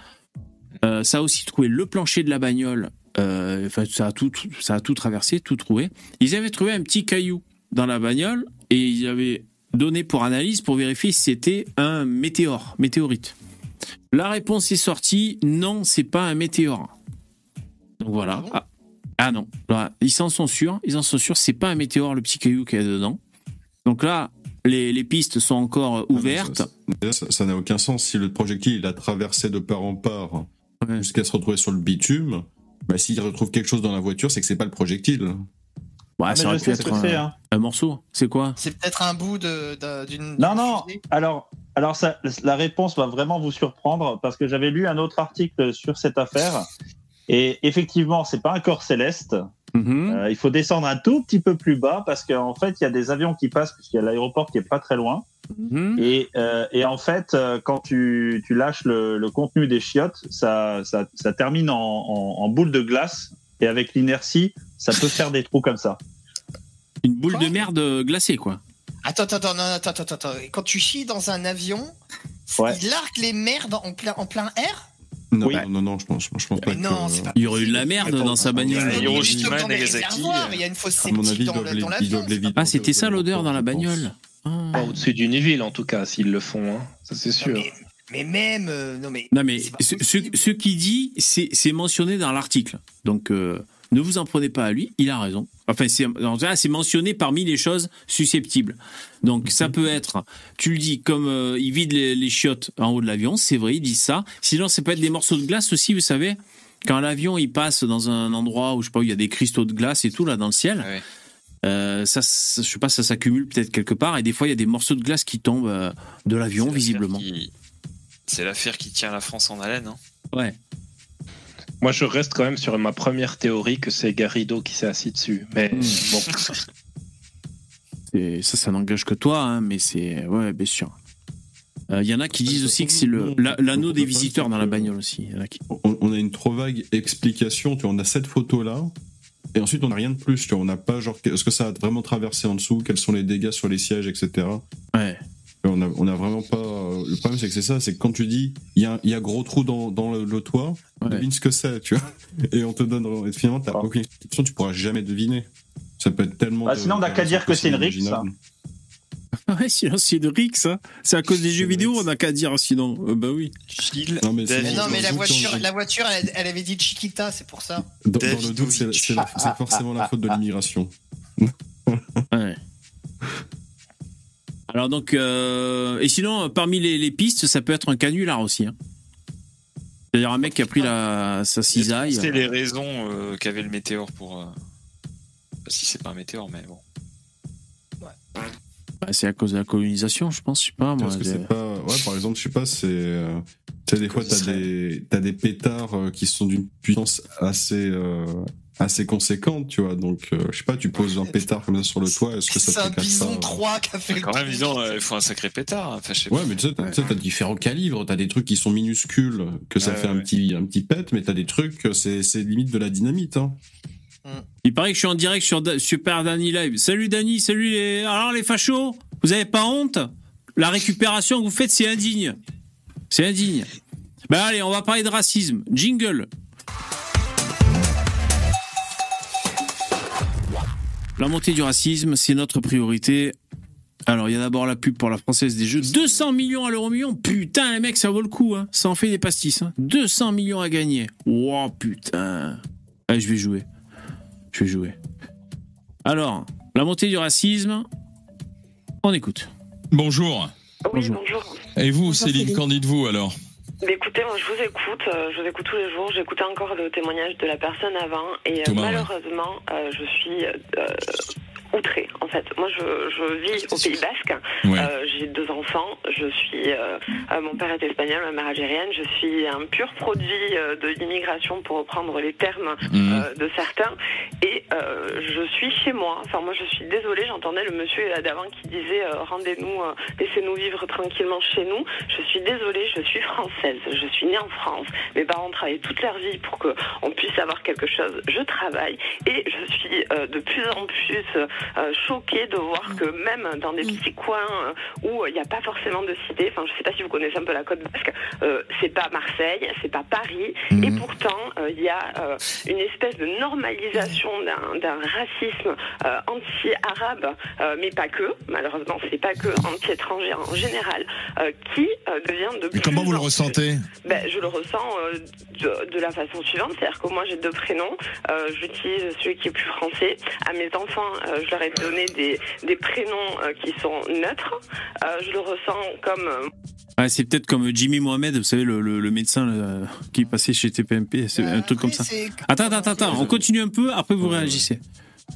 Euh, ça a aussi trouvé le plancher de la bagnole, euh, enfin, ça, a tout, ça a tout traversé, tout trouvé. Ils avaient trouvé un petit caillou dans la bagnole et ils avaient donné pour analyse pour vérifier si c'était un météore, météorite. La réponse est sortie, non, c'est pas un météore. Donc voilà. Ah, ah non, Voilà. ils s'en sont sûrs, ils en sont sûrs, c'est pas un météore le petit caillou qu'il y a dedans. Donc là, les, les pistes sont encore ouvertes. Déjà, ça ça n'a aucun sens. Si le projectile il a traversé de part en part jusqu'à se retrouver sur le bitume, bah, s'il retrouve quelque chose dans la voiture, c'est que c'est pas le projectile. Ouais, ça aurait pu être un, un morceau. C'est quoi C'est peut-être un bout de- de- d'une. Non, non. Alors, alors ça, la réponse va vraiment vous surprendre parce que j'avais lu un autre article sur cette affaire et effectivement, c'est pas un corps céleste. Euh, il faut descendre un tout petit peu plus bas parce qu'en fait, il y a des avions qui passent puisqu'il y a l'aéroport qui est pas très loin. Et, euh, et en fait, euh, quand tu, tu lâches le, le contenu des chiottes, ça, ça, ça termine en, en, en boule de glace et avec l'inertie, ça peut faire des trous comme ça. Une boule de merde euh, glacée, quoi. Attends, attends, attends, non, attends, attends, attends. Quand tu chies dans un avion, Ouais. il largue les merdes en plein, en plein air? Non, non, non, je pense, je pense pas non, que. pas Il y aurait eu de la merde dans sa bagnole. Il y a réservoirs, il y a une avis, ils dans, dans l'avion. Ah, c'était ça l'odeur dans la bagnole. Pas Au-dessus d'une ville, en tout cas, s'ils le font, hein. ça c'est sûr. Mais même, euh, non mais. Non, mais ce, ce, ce qu'il dit, c'est c'est mentionné dans l'article. Donc, euh, ne vous en prenez pas à lui, il a raison. Enfin, c'est mentionné parmi les choses susceptibles. Donc, ça peut être, tu le dis, comme euh, il vide les, les chiottes en haut de l'avion, c'est vrai, il dit ça. Sinon, ça peut être des morceaux de glace aussi, vous savez. Quand l'avion il passe dans un endroit où je sais pas où il y a des cristaux de glace et tout là dans le ciel, euh, ça, ça- je sais pas, ça s'accumule peut-être quelque part et des fois il y a des morceaux de glace qui tombent euh, de l'avion visiblement. C'est l'affaire qui tient la France en haleine. Hein. Ouais. Moi, je reste quand même sur ma première théorie que c'est Garrido qui s'est assis dessus. Mais Hmm. bon. Et ça, ça n'engage que toi, hein, mais c'est. Ouais, bien sûr. Euh, Il y en a qui disent aussi que c'est le- l'anneau des visiteurs dans la bagnole aussi. Il y en a qui- on, on a une trop vague explication. Tu vois, on a cette photo là. Et ensuite, on n'a rien de plus. Tu vois, on n'a pas genre, est-ce que ça a vraiment traversé en dessous Quels sont les dégâts sur les sièges, etc. Ouais. On a, on a vraiment pas. euh, Le problème, c'est que c'est ça. C'est que quand tu dis, il y a, il y a gros trou dans, dans le, le toit, devine ce que c'est, tu vois. Et on te donne. et finalement, t'as aucune explication. Tu pourras jamais deviner. Ça peut être tellement. Bah, de- sinon, on n'a qu'à dire que c'est une rixe. inimaginable. Ouais, sinon c'est de Rix, hein. C'est à cause des jeux vidéo, on n'a qu'à dire sinon. Euh, bah oui. Non, mais c'est- Mais non, mais la voiture, la voiture, elle, elle avait dit Chiquita, c'est pour ça. Dans, dans le doute, c'est c'est la- c'est forcément la faute de l'immigration. Ouais. Alors donc, euh, et sinon, euh, parmi les, les pistes, ça peut être un canular aussi. Hein. C'est-à-dire un mec qui a pris la, sa cisaille. C'était les raisons euh, qu'avait le météore pour. euh, si c'est pas un météore, mais bon. Bah, c'est à cause de la colonisation, je pense. Je sais pas, moi. Parce que des- c'est pas. Ouais, par exemple, je sais pas, c'est. Tu sais, des fois, t'as des, t'as des pétards qui sont d'une puissance assez, euh, assez conséquente, tu vois. Donc, euh, je sais pas, tu poses un pétard comme ça sur le toit, est-ce que ça C'est un bison 3 qui a fait Quand même, disons, euh, il faut un sacré pétard. hein. Enfin, je sais Ouais, mais tu sais, t'as, t'as différents calibres. T'as des trucs qui sont minuscules, que ça Ouais, fait un ouais. petit, un petit pet, mais t'as des trucs, c'est, limite de la dynamite, hein. Il paraît que je suis en direct sur Da- Super Danny Live. Salut Danny, salut les. Alors les fachos, vous avez pas honte? La récupération que vous faites, c'est indigne. C'est indigne. Ben allez, on va parler de racisme. Jingle. La montée du racisme, c'est notre priorité. Alors, il y a d'abord la pub pour la Française des Jeux. 200 millions à l'euro million. Putain, les mecs, ça vaut le coup. Hein. Ça en fait des pastis. Hein. 200 millions à gagner. Wow, putain. Allez, je vais jouer. Je vais jouer. Alors, la montée du racisme. On écoute. Bonjour. Oui, bonjour. Et vous, Bonjour, Céline, Céline. qu'en dites-vous alors? Mais écoutez, moi je vous écoute, euh, je vous écoute tous les jours, j'écoutais encore le témoignage de la personne avant et euh, ouais. malheureusement euh, je suis euh, outrée en fait. Moi je, je vis au Pays Basque, Ouais. Euh, j'ai deux enfants, je suis, euh, euh, mon père est espagnol, ma mère algérienne, je suis un pur produit euh, de l'immigration pour reprendre les termes Mhm. euh, de certains et euh, je suis chez moi. Enfin moi je suis désolée, j'entendais le monsieur d'avant qui disait euh, rendez-nous, euh, laissez-nous vivre tranquillement chez nous. Je suis désolée, je suis française, je suis née en France. Mes parents travaillent toute leur vie pour que on puisse avoir quelque chose. Je travaille et je suis euh, de plus en plus euh, choquée de voir que même dans des petits coins euh, où il n'y a pas forcément de cité, enfin je sais pas si vous connaissez un peu la côte basque, euh, c'est pas Marseille, c'est pas Paris, et pourtant euh, il y a euh, une espèce de normalisation d'un racisme euh, anti-arabe, euh, mais pas que, malheureusement c'est pas que anti-étranger en général, euh, qui euh, devient de plus comment vous le en ressentez? Ben, je le ressens euh, de, la façon suivante, c'est-à-dire que moi j'ai deux prénoms, euh, j'utilise celui qui est plus français. À mes enfants, euh, je leur ai donné des, des prénoms euh, qui sont neutres. Euh, je le ressens comme euh, c'est peut-être comme Jimmy Mohamed, vous savez, le, le- le médecin là, qui est passé chez TPMP, c'est un truc comme ça. Attends, attends, attends, on continue un peu, après vous réagissez.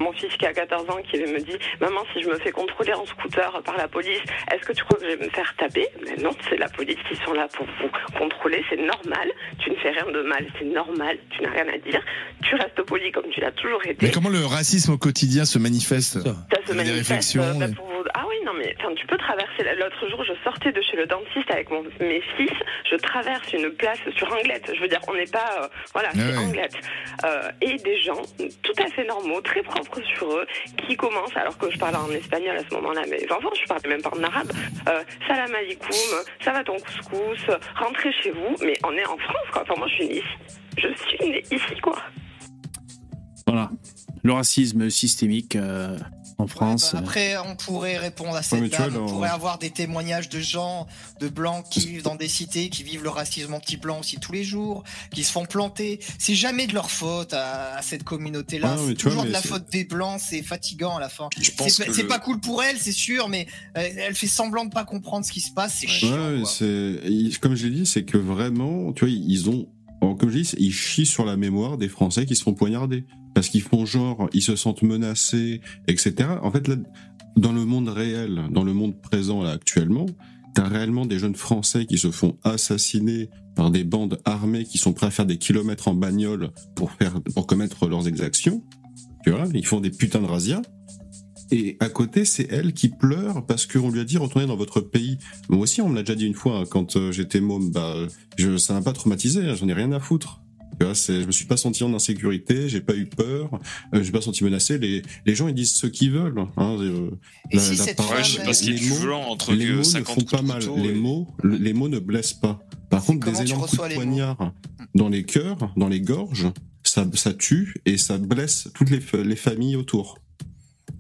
Mon fils qui a 14 ans qui me dit Maman, si je me fais contrôler en scooter par la police, est-ce que tu crois que je vais me faire taper? Mais non, c'est la police qui sont là pour vous contrôler, c'est normal. Tu ne fais rien de mal, c'est normal, tu n'as rien à dire. Tu restes poli comme tu l'as toujours été. Mais comment le racisme au quotidien se manifeste Ça se avez Des manifeste, réflexions euh, bah, des- pour vous- Ah oui, non, mais enfin, tu peux traverser. L'autre jour, je sortais de chez le dentiste avec mon, mes fils. Je traverse une place sur Anglette. Je veux dire, on n'est pas. euh, voilà, Ah c'est ouais. Anglette. Euh, et des gens tout à fait normaux, très propres sur eux, qui commencent, alors que je parlais en espagnol à ce moment-là, mes enfants, je parlais même pas en arabe. Euh, salam alaikum, ça va ton couscous, rentrez chez vous. Mais on est en France, quoi. Enfin, moi, je suis née ici. Je suis née ici, quoi. Voilà. Le racisme systémique euh, en France. Bah, après, on pourrait répondre à cette vois, dame. On pourrait avoir des témoignages de gens, de blancs qui vivent dans des cités, qui vivent le racisme anti-blanc aussi tous les jours, qui se font planter. C'est jamais de leur faute à, à cette communauté-là. Ouais, mais c'est vois, toujours de la faute des blancs. C'est fatigant à la fin. pense C'est que c'est le- pas cool pour elle, c'est sûr, mais euh, elle fait semblant de pas comprendre ce qui se passe. C'est chiant. Ouais, comme je l'ai dit, c'est que vraiment, tu vois, ils ont, comme je dis, ils chient sur la mémoire des Français qui se font poignarder parce qu'ils font genre, ils se sentent menacés, etc. En fait, dans le monde réel, dans le monde présent là actuellement, t'as réellement des jeunes Français qui se font assassiner par des bandes armées qui sont prêts à faire des kilomètres en bagnole pour faire, pour commettre leurs exactions. Tu vois, ils font des putains de razzias. Et à côté, c'est elle qui pleure parce qu'on lui a dit retournez dans votre pays. Moi aussi, on me l'a déjà dit une fois hein, quand euh, j'étais môme. Bah, je, ça m'a pas traumatisé. hein, J'en ai rien à foutre. Tu vois, c'est, je me suis pas senti en insécurité, j'ai pas eu peur, euh, j'ai pas senti menacé. Les, les gens ils disent ce qu'ils veulent. Hein, euh, Et la- si la cette parole- Ouais, je sais pas ce qui est les mots- violent entre les mots ne 50 font pas mal. couteau Les et- mots, le- les mots ne blessent pas. Par contre, comment des énormes coups de poignard dans les cœurs, dans les gorges, ça, ça tue et ça blesse toutes les, les familles autour.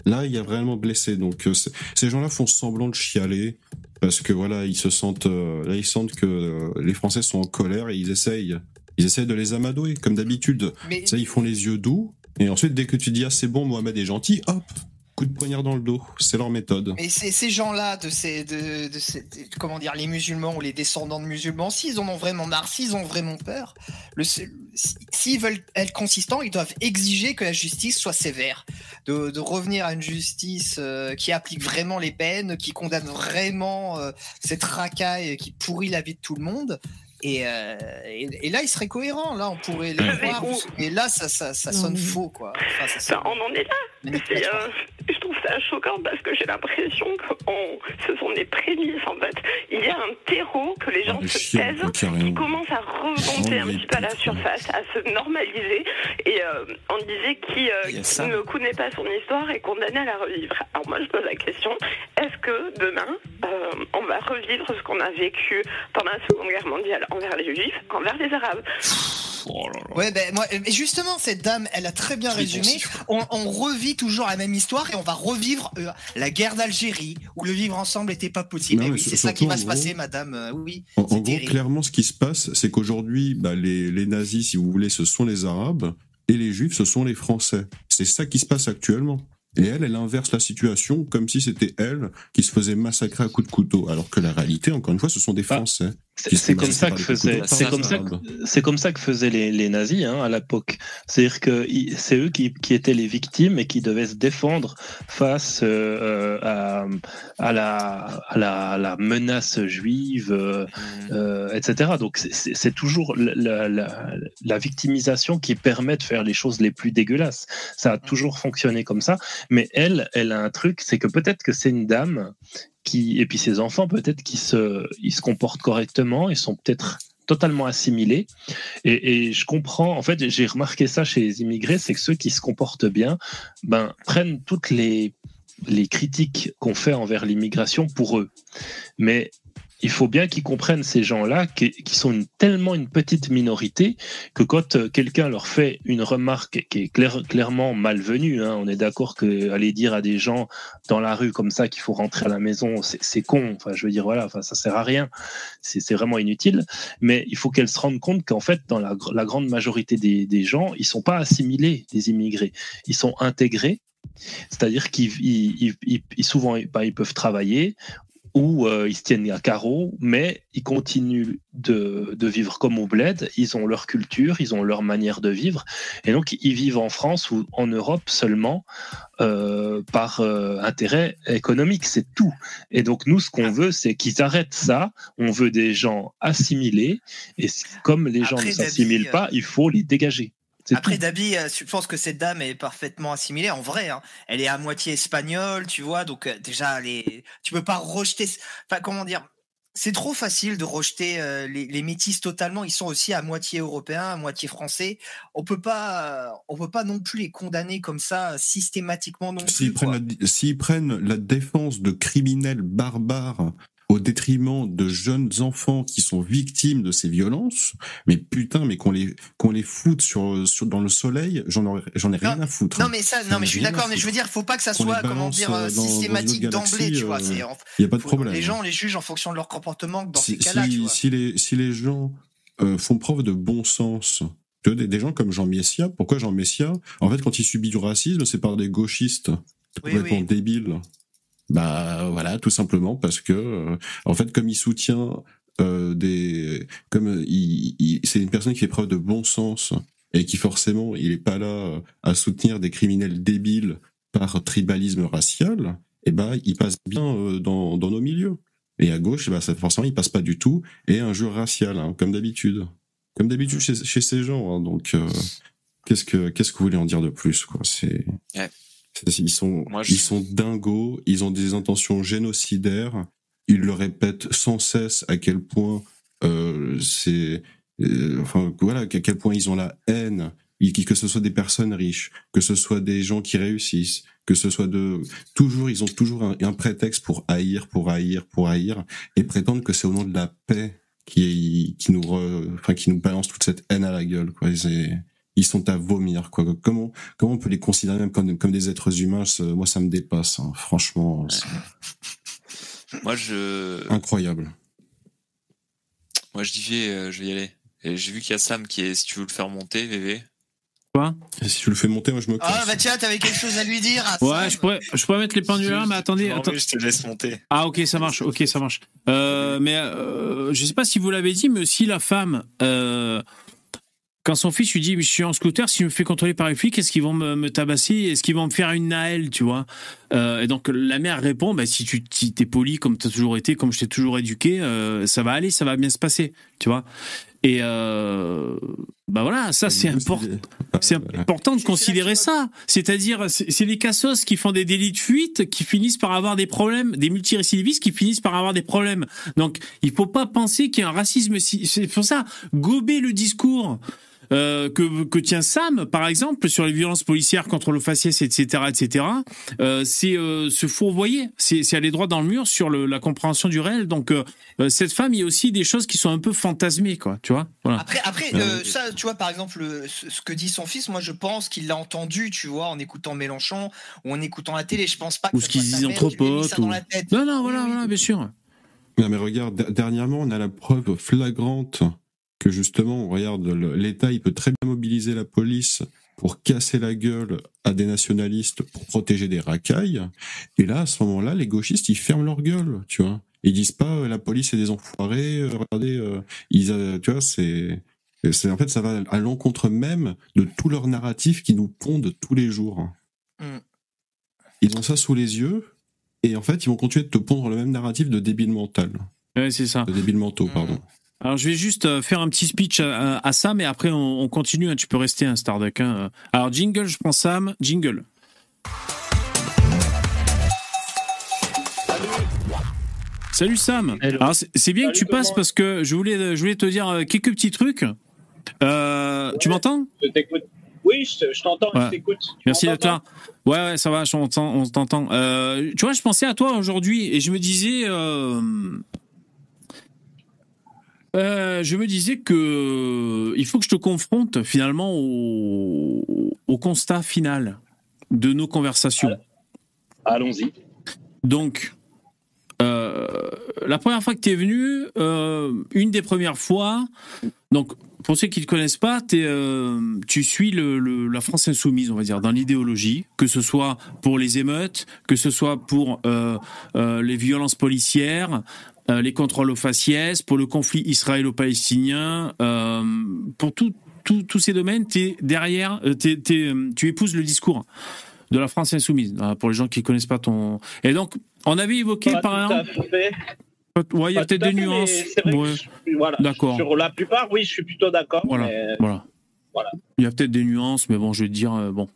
Là, il y a vraiment blessé. Donc, euh, ces gens-là font semblant de chialer parce que voilà, ils se sentent, euh, là, ils sentent que euh, les Français sont en colère et ils essayent, ils essayent de les amadouer comme d'habitude. Mais- Ça, ils font les yeux doux et ensuite, dès que tu dis ah c'est bon, Mohamed est gentil, hop, coup de poignard dans le dos. C'est leur méthode. Mais ces, ces gens-là, de ces, de, de ces- de- comment dire, les musulmans ou les descendants de musulmans, s'ils en ont vraiment marre, s'ils ont vraiment peur, s'ils veulent être consistants, ils doivent exiger que la justice soit sévère, de, de revenir à une justice euh, qui applique vraiment les peines, qui condamne vraiment euh, cette racaille qui pourrit la vie de tout le monde. Et, euh, et, et là, ils seraient cohérents. Là, on pourrait les croire. Et là, ça, ça, ça sonne faux, quoi. Enfin, ça sonne- on en est là. Euh, je trouve ça choquant parce que j'ai l'impression que on- ce sont des prémices en fait. Il y a un terreau que les gens Ah, se chiant, taisent, qui commence à remonter un petit peu à la surface, à se normaliser. Et euh, on disait qui, euh, qui ne connaît pas son histoire est condamné à la revivre. Alors moi je pose la question est-ce que demain on va revivre ce qu'on a vécu pendant la Seconde Guerre mondiale envers les Juifs, envers les Arabes? Ouais, ben moi, mais justement, cette dame, elle a très bien résumé. On, on revit toujours la même histoire et on va revivre euh, la guerre d'Algérie où le vivre ensemble n'était pas possible. Non, mais oui, c'est ça qui va se gros- passer, madame. euh, oui, En, gros, clairement, ce qui se passe, c'est qu'aujourd'hui, bah, les, les nazis, si vous voulez, ce sont les Arabes, et les Juifs, ce sont les Français. C'est ça qui se passe actuellement. Et elle, elle inverse la situation comme si c'était elle qui se faisait massacrer à coups de couteau, alors que la réalité, encore une fois, ce sont des Français. C'est qui se c'est comme ça que faisaient, c'est comme ça, c'est comme ça que faisaient les, les nazis hein, à l'époque. C'est-à-dire que c'est eux qui, qui étaient les victimes et qui devaient se défendre face euh, à, à, la, à, la, à la menace juive, euh, euh, etc. Donc c'est- toujours la, la, la, la victimisation qui permet de faire les choses les plus dégueulasses. Ça a toujours fonctionné comme ça. Mais elle, elle a un truc, c'est que peut-être que c'est une dame qui, et puis ses enfants peut-être qui se, ils se comportent correctement, ils sont peut-être totalement assimilés. Et, et je comprends, en fait, j'ai remarqué ça chez les immigrés, c'est que ceux qui se comportent bien, ben, prennent toutes les, les critiques qu'on fait envers l'immigration pour eux. Mais il faut bien qu'ils comprennent ces gens-là qui, sont tellement une petite minorité que quand euh, quelqu'un leur fait une remarque qui est clair- clairement malvenue, hein, on est d'accord que aller dire à des gens dans la rue comme ça qu'il faut rentrer à la maison, c'est con. Enfin, je veux dire, voilà, ça sert à rien. C'est vraiment inutile. Mais il faut qu'elles se rendent compte qu'en fait, dans la, gr- la grande majorité des, des gens, ils sont pas assimilés, des immigrés. Ils sont intégrés. C'est-à-dire qu'ils ils- ils- ils- ils- souvent bah, ils peuvent travailler ou euh, ils se tiennent à carreau, mais ils continuent de, de vivre comme au bled. Ils ont leur culture, ils ont leur manière de vivre, et donc ils vivent en France ou en Europe seulement euh, par euh, intérêt économique, c'est tout. Et donc nous, ce qu'on veut, c'est qu'ils arrêtent ça. On veut des gens assimilés, et comme les gens Après, ne s'assimilent pas, il faut les dégager. C'est Après. Dabi, euh, je pense que cette dame est parfaitement assimilée en vrai. hein. Elle est à moitié espagnole, tu vois, donc euh, déjà, elle est... tu peux pas rejeter. Enfin, comment dire C'est trop facile de rejeter euh, les, les métis totalement. Ils sont aussi à moitié européens, à moitié français. On peut pas, euh, on peut pas non plus les condamner comme ça systématiquement non S'ils plus. prennent, la, s'ils prennent la défense de criminels barbares au détriment de jeunes enfants qui sont victimes de ces violences, mais putain, mais qu'on les qu'on les foute sur, sur dans le soleil, j'en ai rien à foutre. Non mais ça, non mais ai je suis d'accord, mais je veux dire, faut pas que ça soit, comment dire, euh, dans- systématique d'emblée, tu vois. euh, c'est en- y a pas de faut- problème. Les gens, les juges en fonction de leur comportement dans si, ces cas-là, si- tu vois. si les, si les gens euh, font preuve de bon sens, des, des gens comme Jean Messia, pourquoi Jean Messia En fait, quand il subit du racisme, c'est par des gauchistes Oui, complètement oui. débiles. Bah voilà, tout simplement parce que, euh, en fait, comme il soutient euh, des, comme euh, il, il- c'est une personne qui fait preuve de bon sens et qui forcément, il est pas là à soutenir des criminels débiles par tribalisme racial. Et ben, il passe bien dans, dans nos milieux. Et à gauche, eh ça, forcément, il passe pas du tout. Et un jeu racial, hein, comme d'habitude. Comme d'habitude chez, chez ces gens. hein. donc, euh, qu'est-ce que qu'est-ce que vous voulez en dire de plus quoi? C'est Ouais. Ils sont Moi, je- ils sont dingos. Ils ont des intentions génocidaires. Ils le répètent sans cesse à quel point euh, c'est euh, enfin voilà à quel point ils ont la haine. Que ce soit des personnes riches, que ce soit des gens qui réussissent, que ce soit de toujours ils ont toujours un, un prétexte pour haïr, pour haïr, pour haïr et prétendent que c'est au nom de la paix qui qui nous re- enfin qui nous balance toute cette haine à la gueule quoi. C'est ils sont à vomir quoi. Comment comment on peut les considérer même comme comme des êtres humains? Moi ça me dépasse. hein. Franchement, c'est Moi, je, incroyable. moi, je dis, vais, euh, je vais y aller. Et j'ai vu qu'il y a Sam qui est, si tu veux le faire monter, VV. Quoi? Et si tu le fais monter, moi je me casse. Ah bah tiens, t'avais quelque chose à lui dire. à Ouais, je pourrais, je pourrais mettre les pendulars, mais attendez. Non, attends- mais je te laisse monter. Ah ok, ça marche. Ok, ça marche. Euh, mais euh, je sais pas si vous l'avez dit, mais si la femme, euh, quand son fils lui dit, je suis en scooter, si je me fais contrôler par les flics, est-ce qu'ils vont me, me tabasser? Est-ce qu'ils vont me faire une Naël, tu vois? Euh, Et donc la mère répond, bah, si tu si t'es poli comme tu as toujours été, comme je t'ai toujours éduqué, euh, ça va aller, ça va bien se passer, tu vois? Et euh, bah voilà, ça c'est important. C'est important de considérer ça. C'est-à-dire, c'est les cassos qui font des délits de fuite qui finissent par avoir des problèmes, des multirécidivistes qui finissent par avoir des problèmes. Donc, il faut pas penser qu'il y a un racisme. C'est pour ça, gober le discours. Euh, que, que tient Sam, par exemple, sur les violences policières contre le faciès, etc., etc., euh, c'est euh, se fourvoyer, c'est aller droit dans le mur sur le, la compréhension du réel. Donc, cette femme, il y a aussi des choses qui sont un peu fantasmées, quoi, tu vois voilà. Après, après euh, ça, tu vois, par exemple, le- ce que dit son fils, moi, je pense qu'il l'a entendu, tu vois, en écoutant Mélenchon ou en écoutant la télé. Je pense pas que Ou ce qu'ils disent entre potes. dans Ou... la tête. Non, non, voilà, voilà, bien sûr. Non mais regarde, dernièrement, on a la preuve flagrante que justement, regarde, le- l'État, il peut très bien mobiliser la police pour casser la gueule à des nationalistes pour protéger des racailles. Et là, à ce moment-là, les gauchistes, ils ferment leur gueule, tu vois. Ils disent pas euh, la police est des enfoirés. euh, regardez, euh, ils, euh, tu vois, c'est, c'est en fait ça va à l'encontre même de tout leur narratif qui nous pondent tous les jours. Mm. Ils ont ça sous les yeux et en fait ils vont continuer de te pondre le même narratif de débile mental. Ouais, c'est ça. De débile mentaux, pardon. Alors je vais juste euh, faire un petit speech à, à, à Sam et après on, on continue. hein, tu peux rester un Starduck. Hein. Alors jingle, je prends Sam. Jingle. Salut Sam. Alors c'est bien que tu passes parce que je voulais, je voulais te dire euh, quelques petits trucs. Euh, Tu m'entends? Oui, je, te- je t'entends, Ouais. je t'écoute. Merci d'être là. Ouais, ouais, ça va, on t'entend. Euh, tu vois, je pensais à toi aujourd'hui et je me disais, euh, euh, je me disais que il faut que je te confronte finalement au, au constat final de nos conversations. Allons-y. Donc, euh, la première fois que tu es venu, euh, une des premières fois, donc pour ceux qui ne te connaissent pas, euh, tu suis le, le- la France insoumise, on va dire, dans l'idéologie, que ce soit pour les émeutes, que ce soit pour euh, euh, les violences policières, euh, les contrôles aux faciès, pour le conflit israélo-palestinien, euh, pour tous ces domaines, t'es derrière, euh, euh, tu épouses le discours de la France insoumise, pour les gens qui connaissent pas ton... Et donc, on avait évoqué Pas par exemple... Ouais, il y a peut-être des nuances. Ouais. voilà. D'accord. Sur la plupart, oui, je suis plutôt d'accord. Voilà, mais- voilà. voilà. Il y a peut-être des nuances, mais bon, je vais te dire, euh, bon.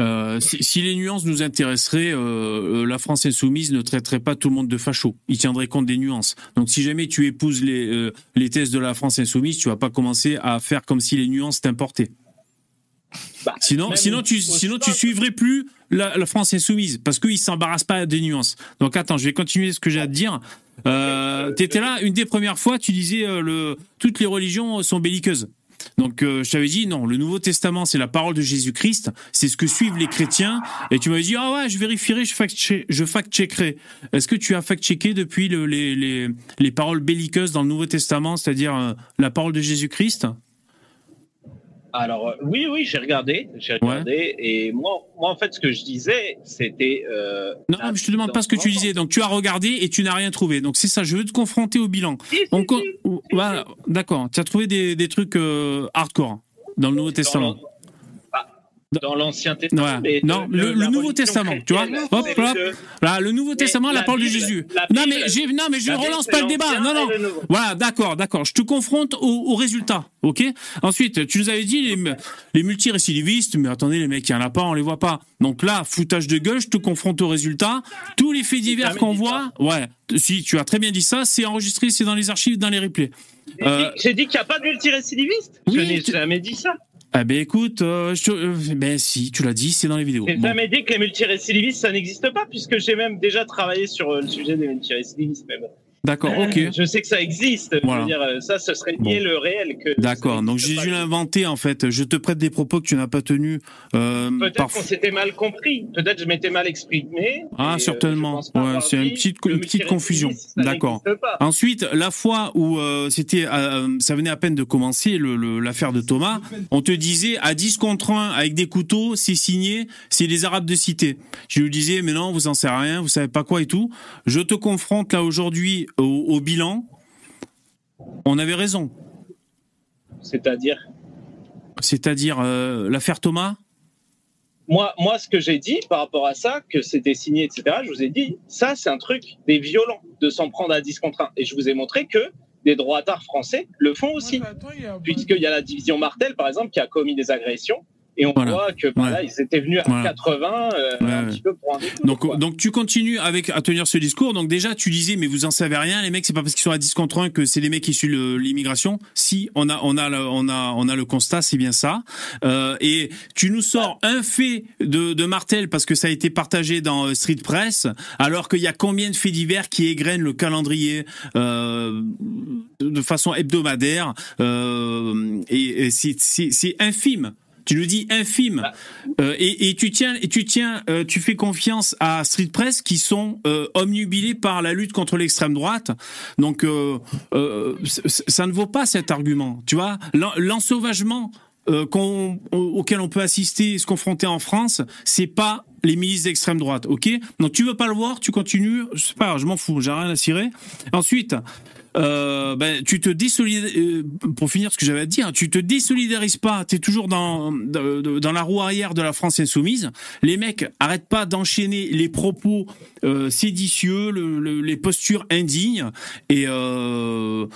Euh, si, si les nuances nous intéresseraient, euh, euh, la France insoumise ne traiterait pas tout le monde de facho. Il tiendrait compte des nuances. Donc, si jamais tu épouses les, euh, les thèses de la France insoumise, tu vas pas commencer à faire comme si les nuances t'importaient. sinon, même sinon tu, sinon tu suivrais plus la, la France insoumise parce qu'ils s'embarrassent pas des nuances. Donc, attends, je vais continuer ce que j'ai à te dire. Euh, T'étais là une des premières fois, tu disais le, toutes les religions sont belliqueuses. Donc euh, je t'avais dit non, le Nouveau Testament c'est la parole de Jésus-Christ, c'est ce que suivent les chrétiens. Et tu m'avais dit ah ouais, je vérifierai, je fact je fact checkerai. Est-ce que tu as fact checké depuis le- les, les les paroles belliqueuses dans le Nouveau Testament, c'est-à-dire euh, la parole de Jésus-Christ? Alors, euh, oui, oui, j'ai regardé. J'ai regardé. Et moi, moi, en fait, ce que je disais, c'était. euh, Non, mais je te demande pas ce que tu disais. Donc tu as regardé et tu n'as rien trouvé. Donc c'est ça, je veux te confronter au bilan. On voilà, d'accord. Tu as trouvé des, des trucs euh, hardcore dans le Nouveau Testament. Dans l'Ancien Testament. Ouais. Non, de- le, Nouveau Testament, tu vois. Hop, hop. Là, le Nouveau Testament, la, la parole de Jésus. non, mais non, mais je Bible, relance pas le débat. Non, non. Voilà, d'accord, d'accord. Je te confronte au, au résultat, ok? Ensuite, tu nous avais dit les, les multirécidivistes, mais attendez, les mecs, il y en a pas, on les voit pas. Donc là, foutage de gueule, je te confronte au résultat. Tous les faits divers qu'on voit, ouais, si tu as très bien dit ça, c'est enregistré, c'est dans les archives, dans les replays. J'ai Euh, dit- J'ai dit qu'il n'y a pas de multirécidiviste. je oui, n'ai tu- jamais dit ça. Ah ben écoute, euh, je te- euh, ben si, tu l'as dit, c'est dans les vidéos. Bon. jamais dit que les multirécidivistes, ça n'existe pas, puisque j'ai même déjà travaillé sur euh, le sujet des multirécidivistes. Même. D'accord, ok. Je sais que ça existe. Je Voilà. veux dire, euh, ça, ce serait nier le réel. que D'accord, donc j'ai dû l'inventer en fait. Je te prête des propos que tu n'as pas tenus. Euh, Peut-être qu'on s'était mal compris. Peut-être que je m'étais mal exprimé. Ah, euh, certainement. je Ouais, c'est une petite, une petite confusion. D'accord. Ensuite, la fois où euh, c'était, ça venait à peine de commencer l'affaire de Thomas, on te disait à 10 contre 1 avec des couteaux, c'est signé, c'est les Arabes de cité. Je lui disais, mais non, vous en savez rien, vous savez pas quoi et tout. Je te confronte là aujourd'hui au, au bilan. On avait raison. C'est-à-dire C'est-à-dire euh, l'affaire Thomas? moi, moi, ce que j'ai dit par rapport à ça, que c'était signé, etc., je vous ai dit, ça, c'est un truc des violents de s'en prendre à 10 contre 1. Et je vous ai montré que des droitards français le font aussi. Puisqu'il y a la division Martel, par exemple, qui a commis des agressions. Et on Voilà. voit que voilà, Ouais. ils étaient venus à Voilà. 80 euh, Ouais, un ouais. petit peu pour un détour. Donc, donc tu continues avec à tenir ce discours. Donc déjà, tu disais, mais vous en savez rien, les mecs. C'est pas parce qu'ils sont à 10 contre 1 que c'est les mecs issus de l'immigration. Si on a, on a, le, on a, on a le constat, c'est bien ça. Euh, et tu nous sors un fait de, de Martel parce que ça a été partagé dans euh, Street Press, alors qu'il y a combien de faits divers qui égrènent le calendrier euh, de façon hebdomadaire. Euh, et et c'est infime. Tu le dis infime. Euh, et, et tu tiens, et tu tiens, euh, tu fais confiance à Street Press qui sont euh, omnubilés par la lutte contre l'extrême droite. Donc, euh, euh, ça ne vaut pas cet argument. Tu vois, L'en- l'ensauvagement euh, au- auquel on peut assister, se confronter en France, c'est pas les milices d'extrême droite, ok? Donc tu veux pas le voir, tu continues, je sais pas, je m'en fous, j'ai rien à cirer. Ensuite, euh, ben, tu te désolidarises, pour finir ce que j'avais à te dire, tu te désolidarises pas, tu es toujours dans, dans, la roue arrière de la France insoumise. Les mecs arrêtent pas d'enchaîner les propos euh, séditieux, le- le- les postures indignes. Et, euh,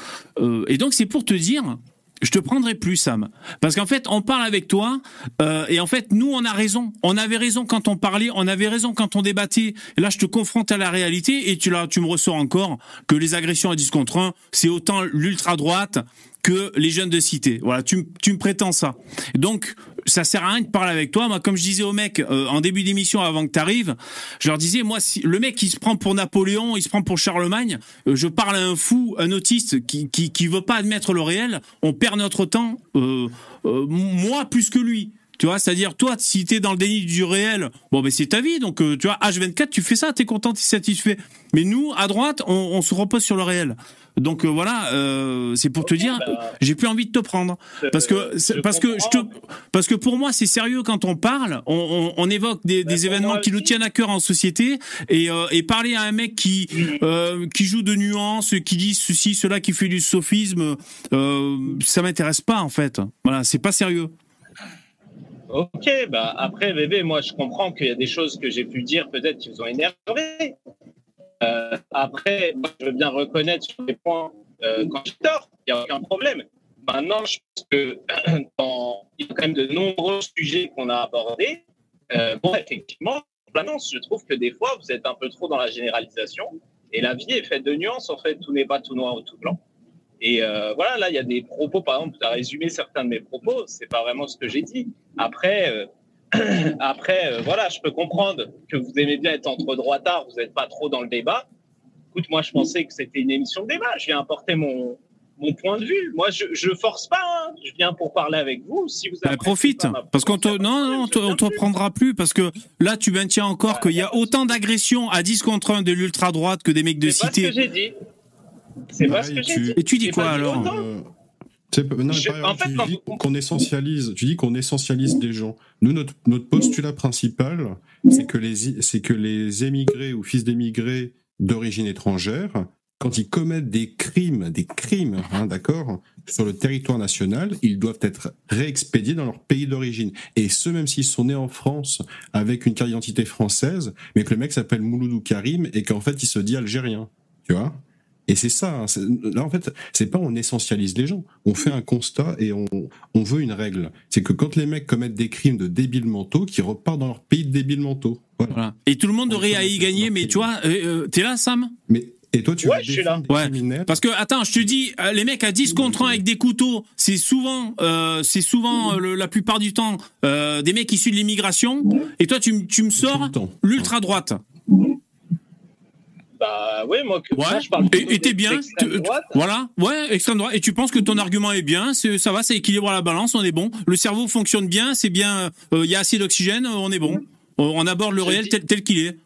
euh, et donc c'est pour te dire, je te prendrai plus, Sam. Parce qu'en fait, on parle avec toi, euh, et en fait, nous, on a raison. On avait raison quand on parlait, on avait raison quand on débattait. Et là, je te confronte à la réalité, et tu, me ressors encore que les agressions à 10 contre 1, c'est autant l'ultra-droite que les jeunes de cité. Voilà, tu, tu me prétends ça. Donc, ça sert à rien de parler avec toi. Moi, comme je disais aux mecs euh, en début d'émission avant que tu arrives, je leur disais, moi, si le mec, il se prend pour Napoléon, il se prend pour Charlemagne, euh, je parle à un fou, un autiste qui, qui, qui veut pas admettre le réel, on perd notre temps, euh, moi plus que lui. Tu vois, c'est-à-dire, toi, si t'es dans le déni du réel, bon, ben, c'est ta vie. Donc, euh, tu vois, H24, tu fais ça, t'es content, t'es satisfait. Mais nous, à droite, on, on se repose sur le réel. Donc, euh, voilà, euh, c'est pour te dire, j'ai plus envie de te prendre. Parce que, c'est- parce que je te, parce que pour moi, c'est sérieux quand on parle, on, on, on évoque des, des événements qui nous tiennent à cœur en société et, euh, et parler à un mec qui, euh, qui joue de nuances, qui dit ceci, cela, qui fait du sophisme, euh, ça m'intéresse pas, en fait. Voilà, c'est pas sérieux. Ok, bah après, bébé, moi je comprends qu'il y a des choses que j'ai pu dire peut-être qui vous ont énervé. Euh, après, moi, je veux bien reconnaître sur les points euh, quand j'ai tort, il n'y a aucun problème. Maintenant, je pense que dans- y quand même de nombreux sujets qu'on a abordés. Euh, bon, effectivement, je trouve que des fois, vous êtes un peu trop dans la généralisation. Et la vie est faite de nuances, en fait. Tout n'est pas tout noir ou tout blanc. Et euh, voilà, là, il y a des propos, par exemple, tu as résumé certains de mes propos, c'est pas vraiment ce que j'ai dit. Après, euh, après euh, voilà, je peux comprendre que vous aimez bien être entre droitards, vous n'êtes pas trop dans le débat. Écoute, moi, je pensais que c'était une émission de débat. Je viens apporter mon, mon point de vue. Moi, je, je force pas. hein. Je viens pour parler avec vous. Si vous Bah, avez profite, parce qu'on te, non, non, on te, on te prendra plus, parce que là, tu maintiens encore qu'il y a autant d'agressions à 10 contre 1 de l'ultra-droite que des mecs de c'est pas ce que cité. j'ai dit. C'est pas ce que j'ai dit. Et tu dis quoi alors non, Je- exemple, en fait, tu dis qu'on essentialise, tu dis qu'on essentialise des gens. Nous, notre, notre postulat principal, c'est que les, c'est que les émigrés ou fils d'émigrés d'origine étrangère, quand ils commettent des crimes, des crimes, hein, d'accord, sur le territoire national, ils doivent être réexpédiés dans leur pays d'origine. Et ce, même s'ils sont nés en France avec une carte d'identité française, mais que le mec s'appelle Mouloudou Karim et qu'en fait il se dit algérien. Tu vois et c'est ça, hein, là en fait, c'est pas on essentialise les gens, on fait un constat et on, on veut une règle. C'est que quand les mecs commettent des crimes de débiles mentaux, qu'ils repartent dans leur pays de débiles mentaux. Voilà. Et tout le monde aurait à y gagner, mais tu vois, euh, euh, t'es là, Sam? Mais et toi, tu Ouais, je suis là. Ouais. Parce que attends, je te dis, euh, les mecs à 10 contre 1 avec des couteaux, c'est souvent, euh, c'est souvent euh, le- la plupart du temps euh, des mecs issus de l'immigration. Et toi, tu, tu me sors l'ultra droite. Bah ouais, moi, que, Ouais. je parle Et t'es bien. tu- droite. Voilà. Ouais, extrême droite. Et tu penses que ton argument est bien. Ça va, ça équilibre la balance. On est bon. Le cerveau fonctionne bien. C'est bien. euh, Il y a assez d'oxygène. On est bon. On, on aborde le Je réel dis- tel, tel qu'il est.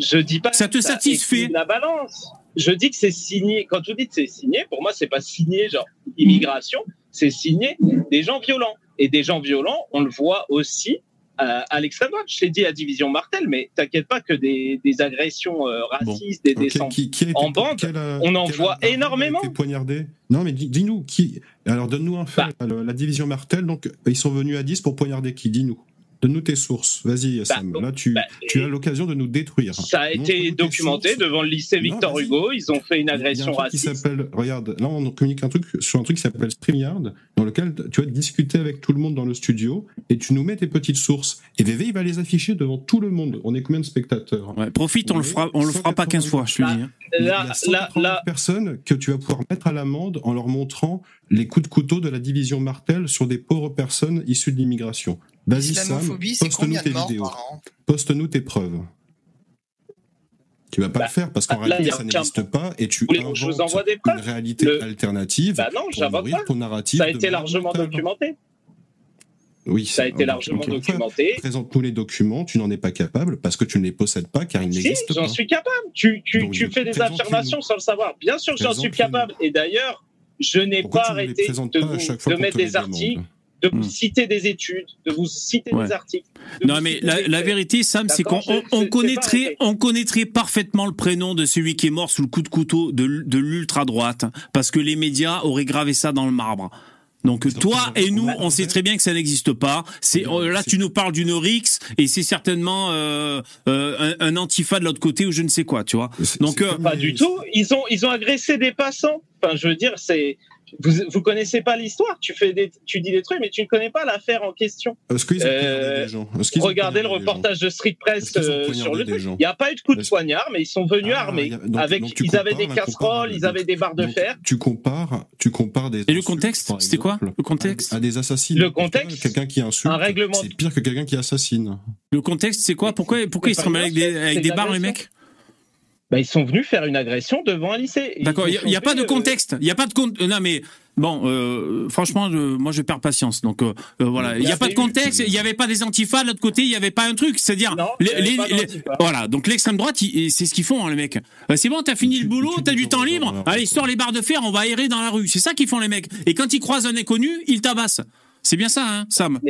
Je dis pas Ça te satisfait La balance. Je dis que c'est signé. Quand vous dites c'est signé, pour moi, c'est pas signé genre immigration, c'est signé des gens violents. Et des gens violents, on le voit aussi euh, à l'extrême droite. Je t'ai dit à Division Martel, mais t'inquiète pas que des, des agressions euh, racistes, des Ok, descentes qui- en bande, quel, euh, on en voit énormément. poignardé Non, mais dis- dis-nous qui. Alors donne-nous un fait. Bah. La division Martel, donc ils sont venus à 10 pour poignarder qui? Dis-nous. Donne-nous tes sources. Vas-y, Sam. Là, tu, tu as l'occasion de nous détruire. Bah, Ça a été documenté sources. devant le lycée Victor Hugo. Ils ont fait une agression qui raciste. s'appelle, regarde, là on communique un truc sur un truc qui s'appelle StreamYard, dans lequel tu vas discuter avec tout le monde dans le studio et tu nous mets tes petites sources. Et VV il va les afficher devant tout le monde. On est combien de spectateurs? Ouais, profite, on le fera, on le fera pas 15 fois, je te le dis. hein. Il y a Là, là, 189 là, personnes que tu vas pouvoir mettre à l'amende en leur montrant les coups de couteau de la division Martel sur des pauvres personnes issues de l'immigration. Vas-y Sam, poste-nous tes vidéos. Poste-nous tes preuves. Tu vas pas Bah, le faire parce qu'en là, réalité ça n'existe pas et tu que je vous inventes envoie des une preuves réalité Le- alternative Bah non, pour nourrir pas. ton narratif. Ça a été largement documenté. Oui, Ça a été largement ok, ok. documenté. Présente-nous les documents, tu n'en es pas capable parce que tu ne les possèdes pas car ils Si, n'existent j'en pas. suis capable. Tu, tu, Donc, tu fais des affirmations sans le savoir. Bien sûr que j'en suis capable. Et d'ailleurs, je n'ai pas arrêté de, pas vous- mettre des articles, de vous Hmm. citer des études, de vous citer Ouais. des articles. de Non mais la, vérité, Sam, c'est qu'on on, on connaîtrait, on connaîtrait parfaitement le prénom de celui qui est mort sous le coup de couteau de, de l'ultra droite, parce que les médias auraient gravé ça dans le marbre. Donc toi et nous, on sait très bien que ça n'existe pas. C'est là, tu nous parles d'une Rix et c'est certainement euh, euh, un, un antifa de l'autre côté ou je ne sais quoi, tu vois. Donc euh, Pas du tout. Ils ont, ils ont agressé des passants. Enfin, je veux dire, c'est. Vous, vous connaissez pas l'histoire. Tu fais des, tu dis des trucs, mais tu ne connais pas l'affaire en question. Est-ce qu'ils ont Euh, des gens Est-ce qu'ils ont Regardez le reportage de Street Press euh, sur le des truc. gens Il n'y a pas eu de coup de poignard, mais ils sont venus Ah, armés. y a- donc- avec, donc ils avaient des casseroles, comparaison. ils avaient des barres de Donc, fer. Tu compares, tu compares des. Et le contexte, c'était quoi Le contexte à, à des assassins. Le contexte, quelqu'un qui insulte, un règlement- c'est pire que quelqu'un qui assassine. le contexte, c'est quoi? Pourquoi, pourquoi ils se remettent avec des, barres, les mecs? Bah, ils sont venus faire une agression devant un lycée. D'accord, il n'y a, pas de euh, contexte. Il n'y a pas de con- Non, mais bon, euh, franchement, moi, je perds patience. Donc euh, euh, voilà, il n'y a pas de contexte. Il n'y avait pas des antifas de l'autre côté. Il n'y avait pas un truc. C'est-à-dire, les, les- les- voilà. Donc l'extrême droite, c'est ce qu'ils font, hein, les mecs. Euh, c'est bon, t'as fini le boulot, t'as du temps libre. Allez, sors les barres de fer, on va aérer dans la rue. C'est ça qu'ils font, les mecs. Et quand ils croisent un inconnu, ils tabassent. C'est bien ça, hein, Sam?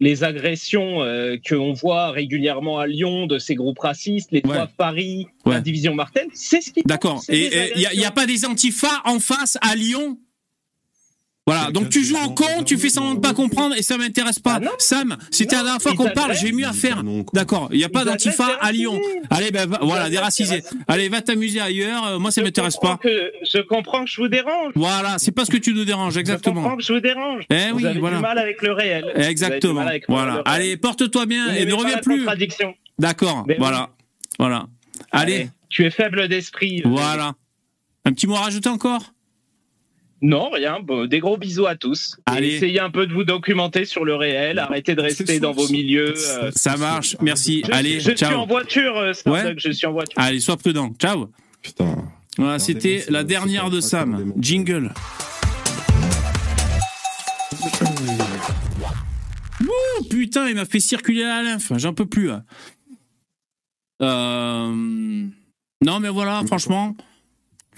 Les agressions euh, qu'on voit régulièrement à Lyon de ces groupes racistes, les trois de Paris, la division Martel, c'est ce qui. D'accord. Et il n'y a, pas des antifas en face à Lyon? Voilà, donc tu joues au con, tu fais semblant de pas comprendre et ça m'intéresse pas. Sam, c'était la dernière fois qu'on parle, j'ai mieux à faire. D'accord, il n'y a pas d'antifa à Lyon. Allez, ben voilà, des racisés. Allez, va t'amuser ailleurs, euh, moi ça m'intéresse pas. Que je comprends que je vous dérange. Voilà, c'est pas ce que tu nous déranges, Je exactement. comprends que je vous dérange. Eh Vous oui, avez voilà. du mal avec le réel. Exactement. avec Voilà. réel. Allez, porte-toi bien Vous et ne reviens plus. contradiction. D'accord, oui. voilà. Voilà. Allez, Tu es faible d'esprit. euh, voilà. Un petit mot à rajouter encore? Non, rien. Bon, des gros bisous à tous. Et Allez. essayez un peu de vous documenter sur le réel. Arrêtez de rester dans vos milieux. euh. Ça marche, merci. Je, Allez, je suis en voiture, euh, Starbuck, Ouais. je suis en voiture. Allez, sois prudent. Ciao. Putain. Voilà, c'était la dernière de Sam. Jingle. Ouh, putain, il m'a fait circuler la lymphe. J'en peux plus. là. Euh... Non, mais voilà, franchement.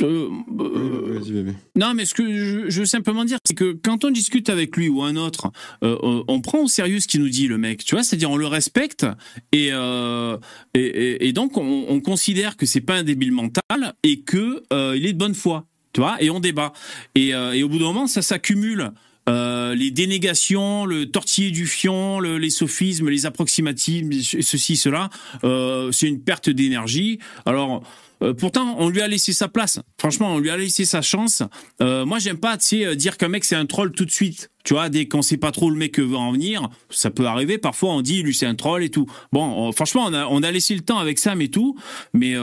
Euh, euh, bébé. non, mais ce que je, je veux simplement dire, c'est que quand on discute avec lui ou un autre, euh, euh, on prend au sérieux ce qu'il nous dit, le mec. Tu vois, c'est-à-dire on le respecte et et, et- et donc on, on considère que c'est pas un débile mental et que il est de bonne foi. Tu vois, et on débat. Et, au bout d'un moment, ça s'accumule. Euh, les dénégations, le tortiller du fion, le- les sophismes, les approximatifs, ceci, cela, euh, c'est une perte d'énergie. Alors, euh, pourtant, on lui a laissé sa place. Franchement, on lui a laissé sa chance. Euh, moi, j'aime pas, euh, dire qu'un mec c'est un troll tout de suite. Tu vois, dès qu'on sait pas trop le mec veut en venir, ça peut arriver. Parfois, on dit lui c'est un troll et tout. Bon, franchement, on a, laissé le temps avec Sam et tout, mais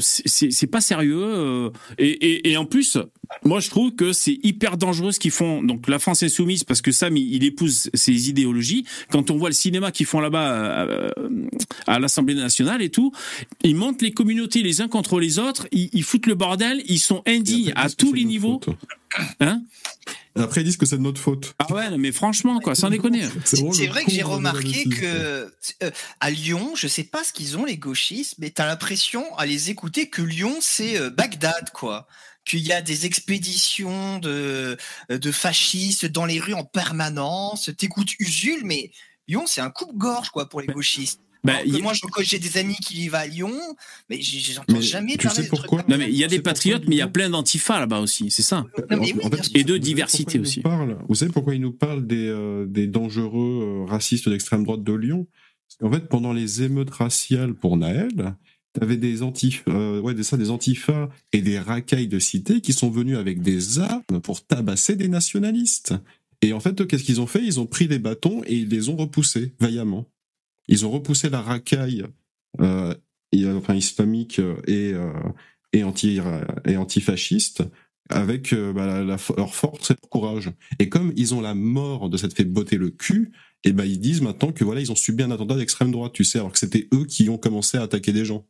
c'est- pas sérieux. et, et en plus, moi, je trouve que c'est hyper dangereux ce qu'ils font. Donc, la France insoumise, parce que Sam, il, il épouse ses idéologies. Quand on voit le cinéma qu'ils font là-bas euh, à l'Assemblée nationale et tout, ils montent les communautés les uns contre les autres. Ils, ils foutent le bordel. Ils sont indignes à tous les niveaux. Hein Après, ils disent que c'est de notre faute. Ah ouais, mais franchement, quoi, sans déconner. C'est c'est vrai que j'ai remarqué que euh, à Lyon, je sais pas ce qu'ils ont les gauchistes, mais t'as l'impression à les écouter que Lyon c'est euh, Bagdad quoi. Qu'il y a des expéditions de de fascistes dans les rues en permanence. T'écoutes Usul, mais Lyon c'est un coupe-gorge quoi pour les gauchistes. Bah, que a- moi, j'ai des amis qui vivent à Lyon, mais j'entends jamais parler de trucs comme Non, mais il y a des patriotes, mais il y a plein d'antifas là-bas aussi. C'est ça. Non, mais oui, En fait, Et de diversité aussi. vous savez pourquoi ils nous parlent des, euh, des dangereux euh, racistes d'extrême droite de Lyon? Parce qu'en fait, pendant les émeutes raciales pour Naël, t'avais des antif, euh, ouais, ça, des antifas et des racailles de cité qui sont venus avec des armes pour tabasser des nationalistes. Et en fait, qu'est-ce qu'ils ont fait? Ils ont pris des bâtons et ils les ont repoussés vaillamment. Ils ont repoussé la racaille euh, euh, enfin, islamique euh, et, euh, et, anti, et antifasciste avec euh, bah, leur force et leur courage. Et comme ils ont la mort de s'être fait botter le cul, et ben ils disent maintenant que voilà ils ont subi un attentat d'extrême droite, tu sais, alors que c'était eux qui ont commencé à attaquer des gens.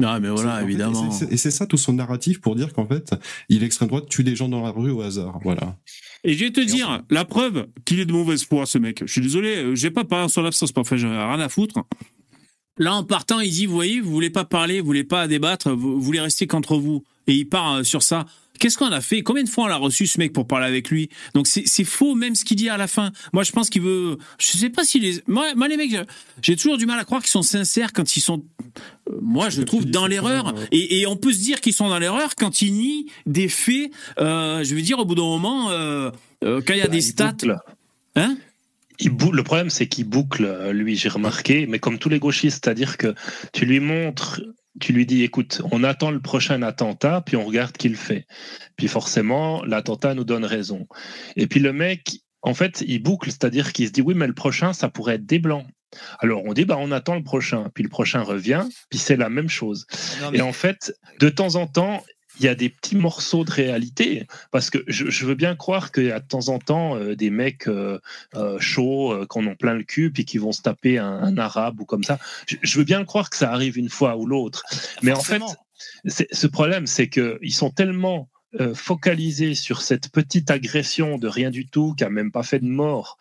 Non, mais voilà, fait, évidemment. et c'est- ça tout son narratif pour dire qu'en fait, il l'extrême droite tue des gens dans la rue au hasard. Voilà. Et je vais te dire, la preuve qu'il est de mauvaise foi, ce mec. Je suis désolé, euh, j'ai pas parlé sur l'absence, enfin, j'en ai rien à foutre. Là, en partant, il dit, vous voyez, vous voulez pas parler, vous voulez pas débattre, vous, vous voulez rester qu'entre vous. Et il part euh, sur ça. Qu'est-ce qu'on a fait? Combien de fois on l'a reçu, ce mec, pour parler avec lui? Donc, c'est faux, même ce qu'il dit à la fin. Moi, je pense qu'il veut... Je sais pas si les... Moi, moi les mecs, j'ai toujours du mal à croire qu'ils sont sincères quand ils sont... euh, Moi, je trouve dans l'erreur. Et, et on peut se dire qu'ils sont dans l'erreur quand ils nient des faits. euh, je veux dire, au bout d'un moment, euh, euh, quand il y a Bah, des stats... boucle. Hein? Il bou- le problème, c'est qu'il boucle, lui, j'ai remarqué, mais comme tous les gauchistes, c'est-à-dire que tu lui montres, tu lui dis, écoute, on attend le prochain attentat, puis on regarde qui le fait. Puis forcément, l'attentat nous donne raison. Et puis le mec, en fait, il boucle, c'est-à-dire qu'il se dit, oui, mais le prochain, ça pourrait être des blancs. Alors on dit, bah, on attend le prochain, puis le prochain revient, puis c'est la même chose. Non, mais- Et en fait, de temps en temps, il y a des petits morceaux de réalité, parce que je, je veux bien croire qu'il y a de temps en temps euh, des mecs euh, euh, chauds, qu'on en plein le cul, puis qui vont se taper un, un arabe ou comme ça. Je, je veux bien croire que ça arrive une fois ou l'autre. Mais en fait, c'est- ce problème, c'est qu'ils sont tellement euh, focalisés sur cette petite agression de rien du tout, qui a même pas fait de mort,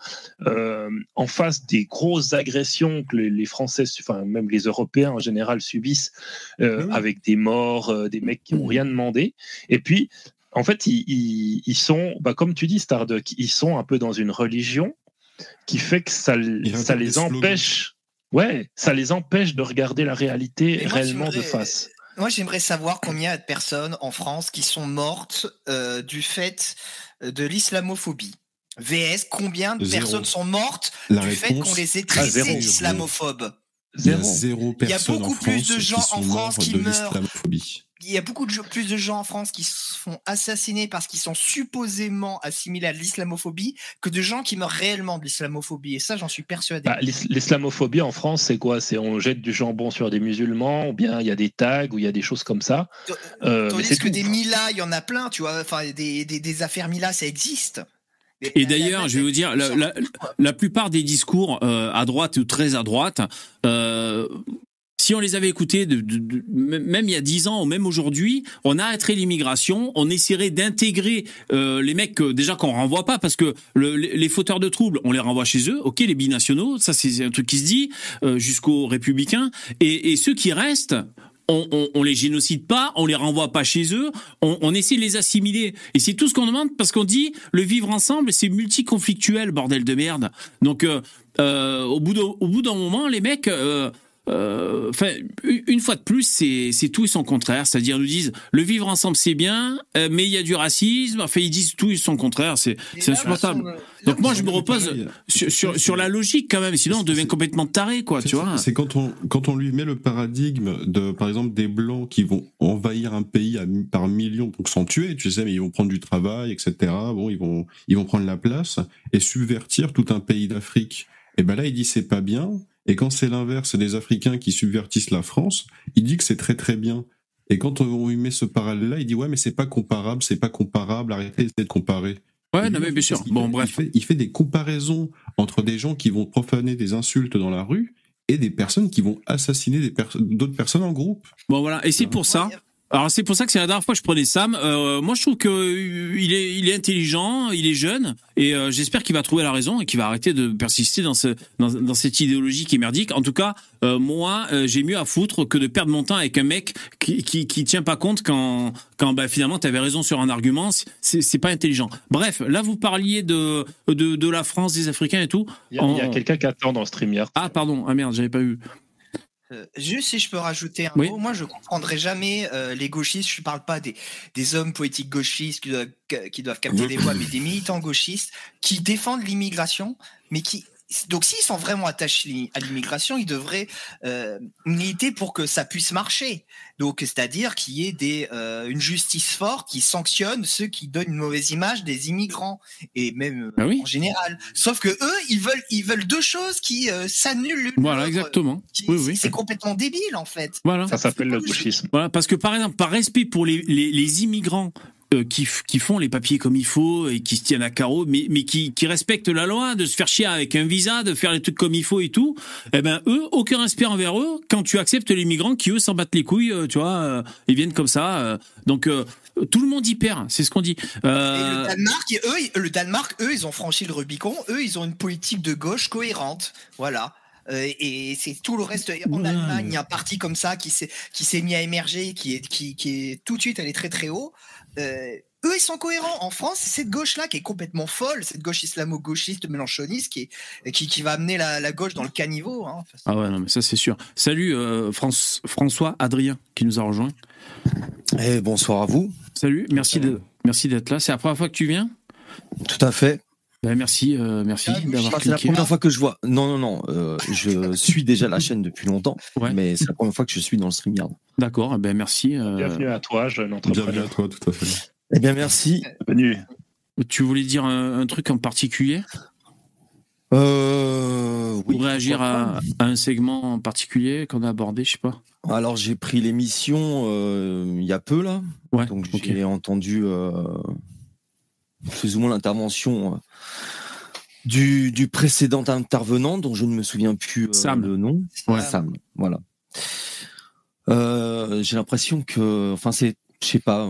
euh, en face des grosses agressions que les, les Français, enfin même les Européens en général subissent, euh, avec des morts, euh, des mecs qui n'ont rien demandé. Et puis, en fait, ils, ils- ils sont, bah, comme tu dis, Starduck, ils sont un peu dans une religion qui fait que ça, ça les empêche. Ouais, ça les empêche de regarder la réalité moi, réellement de face. Moi, j'aimerais savoir combien il y a de personnes en France qui sont mortes euh, du fait de l'islamophobie. VS, combien de Zéro. personnes sont mortes La du fait qu'on les ait Ah, traités zéro. d'islamophobes? Il y a zéro Il y a beaucoup en plus France de gens qui en sont France qui de meurent. Il y a beaucoup de gens- plus de gens en France qui se font assassiner parce qu'ils sont supposément assimilés à l'islamophobie que de gens qui meurent réellement de l'islamophobie. Et ça, j'en suis persuadé. Bah, l'is- L'islamophobie en France, c'est quoi? C'est on jette du jambon sur des musulmans, ou bien il y a des tags, ou il y a des choses comme ça? Euh, Tandis c'est que tout. des Mila, il y en a plein, tu vois. Enfin, des, des, des affaires Mila, ça existe. Et d'ailleurs, je vais vous dire, la, la, la plupart des discours euh, à droite ou très à droite, euh, si on les avait écoutés, de, de- de- même il y a dix ans ou même aujourd'hui, on arrêterait l'immigration, on essaierait d'intégrer euh, les mecs que, déjà qu'on renvoie pas, parce que le- les fauteurs de troubles, on les renvoie chez eux, ok, les binationaux, ça c'est un truc qui se dit, euh, jusqu'aux républicains, et, et ceux qui restent, on, on, on les génocide pas, on les renvoie pas chez eux, on, on essaie de les assimiler. Et c'est tout ce qu'on demande parce qu'on dit le vivre ensemble, c'est multiconflictuel, bordel de merde. Donc, euh, euh, au bout d'un moment, les mecs. euh, Enfin, une une fois de plus, c'est tout et son contraire. C'est-à-dire, ils nous disent le vivre ensemble c'est bien, euh, mais il y a du racisme. Enfin, ils disent tout et son contraire. C'est insupportable. Donc moi, je me repose sur, sur, sur la logique quand même. Sinon, on devient complètement taré, quoi. Tu vois C'est quand on, quand on lui met le paradigme de, par exemple, des blancs qui vont envahir un pays à, par millions pour s'en tuer, tu sais, mais ils vont prendre du travail, etc. Bon, ils vont, ils vont prendre la place et subvertir tout un pays d'Afrique. Et ben là, il dit c'est pas bien. Et quand c'est l'inverse, c'est des Africains qui subvertissent la France, il dit que c'est très très bien. Et quand on lui met ce parallèle-là, il dit ouais, mais c'est pas comparable, c'est pas comparable, arrêtez de comparer. Ouais, non, mais bien sûr. Bon, bref. Il fait, il fait des comparaisons entre des gens qui vont profaner des insultes dans la rue et des personnes qui vont assassiner d'autres personnes en groupe. Bon voilà, et c'est pour ça. Alors c'est pour ça que c'est la dernière fois que je prenais Sam. Euh, moi je trouve que euh, il est, il est intelligent, il est jeune, et euh, j'espère qu'il va trouver la raison et qu'il va arrêter de persister dans ce, dans, dans cette idéologie qui est merdique. En tout cas, euh, moi j'ai mieux à foutre que de perdre mon temps avec un mec qui, qui, qui tient pas compte quand, quand bah, finalement t'avais raison sur un argument. C'est, c'est pas intelligent. Bref, là vous parliez de, de, de la France, des Africains et tout. Il y a, quelqu'un qui attend dans le stream hier. Ah pardon, ah merde, j'avais pas eu. Euh, juste si je peux rajouter un Oui. mot, moi je comprendrai jamais euh, les gauchistes. Je parle pas des, des hommes politiques gauchistes qui doivent, qui doivent capter des voix, mais des militants gauchistes qui défendent l'immigration, mais qui donc s'ils sont vraiment attachés à l'immigration, ils devraient euh, militer pour que ça puisse marcher. Donc c'est-à-dire qu'il y ait des, euh, une justice forte qui sanctionne ceux qui donnent une mauvaise image des immigrants et même euh, en général. Sauf que eux, ils veulent ils veulent deux choses qui euh, s'annulent. Voilà, exactement. Oui, oui. C'est complètement débile en fait. Voilà. Ça s'appelle le gauchisme. Voilà, parce que par exemple, par respect pour les, les, les immigrants euh, qui, font les papiers comme il faut et qui se tiennent à carreau, mais, mais qui, qui respectent la loi, de se faire chier avec un visa, de faire les trucs comme il faut et tout, eh ben eux, aucun respect envers eux quand tu acceptes les migrants qui eux s'en battent les couilles, euh, tu vois, euh, ils viennent comme ça. euh, donc tout le monde y perd, c'est ce qu'on dit. Euh, Le Danemark, eux, ils- le Danemark, eux, ils ont franchi le Rubicon. Eux, ils ont une politique de gauche cohérente. Voilà. Euh, et c'est tout le reste. En Allemagne, il y a un parti comme ça qui s'est qui s'est mis à émerger, qui est qui, qui est tout de suite allé très très haut. Euh, eux, ils sont cohérents. En France, c'est cette gauche-là qui est complètement folle, cette gauche islamo-gauchiste mélanchoniste qui, est, qui, qui va amener la, la gauche dans le caniveau. Hein. Ah ouais, non, mais ça c'est sûr. Salut euh, France- François Adrien qui nous a rejoint. Eh, bonsoir à vous. Salut, merci de, merci d'être là. C'est la première fois que tu viens? Tout à fait. Ben, merci, euh, merci d'avoir Ah, c'est la cliqué. première fois que je vois. Non, non, non. euh, je suis déjà la chaîne depuis longtemps, mais c'est la première fois que je suis dans le StreamYard. D'accord, eh ben merci. euh, Bienvenue à toi, jeune entrepreneur. Bienvenue à toi, tout à fait. Eh bien, merci. Bienvenue. Tu voulais dire un, un truc en particulier? Euh, Pour réagir à, à un segment en particulier qu'on a abordé, je sais pas. Alors, j'ai pris l'émission euh, il y a peu, là. Donc, j'ai entendu euh, plus ou moins l'intervention euh, du, du précédent intervenant, dont je ne me souviens plus euh, Sam. le nom. Ouais. Sam, voilà. Euh, j'ai l'impression que, enfin, c'est, je sais pas,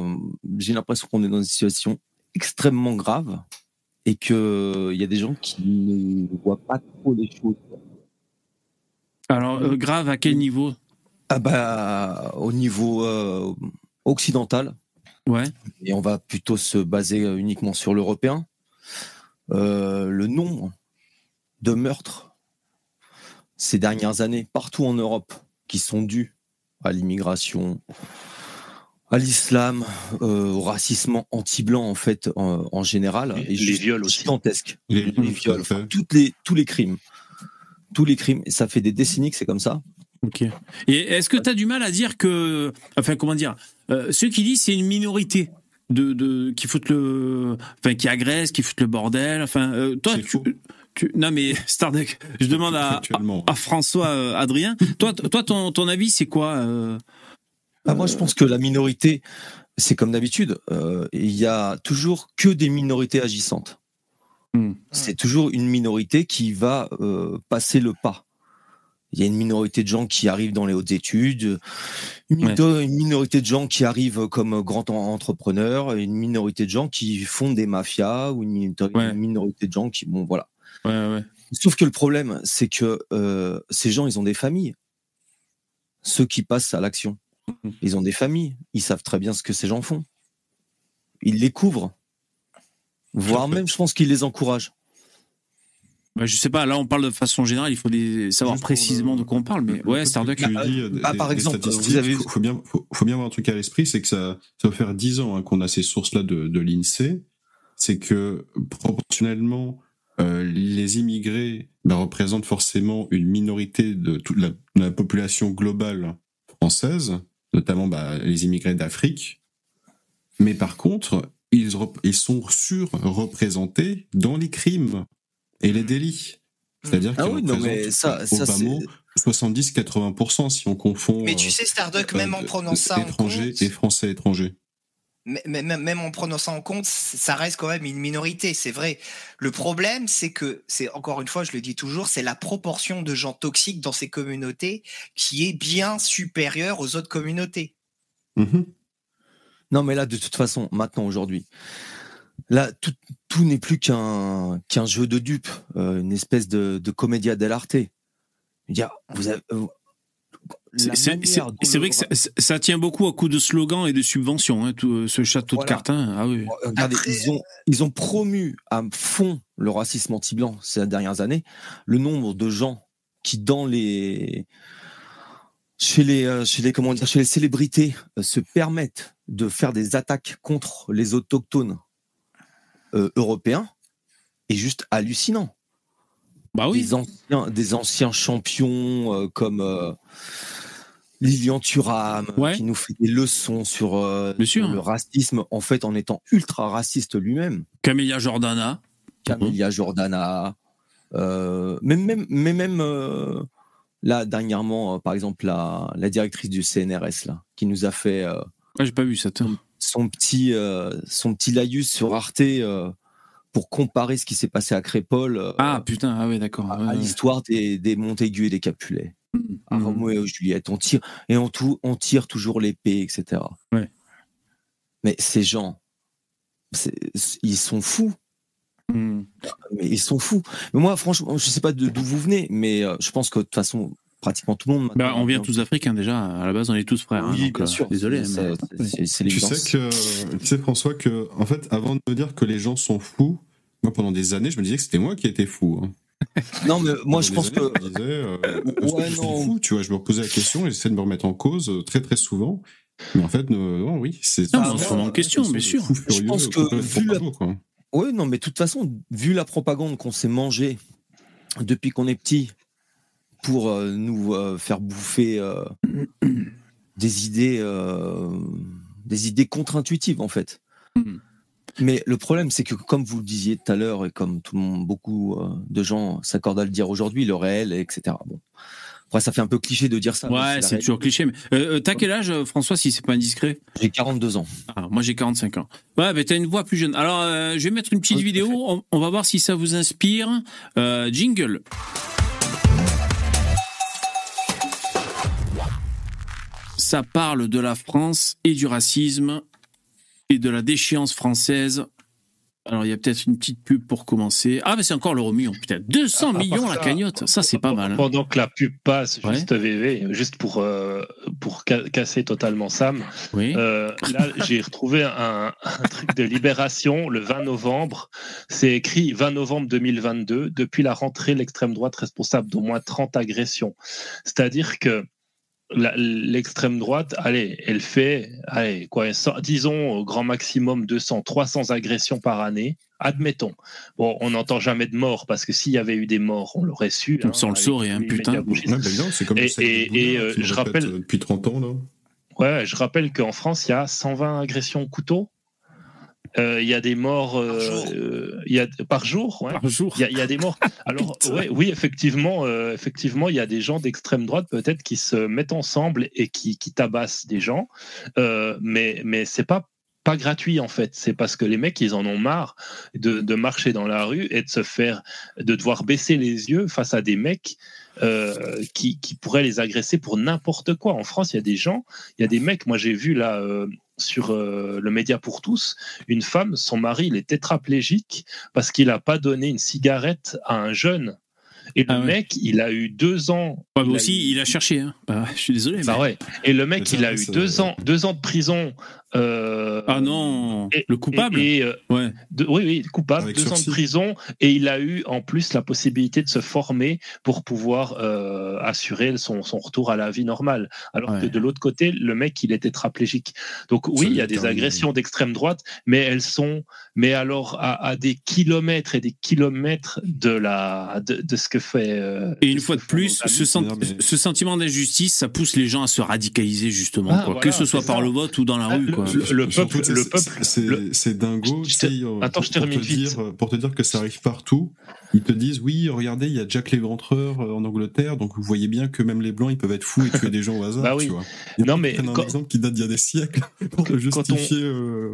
j'ai l'impression qu'on est dans une situation extrêmement grave et que il y a des gens qui ne voient pas trop les choses. Alors, euh, grave, à quel niveau? Ah bah, au niveau euh, occidental. Ouais. Et on va plutôt se baser uniquement sur l'européen. Euh, le nombre de meurtres ces dernières années partout en Europe qui sont dus à l'immigration, à l'islam, euh, au racisme anti-blanc en fait en, en général, Les- est les viols aussi. gigantesque. Les- viols, enfin, toutes les, tous les crimes, tous les crimes. Et ça fait des décennies que c'est comme ça. Ok. Et est-ce que tu as du mal à dire que, enfin, comment dire, euh, ceux qui disent c'est une minorité de, de qui foutent le, enfin, qui agressent, qui foutent le bordel. Enfin, euh, toi, tu, tu- non mais Starduck, je demande à, à, à François euh, Adrien. Toi, ton, ton avis, c'est quoi euh, Ah, moi, je pense que la minorité, c'est comme d'habitude. euh, Il y a toujours que des minorités agissantes. Hmm. C'est toujours une minorité qui va euh, passer le pas. Il y a une minorité de gens qui arrivent dans les hautes études, une, mino- une minorité de gens qui arrivent comme grands en- entrepreneurs, une minorité de gens qui font des mafias, ou une minorité, de gens qui, bon, voilà. Sauf que le problème, c'est que euh, ces gens, ils ont des familles. Ceux qui passent à l'action, ils ont des familles. Ils savent très bien ce que ces gens font. Ils les couvrent. Voire même, je pense qu'ils les encouragent. Bah, Je sais pas. Là, on parle de façon générale. Il faut des, savoir précisément de quoi on parle. Mais ouais, Starduck. Tu dis, euh, des- Ah, par des exemple, statistiques, vous avez- faut, bien, faut, faut bien avoir un truc à l'esprit, c'est que ça, ça va faire 10 ans hein, qu'on a ces sources-là de, de l'INSEE. C'est que proportionnellement, euh, les immigrés ben, représentent forcément une minorité de toute la, de la population globale française, notamment bah, les immigrés d'Afrique. Mais par contre, ils, ils sont surreprésentés dans les crimes et les délits. C'est-à-dire Ah qu'ils oui, non, mais ça- ça, c'est- mot 70-80% si on confond. Mais tu euh, sais, Starduck, euh, même en prenant ça en étrangers compte, et français étrangers. mais- même, en prenant ça en compte, ça reste quand même une minorité, c'est vrai. Le problème, c'est que, c'est encore une fois, je le dis toujours, c'est la proportion de gens toxiques dans ces communautés qui est bien supérieure aux autres communautés. Non, mais là, de toute façon, maintenant, aujourd'hui, là, tout, tout n'est plus qu'un qu'un jeu de dupes, euh, une espèce de, de comédia dell'arte. Vous avez, euh, C'est- vrai que ça, tient beaucoup à coup de slogans et de subventions, hein, tout, euh, ce château de Voilà. hein. Ah oui. Regardez, ils ont, ils ont promu à fond le racisme anti-blanc ces dernières années. Le nombre de gens qui, dans les, chez les, chez les, comment dire, chez les célébrités, se permettent de faire des attaques contre les autochtones euh, européens est juste hallucinant. Bah oui. Des anciens, des anciens champions euh, comme euh, Lilian Thuram qui nous fait des leçons sur, euh, sur le racisme en fait en étant ultra raciste lui-même. Camélia Jordana. Camélia Jordana. euh, même même mais même euh, là dernièrement euh, par exemple la, la directrice du CNRS là qui nous a fait euh, Ah, j'ai pas vu ça. Son petit euh, son petit laïus sur Arte euh, pour comparer ce qui s'est passé à Crépole euh, Ah putain, ah ouais, d'accord. à l'histoire des, des Montaigu et des Capulet. À Mhm. Roméo et Juliette, on tire et on, tou- on tire toujours l'épée, etc. Ouais. Mais ces gens, ils sont fous. Hmm. Mais ils sont fous. Mais moi, franchement, je sais pas d'où vous venez, mais je pense que de toute façon, pratiquement tout le monde. Bah, on vient tous d'africains déjà. À la base, on est tous frères. hein, Oui, donc, bien euh, sûr. Désolé. Mais- c'est- Tu sais que, tu sais François que, en fait, avant de me dire que les gens sont fous, moi pendant des années, je me disais que c'était moi qui étais fou. hein. Non, mais moi, Pendant je pense années, que. je me disais, euh, que Ouais, je suis non. fou, tu vois, je me reposais la question et j'essaie de me remettre en cause euh, très très souvent. Mais en fait, euh, non, oui, c'est. Non, mais on se remet en question, bien sûr. Je pense que vu la... Oui, non, mais de toute façon, vu la propagande qu'on s'est mangée depuis qu'on est petit pour euh, nous euh, faire bouffer euh, des idées, des idées contre-intuitives en fait. Mais le problème, c'est que comme vous le disiez tout à l'heure et comme tout le monde, beaucoup de gens s'accordent à le dire aujourd'hui, le réel, etc. Bon. Après, ça fait un peu cliché de dire ça. Ouais, c'est toujours cliché. Mais euh, t'as quel âge, François, si c'est pas indiscret? J'ai 42 ans. Ah, moi, j'ai 45 ans. Ouais, mais t'as une voix plus jeune. Alors, euh, je vais mettre une petite vidéo. On, on va voir si ça vous inspire. Euh, jingle. Ça parle de la France et du racisme et de la déchéance française. Alors, il y a peut-être une petite pub pour commencer. Ah, mais c'est encore l'euro million, putain. 200 À part millions la ça, cagnotte. Ça, c'est pas mal. hein. Pendant que la pub passe, juste VV, juste pour, euh, pour ca- casser totalement Sam, euh, là j'ai retrouvé un, un truc de Libération le 20 novembre. C'est écrit 20 novembre 2022, depuis la rentrée, l'extrême droite responsable d'au moins 30 agressions. C'est-à-dire que l'extrême droite, allez, elle fait, allez, quoi, disons au grand maximum 200, 300 agressions par année. Admettons. Bon, on n'entend jamais de morts parce que s'il y avait eu des morts, on l'aurait su. Ça, on le hein, tous les putain. Ouais, ben non, comme Et- de et- Bouddha, et, hein, euh, je rappelle- euh, Depuis 30 ans, là. Ouais, je rappelle qu'en France, il y a 120 agressions au couteau. Euh, Il y a des morts euh, euh, il y a, par jour. ouais. Par jour. Il y a, il y a des morts. Alors, ouais, oui, effectivement, euh, effectivement, il y a des gens d'extrême droite peut-être qui se mettent ensemble et qui, qui tabassent des gens. Euh, mais mais c'est pas pas gratuit en fait. C'est parce que les mecs, ils en ont marre de, de marcher dans la rue et de se faire, de devoir baisser les yeux face à des mecs euh, qui, qui pourraient les agresser pour n'importe quoi. En France, il y a des gens, il y a des mecs. Moi, j'ai vu là euh, sur euh, le Média pour tous, une femme, son mari, il est tétraplégique parce qu'il n'a pas donné une cigarette à un jeune. Et le mec, il a eu deux ans. Ouais, il a aussi, il a cherché. Hein. Bah, je suis désolé. bah mais- ouais. Et le mec, il a eu deux ans, deux ans de prison. Euh, Ah non, et- le coupable et- et, euh, Ouais. de- oui, oui, coupable, Avec deux ans de prison, et il a eu en plus la possibilité de se former pour pouvoir euh, assurer son, son retour à la vie normale. Alors que de l'autre côté, le mec, il est tétraplégique. Donc oui, il y a des agressions d'extrême droite, mais elles sont, mais alors à, à des kilomètres et des kilomètres de la de, de ce que fait. euh, Et une fois de plus, ce, sen- mais- ce sentiment d'injustice, ça pousse les gens à se radicaliser justement, Ah, quoi. voilà, que ce soit par ça. le vote ou dans la Ah, rue. le, quoi. Le- peuple- le c'est- peuple- c'est dingo. euh, Attends, je pour termine te vite. dire- Pour te dire que ça arrive partout, ils te disent oui, regardez, il y a Jack l'Éventreur euh, en Angleterre, donc vous voyez bien que même les blancs, ils peuvent être fous et tuer des gens au hasard. Bah oui. tu vois. Non, mais un quand- exemple qui date d'il y a des siècles pour te justifier euh,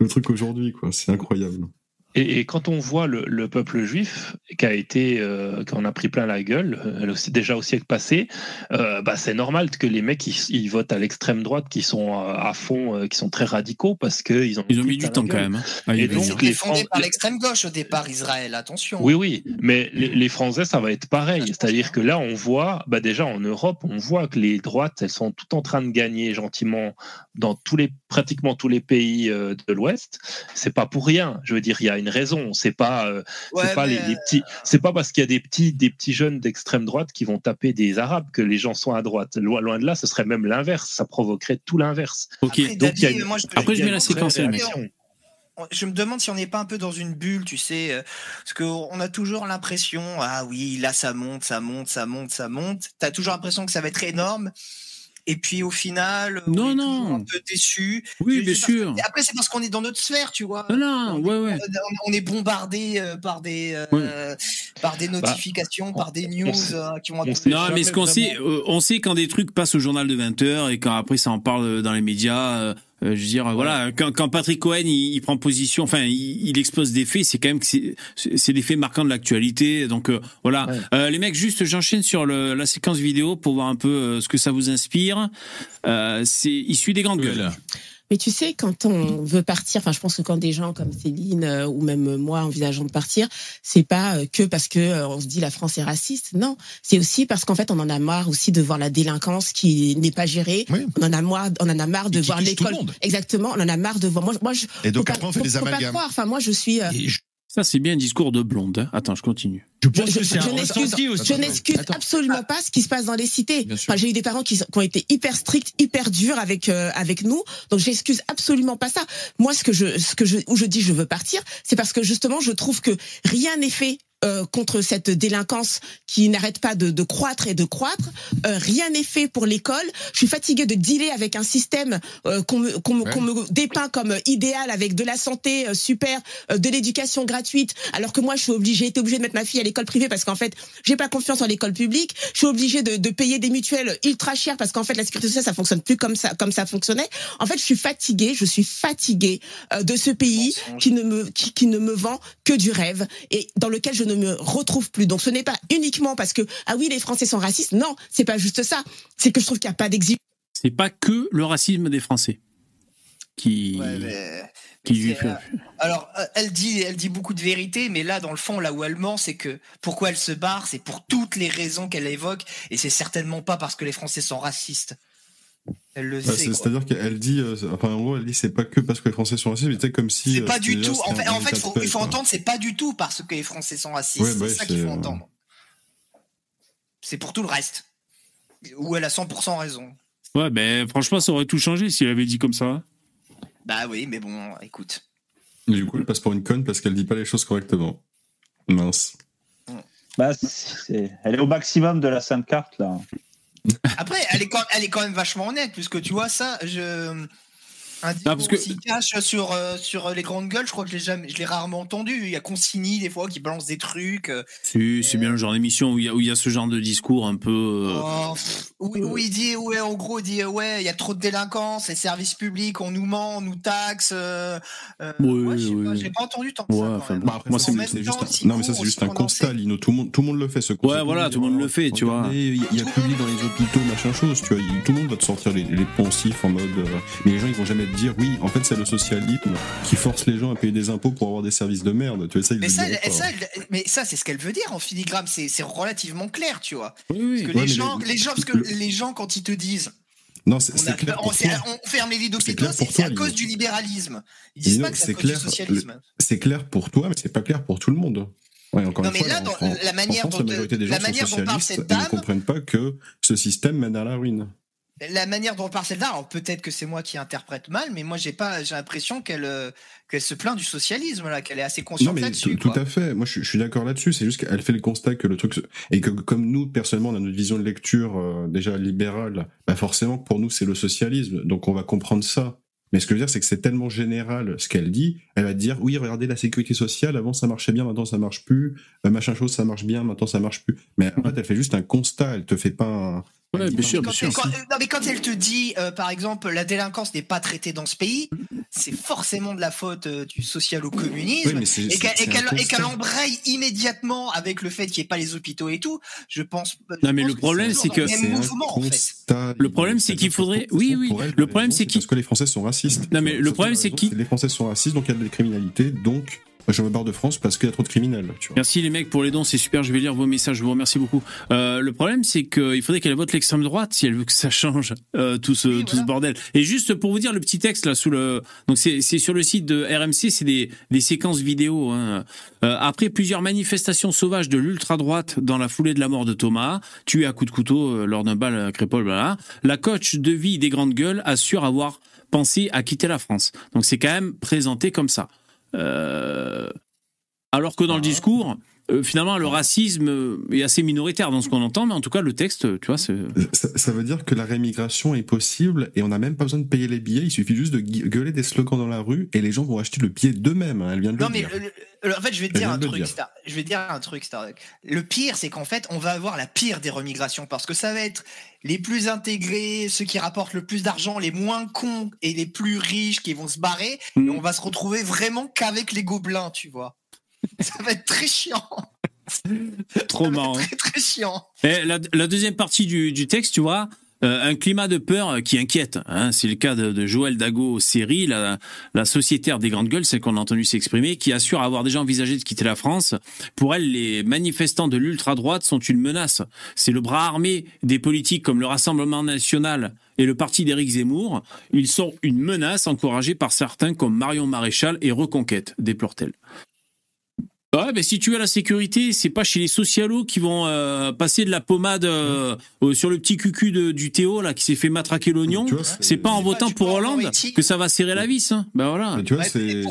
le truc aujourd'hui, quoi. C'est incroyable. Et, et quand on voit le, le peuple juif qui a été, euh, qu'on a pris plein la gueule, euh, déjà au siècle passé, euh, bah c'est normal que les mecs ils, ils votent à l'extrême droite, qui sont euh, à fond, euh, qui sont très radicaux parce que ils ont. Ils ont mis du temps quand même. y Et donc C'était les fondé Fran- par l'extrême gauche au départ, Israël, attention. Oui, oui, mais les, les Français, ça va être pareil. C'est-à-dire que là, on voit, bah déjà en Europe, on voit que les droites, elles sont toutes en train de gagner gentiment dans tous les, pratiquement tous les pays euh, de l'Ouest. C'est pas pour rien. Je veux dire, il y a une raison. C'est pas, euh, Ouais, c'est pas les, les petits, c'est pas parce qu'il y a des petits, des petits jeunes d'extrême droite qui vont taper des Arabes que les gens sont à droite. Loin, loin de là, ce serait même l'inverse. Ça provoquerait tout l'inverse. Ok. Après, Donc, il y a David, une- moi, je, Après, je mets la séquence. Je me demande si on n'est pas un peu dans une bulle, tu sais, euh, parce qu'on a toujours l'impression, ah oui, là ça monte, ça monte, ça monte, ça monte. T'as toujours l'impression que ça va être énorme. Et puis au final, on Non, est non. toujours un peu déçu. Oui, Je- bien sûr. parce- Après, c'est parce qu'on est dans notre sphère, tu vois. Non, non, ouais, ouais. On- On est bombardé euh, par des, euh, par des notifications, par des news euh, qui vont. on Non, mais ce qu'on sait, euh, on sait quand des trucs passent au journal de 20 heures et quand après ça en parle dans les médias. Euh, euh, je veux dire, voilà, quand, quand Patrick Cohen il, il prend position, enfin, il, il expose des faits, c'est quand même que c'est- des faits marquants de l'actualité. Donc euh, voilà, Euh, les mecs, juste j'enchaîne sur le, la séquence vidéo pour voir un peu euh, ce que ça vous inspire. Euh, c'est issu des grandes gueules. Mais tu sais, quand on veut partir, enfin, je pense que quand des gens comme Céline euh, ou même moi envisageons de partir, c'est pas euh, que parce que euh, on se dit la France est raciste. Non, c'est aussi parce qu'en fait, on en a marre aussi de voir la délinquance qui n'est pas gérée. On en a marre, on en a marre de voir l'école. Exactement, on en a marre de voir. Moi, je- moi, je, Et donc faut après, pas- on fait des pas amalgames. Enfin, moi, je suis. euh, Ça, c'est bien un discours de blonde. hein. Attends, je continue. je, je- je n'excuse, je n'excuse absolument pas ce qui se passe dans les cités. Enfin, j'ai eu des parents qui, qui ont été hyper stricts, hyper durs avec euh, avec nous, donc j'excuse absolument pas ça. Moi, ce que je ce que je où je dis je veux partir, c'est parce que justement je trouve que rien n'est fait. Euh, contre cette délinquance qui n'arrête pas de, de croître et de croître, Euh, rien n'est fait pour l'école. Je suis fatiguée de dealer avec un système euh, qu'on me, qu'on me, qu'on me dépeint comme idéal avec de la santé euh, super, euh, de l'éducation gratuite, alors que moi je suis obligée, j'ai été obligée de mettre ma fille à l'école privée parce qu'en fait j'ai pas confiance en l'école publique. Je suis obligée de, de payer des mutuelles ultra chères parce qu'en fait la sécurité sociale ça fonctionne plus comme ça comme ça fonctionnait. En fait je suis fatiguée, je suis fatiguée euh, de ce pays qui ne me qui, qui ne me vend que du rêve et dans lequel je ne me retrouve plus. Donc ce n'est pas uniquement parce que ah oui les Français sont racistes. Non, c'est pas juste ça. C'est que je trouve qu'il n'y a pas d'exigence. C'est pas que le racisme des Français qui qui lui C'est, fait- euh, alors, euh, elle dit, elle dit beaucoup de vérité, mais là, dans le fond, là où elle ment, c'est que pourquoi elle se barre, c'est pour toutes les raisons qu'elle évoque, et c'est certainement pas parce que les Français sont racistes. Elle le Bah, sait. C'est-à-dire qu'elle dit, euh, enfin en gros, elle dit c'est pas que parce que les Français sont racistes, mais c'est comme si. C'est euh, pas c'était du déjà- tout. En fait, un en fait, faut- il faut quoi. entendre, c'est pas du tout parce que les Français sont racistes. Ouais, bah c'est oui, ça qu'il faut euh, entendre. C'est pour tout le reste. Où elle a 100% raison. Ouais, ben franchement, ça aurait tout changé si elle avait dit comme ça. Bah oui, mais bon, écoute. Et du coup, elle passe pour une conne parce qu'elle dit pas les choses correctement. Mince. Bah, c'est- elle est au maximum de la sainte carte là. Après, elle est, quand, elle est quand même vachement honnête, puisque tu vois ça, je. Un discours parce que- aussi cash sur, euh, sur les grandes gueules, je crois que je l'ai jamais, je l'ai rarement entendu. Il y a Consigny des fois qui balance des trucs. euh, C'est c'est bien le genre d'émission où il y, a- où il y a ce genre de discours un peu. euh, Oh, où, où il dit, ouais, en gros, il dit, euh, ouais, il y a trop de délinquance, les services publics, on nous ment, on nous taxe. Euh, euh, Ouais, ouais, je sais pas, ouais. j'ai pas entendu tant que Ouais, ça. enfin, bon, moi, c'est- juste un- non, mais ça, c'est juste un constat, Lino. Tout le monde, tout le monde le fait, ce Ouais, voilà, tout le monde le fait, tu vois. Il y a publié dans les hôpitaux, machin chose, tu vois. Tout le monde va te sortir les, poncifs en mode. euh, mais les gens, ils vont jamais te dire, oui, en fait, c'est le socialisme qui force les gens à payer des impôts pour avoir des services de merde. Tu vois, ça, ils Mais le ça, elle- ça, elle- mais ça, c'est ce qu'elle veut dire en filigrane. C'est c'est relativement clair, tu vois. Parce que Ouais, les gens, le- les gens, parce que les gens, quand ils te disent, Non, c'est on, c'est a- clair on- pour c'est- toi. on ferme les lits c'est pour c'est toi, à cause du libéralisme. Ils disent Lino, pas que c'est à cause du clair, socialisme. le- c'est clair pour toi, mais c'est pas clair pour tout le monde. Ouais, encore Non, une mais fois, là, en dans France- la manière en France, dont- la majorité des gens la sont dont parle cette ne comprennent pas que ce système mène à la ruine. La manière dont on parle celle-là, alors peut-être que c'est moi qui interprète mal, mais moi j'ai pas, j'ai l'impression qu'elle euh, qu'elle se plaint du socialisme là, qu'elle est assez consciente là-dessus. tout, à fait. Moi, je, suis- je suis d'accord là-dessus. C'est juste qu'elle fait le constat que le truc se- et que comme nous, personnellement, on a notre vision de lecture euh, déjà libérale. Bah forcément, pour nous, c'est le socialisme. Donc, on va comprendre ça. Mais ce que je veux dire, c'est que c'est tellement général ce qu'elle dit. Elle va dire, oui, regardez la sécurité sociale, avant ça marchait bien, maintenant ça marche plus. Euh, machin chose, ça marche bien, maintenant ça marche plus. Mais en fait, elle fait juste un constat, elle te fait pas un. Ouais, bien sûr, bien Quand- sûr. quand- non, mais quand elle te dit, euh, par exemple, la délinquance n'est pas traitée dans ce pays, c'est forcément de la faute euh, du social-communisme Oui, mais c'est- et qu'elle embraye immédiatement avec le fait qu'il n'y ait pas les hôpitaux et tout. Je pense. Non, mais le problème, c'est que. le même mouvement, en fait. Le problème, c'est qu'il faudrait. Oui, oui. Le problème, c'est qu'il. Parce que les Français sont racistes. Non, mais le problème, c'est qui Les Français sont racistes, donc il y a de la criminalité, donc je me barre de France parce qu'il y a trop de criminels. Tu vois. Merci les mecs pour les dons, c'est super. Je vais lire vos messages. Je vous remercie beaucoup. Euh, le problème, c'est qu'il faudrait qu'elle vote l'extrême droite si elle veut que ça change euh, tout ce tout ce bordel. Et juste pour vous dire le petit texte là sous le donc c'est c'est sur le site de RMC, c'est des des séquences vidéo. Hein. Euh, après plusieurs manifestations sauvages de l'ultra droite dans la foulée de la mort de Thomas, tué à coups de couteau lors d'un bal à Crépole, voilà, la coach de vie des grandes gueules assure avoir pensé à quitter la France. Donc c'est quand même présenté comme ça. Euh, alors que dans le discours, euh, finalement, le racisme euh, est assez minoritaire dans ce qu'on entend, mais en tout cas, le texte, tu vois, c'est. Ça, ça veut dire que la rémigration est possible et on n'a même pas besoin de payer les billets. Il suffit juste de gueuler des slogans dans la rue et les gens vont acheter le billet d'eux-mêmes. hein, Elle vient de Non le mais dire. le- le- en fait, je vais te dire un truc, dire. Star. Je vais te dire un truc, Star. Le pire, c'est qu'en fait, on va avoir la pire des remigrations parce que ça va être les plus intégrés, ceux qui rapportent le plus d'argent, les moins cons et les plus riches qui vont se barrer. Mm. Et on va se retrouver vraiment qu'avec les gobelins, tu vois. Ça va être très chiant, Trop marrant. très très chiant. Et la, la deuxième partie du, du texte, tu vois, euh, un climat de peur qui inquiète. Hein, c'est le cas de, de Joël Dago série, la, la sociétaire des grandes gueules, celle qu'on a entendu s'exprimer, qui assure avoir déjà envisagé de quitter la France. Pour elle, les manifestants de l'ultra-droite sont une menace. C'est le bras armé des politiques comme le Rassemblement national et le parti d'Éric Zemmour. Ils sont une menace encouragée par certains comme Marion Maréchal et Reconquête, déplore-t-elle. Ouais, mais si tu as la sécurité, c'est pas chez les socialos qui vont euh, passer de la pommade euh, euh, sur le petit cucu de- du Théo là qui s'est fait matraquer l'oignon. C'est pas en votant pour Hollande que ça va serrer la vis. Hein. Ben voilà. Mais tu vois, c'est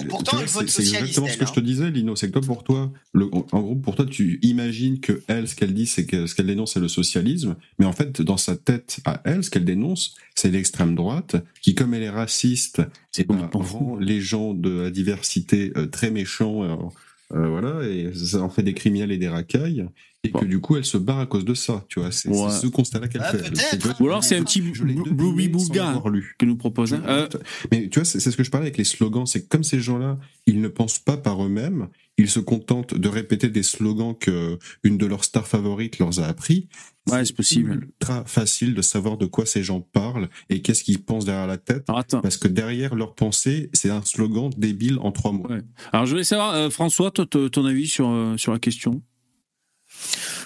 exactement ce que je te disais, Lino. C'est que toi, pour toi, le, en gros, pour toi, tu imagines que elle, ce qu'elle dit, c'est que ce qu'elle dénonce, c'est le socialisme. Mais en fait, dans sa tête, à elle, ce qu'elle dénonce, c'est l'extrême droite, qui, comme elle est raciste, eh ben, rend les gens de la diversité euh, très méchants. Euh, voilà, et ça en fait des criminels et des racailles. Et que du coup, elle se barre à cause de ça, tu vois. C'est Ouais. ce constat-là qu'elle Ah, fait. Ou alors c'est un petit Bloubi Bouga que nous propose. hein. Euh, mais tu vois, c'est c'est ce que je parlais avec les slogans. C'est que comme ces gens-là, ils ne pensent pas par eux-mêmes, ils se contentent de répéter des slogans que une de leurs stars favorites leur a appris. Ouais, c'est possible. Ultra facile de savoir de quoi ces gens parlent et qu'est-ce qu'ils pensent derrière la tête. Parce que derrière leur pensée, c'est un slogan débile en trois mots. Alors je voulais savoir, euh, François, toi, ton avis sur euh, sur la question?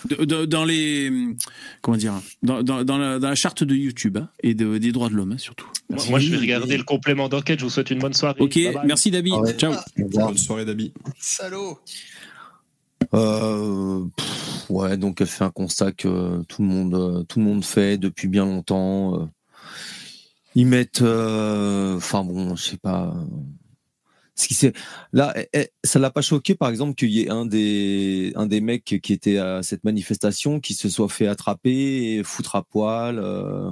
De- de- dans les comment dire dans, dans, dans la, dans la charte de YouTube hein, et de- des droits de l'homme hein, surtout. Moi, moi, je vais regarder le complément d'enquête. Je vous souhaite une bonne soirée. Ok, Bye bye. merci Dabi. Ciao. Bonne soirée Dabi. Salaud. Euh, ouais, donc elle fait un constat que tout le monde, euh, fait depuis bien longtemps. euh. Ils mettent, enfin bon, je sais pas. Ce qui là, eh, eh, ça l'a pas choqué, par exemple, qu'il y ait un des, un mecs qui était à cette manifestation qui se soit fait attraper, et foutre à poil, euh,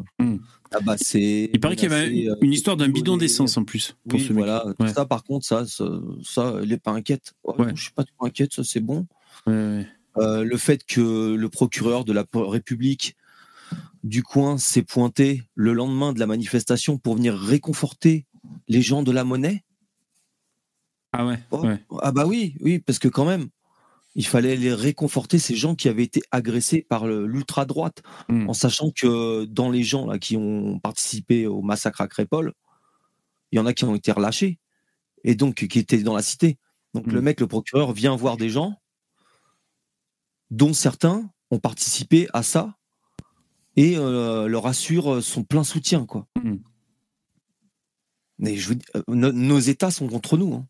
Il paraît qu'il y avait euh, une histoire d'un bidon d'essence en plus. Pour oui, ce mec. voilà. Ouais. Ça, par contre, ça, ça, ça, elle est pas inquiète. Oh, non, Je suis pas trop inquiète, ça, c'est bon. Ouais, Euh, le fait que le procureur de la République du coin s'est pointé le lendemain de la manifestation pour venir réconforter les gens de la monnaie. Ah ouais. Oh, ouais. Ah bah oui, oui, parce que quand même, il fallait les réconforter ces gens qui avaient été agressés par l'ultra droite, Hmm. en sachant que dans les gens là qui ont participé au massacre à Crépole, il y en a qui ont été relâchés et donc qui étaient dans la cité. Donc Hmm. le mec, le procureur, vient voir des gens dont certains ont participé à ça et euh, leur assure son plein soutien, quoi. Hmm. Mais je euh, no- nos États sont contre nous. hein.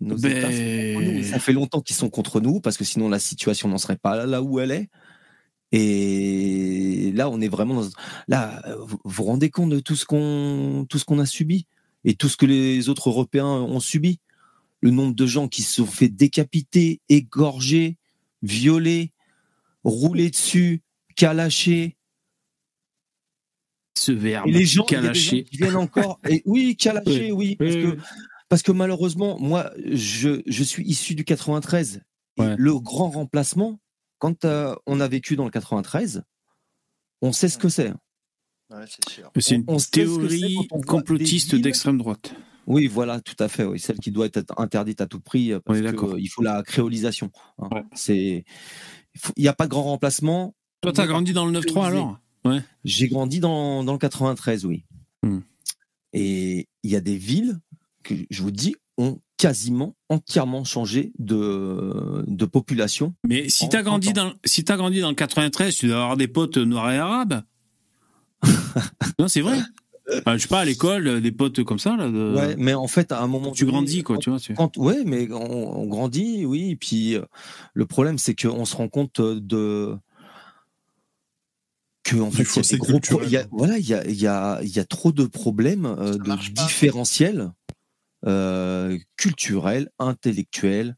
Nos Ben- États sont nous. Ça fait longtemps qu'ils sont contre nous parce que sinon la situation n'en serait pas là, où elle est. Et là, on est vraiment dans... là. Vous vous rendez compte de tout ce qu'on tout ce qu'on a subi et tout ce que les autres Européens ont subi? Le nombre de gens qui se sont fait décapiter, égorger, violer, rouler dessus, calacher. Ce verbe, Et les gens, qui viennent encore. Et oui, calaché, oui. Parce, que, parce que malheureusement, moi, je, je suis issu du 93. Et Le grand remplacement, quand euh, on a vécu dans le 93, on sait ce que c'est. Ouais, c'est sûr. C'est une On- on ce théorie complotiste d'extrême droite. Oui, voilà, tout à fait. Oui. Celle qui doit être interdite à tout prix euh, parce qu'il faut la créolisation. hein. C'est, il n'y a pas de grand remplacement. Toi, t'as grandi dans le 9-3 alors? Ouais. J'ai grandi dans, dans le 93, oui. Hmm. Et il y a des villes que je vous dis ont quasiment entièrement changé de, de population. Mais si t'as grandi dans, si t'as grandi dans le 93, tu dois avoir des potes noirs et arabes. non, c'est vrai. Enfin, je sais pas, à l'école, euh, des potes comme ça, là. de- Ouais, mais en fait, à un moment Tu donné, grandis, quoi, quand- tu vois. tu- Quand, ouais, mais on, on grandit, oui. Et puis euh, le problème, c'est qu'on se rend compte de que en fait, il y a voilà, il y a, il y a, il y a trop de problèmes euh, de différentiels euh, culturels, intellectuels.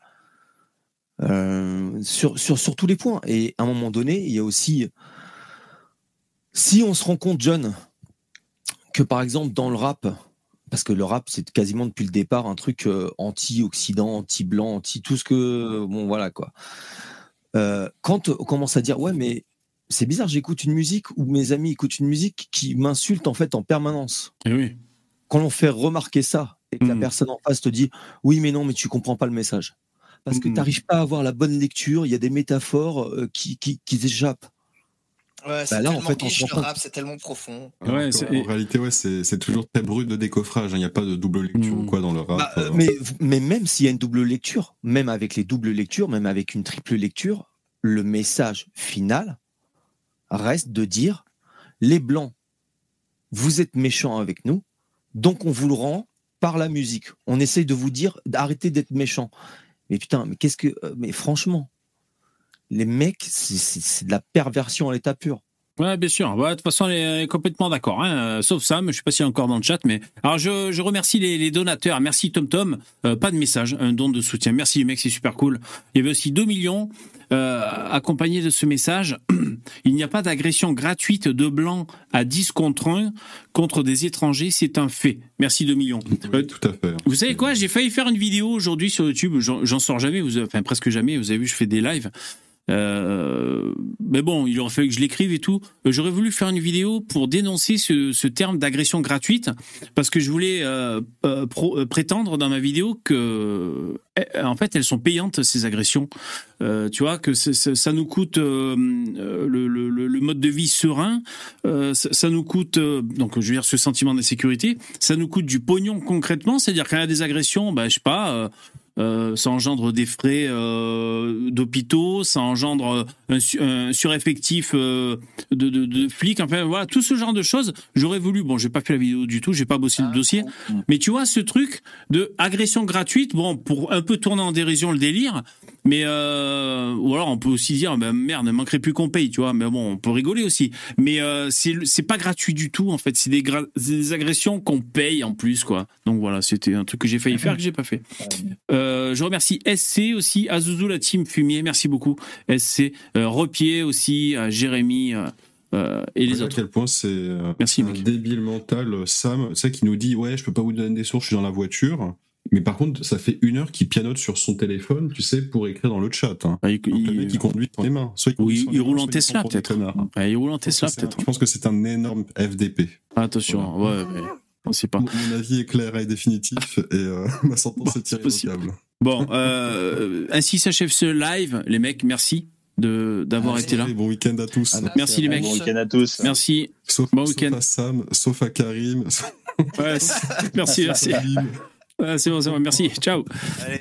euh, sur, sur, sur tous les points. Et à un moment donné, il y a aussi, si on se rend compte, John, que par exemple dans le rap, parce que le rap c'est quasiment depuis le départ un truc euh, anti-occident, anti-blanc, anti tout ce que bon voilà quoi. Euh, quand on commence à dire ouais mais c'est bizarre j'écoute une musique ou mes amis écoutent une musique qui m'insulte en fait en permanence. Et oui. Quand on fait remarquer ça et que la personne en face te dit oui mais non mais tu comprends pas le message parce que tu n'arrives pas à avoir la bonne lecture, il y a des métaphores euh, qui, qui, qui échappent. Ouais, c'est Bah là, en tellement fait, on se riche rend le compte. rap, c'est tellement profond. En réalité, ouais, c'est c'est toujours très brut de décoffrage. hein. Il n'y a pas de double lecture ou quoi dans le rap. Bah, euh. mais, mais même s'il y a une double lecture, même avec les doubles lectures, même avec une triple lecture, le message final reste de dire les blancs, vous êtes méchants avec nous, donc on vous le rend par la musique. On essaye de vous dire d'arrêter d'être méchants. Mais putain, mais qu'est-ce que, euh, mais franchement, les mecs, c'est de la perversion à l'état pur. Ouais, bien sûr. Ouais, de toute façon, on est complètement d'accord. Hein. euh, Sauf Sam, je sais pas s'il est encore dans le chat, mais alors je, je remercie les, les donateurs. Merci Tom Tom. Euh, pas de message, un don de soutien. Merci les mecs, c'est super cool. Il y avait aussi 2 millions euh, accompagnés de ce message. Il n'y a pas d'agression gratuite de blancs à 10 contre 1 contre des étrangers, c'est un fait. Merci 2 millions. Euh, tout à fait. vous savez quoi? J'ai failli faire une vidéo aujourd'hui sur YouTube. J'en j'en sors jamais. Vous, enfin presque jamais. Vous avez vu, je fais des lives. Euh, mais bon, il aurait fallu que je l'écrive et tout. J'aurais voulu faire une vidéo pour dénoncer ce, terme d'agression gratuite parce que je voulais euh, euh, prétendre dans ma vidéo que, en fait, elles sont payantes ces agressions. Tu vois que ça nous coûte le, mode de vie serein, ça, nous coûte donc je veux dire ce sentiment d'insécurité, ça nous coûte du pognon concrètement, c'est-à-dire quand il y a des agressions, bah, je sais pas. Euh, euh, ça engendre des frais euh, d'hôpitaux, ça engendre un, su- un sureffectif euh, de, de, de flics, enfin voilà, tout ce genre de choses. J'aurais voulu, bon, j'ai pas fait la vidéo du tout, j'ai pas bossé le dossier, mais tu vois ce truc de agression gratuite, bon, pour un peu tourner en dérision le délire, mais euh, ou alors on peut aussi dire, ben merde, ne manquerait plus qu'on paye, tu vois, mais bon, on peut rigoler aussi. Mais euh, c'est c'est pas gratuit du tout en fait, c'est des, agressions qu'on paye en plus quoi. Donc voilà, c'était un truc que j'ai failli faire que j'ai pas fait. Euh, je remercie SC aussi, Azuzu la team Fumier, merci beaucoup. SC, euh, Repier aussi, Jérémy euh, et les à autres. quel point c'est euh, un débile mental, Sam, sais, qui nous dit Ouais, je peux pas vous donner des sources, je suis dans la voiture. Mais par contre, ça fait une heure qu'il pianote sur son téléphone, tu sais, pour écrire dans le chat. Hein. Donc, le mec, il conduit sans les mains. Soit il, il les roule mains, en il Tesla, peut-être. Ouais, il roule en Je pense Tesla que c'est un- peut-être. Je pense que c'est un énorme FDP. Attention, ouais, mais on sait pas. Mon mon avis est clair et définitif et euh, ma sentence est irrévocable. Bon, euh, ainsi s'achève ce live, les mecs. Merci de d'avoir été là. Bon week-end à tous. Merci les mecs. Bon week-end à tous. Merci. Sauf, bon sauf week-end. à Sam, sauf à Karim. Ouais, merci, merci. C'est bon, c'est bon, merci, ciao.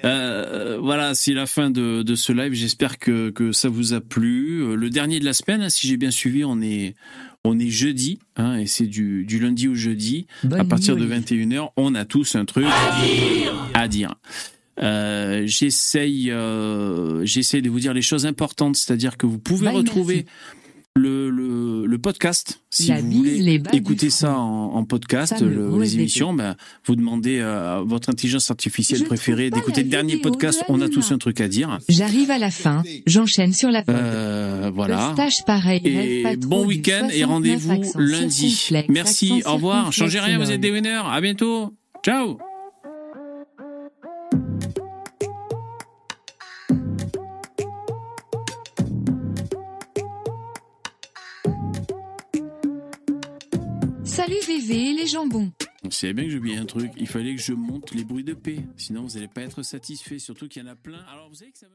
Euh, voilà, c'est la fin de, de ce live. J'espère que, que ça vous a plu. Euh, Le dernier de la semaine, hein, si j'ai bien suivi, on est, on est jeudi, hein, et c'est du, du lundi au jeudi. à partir de 21h, on a tous un truc à dire. Euh, j'essaye, euh, j'essaye de vous dire les choses importantes, c'est-à-dire que vous pouvez Bye, retrouver le, le, le podcast. Si La vous voulez écouter ça en, en podcast, le- les émissions, ben, vous demandez euh, à votre intelligence artificielle Je préférée d'écouter le dernier podcast. On a tous un truc à dire. J'arrive à la fin, j'enchaîne sur la Euh, voilà. Stage pareil, Et pas bon week-end et 69 rendez-vous lundi. Merci, au revoir. Changez rien, vous êtes des winners. À bientôt. Ciao. Salut VV les jambons. Vous savez bien que oublié un truc. Il fallait que je monte les bruits de paix. Sinon, vous n'allez pas être satisfait. Surtout qu'il y en a plein. Alors, vous savez que ça me...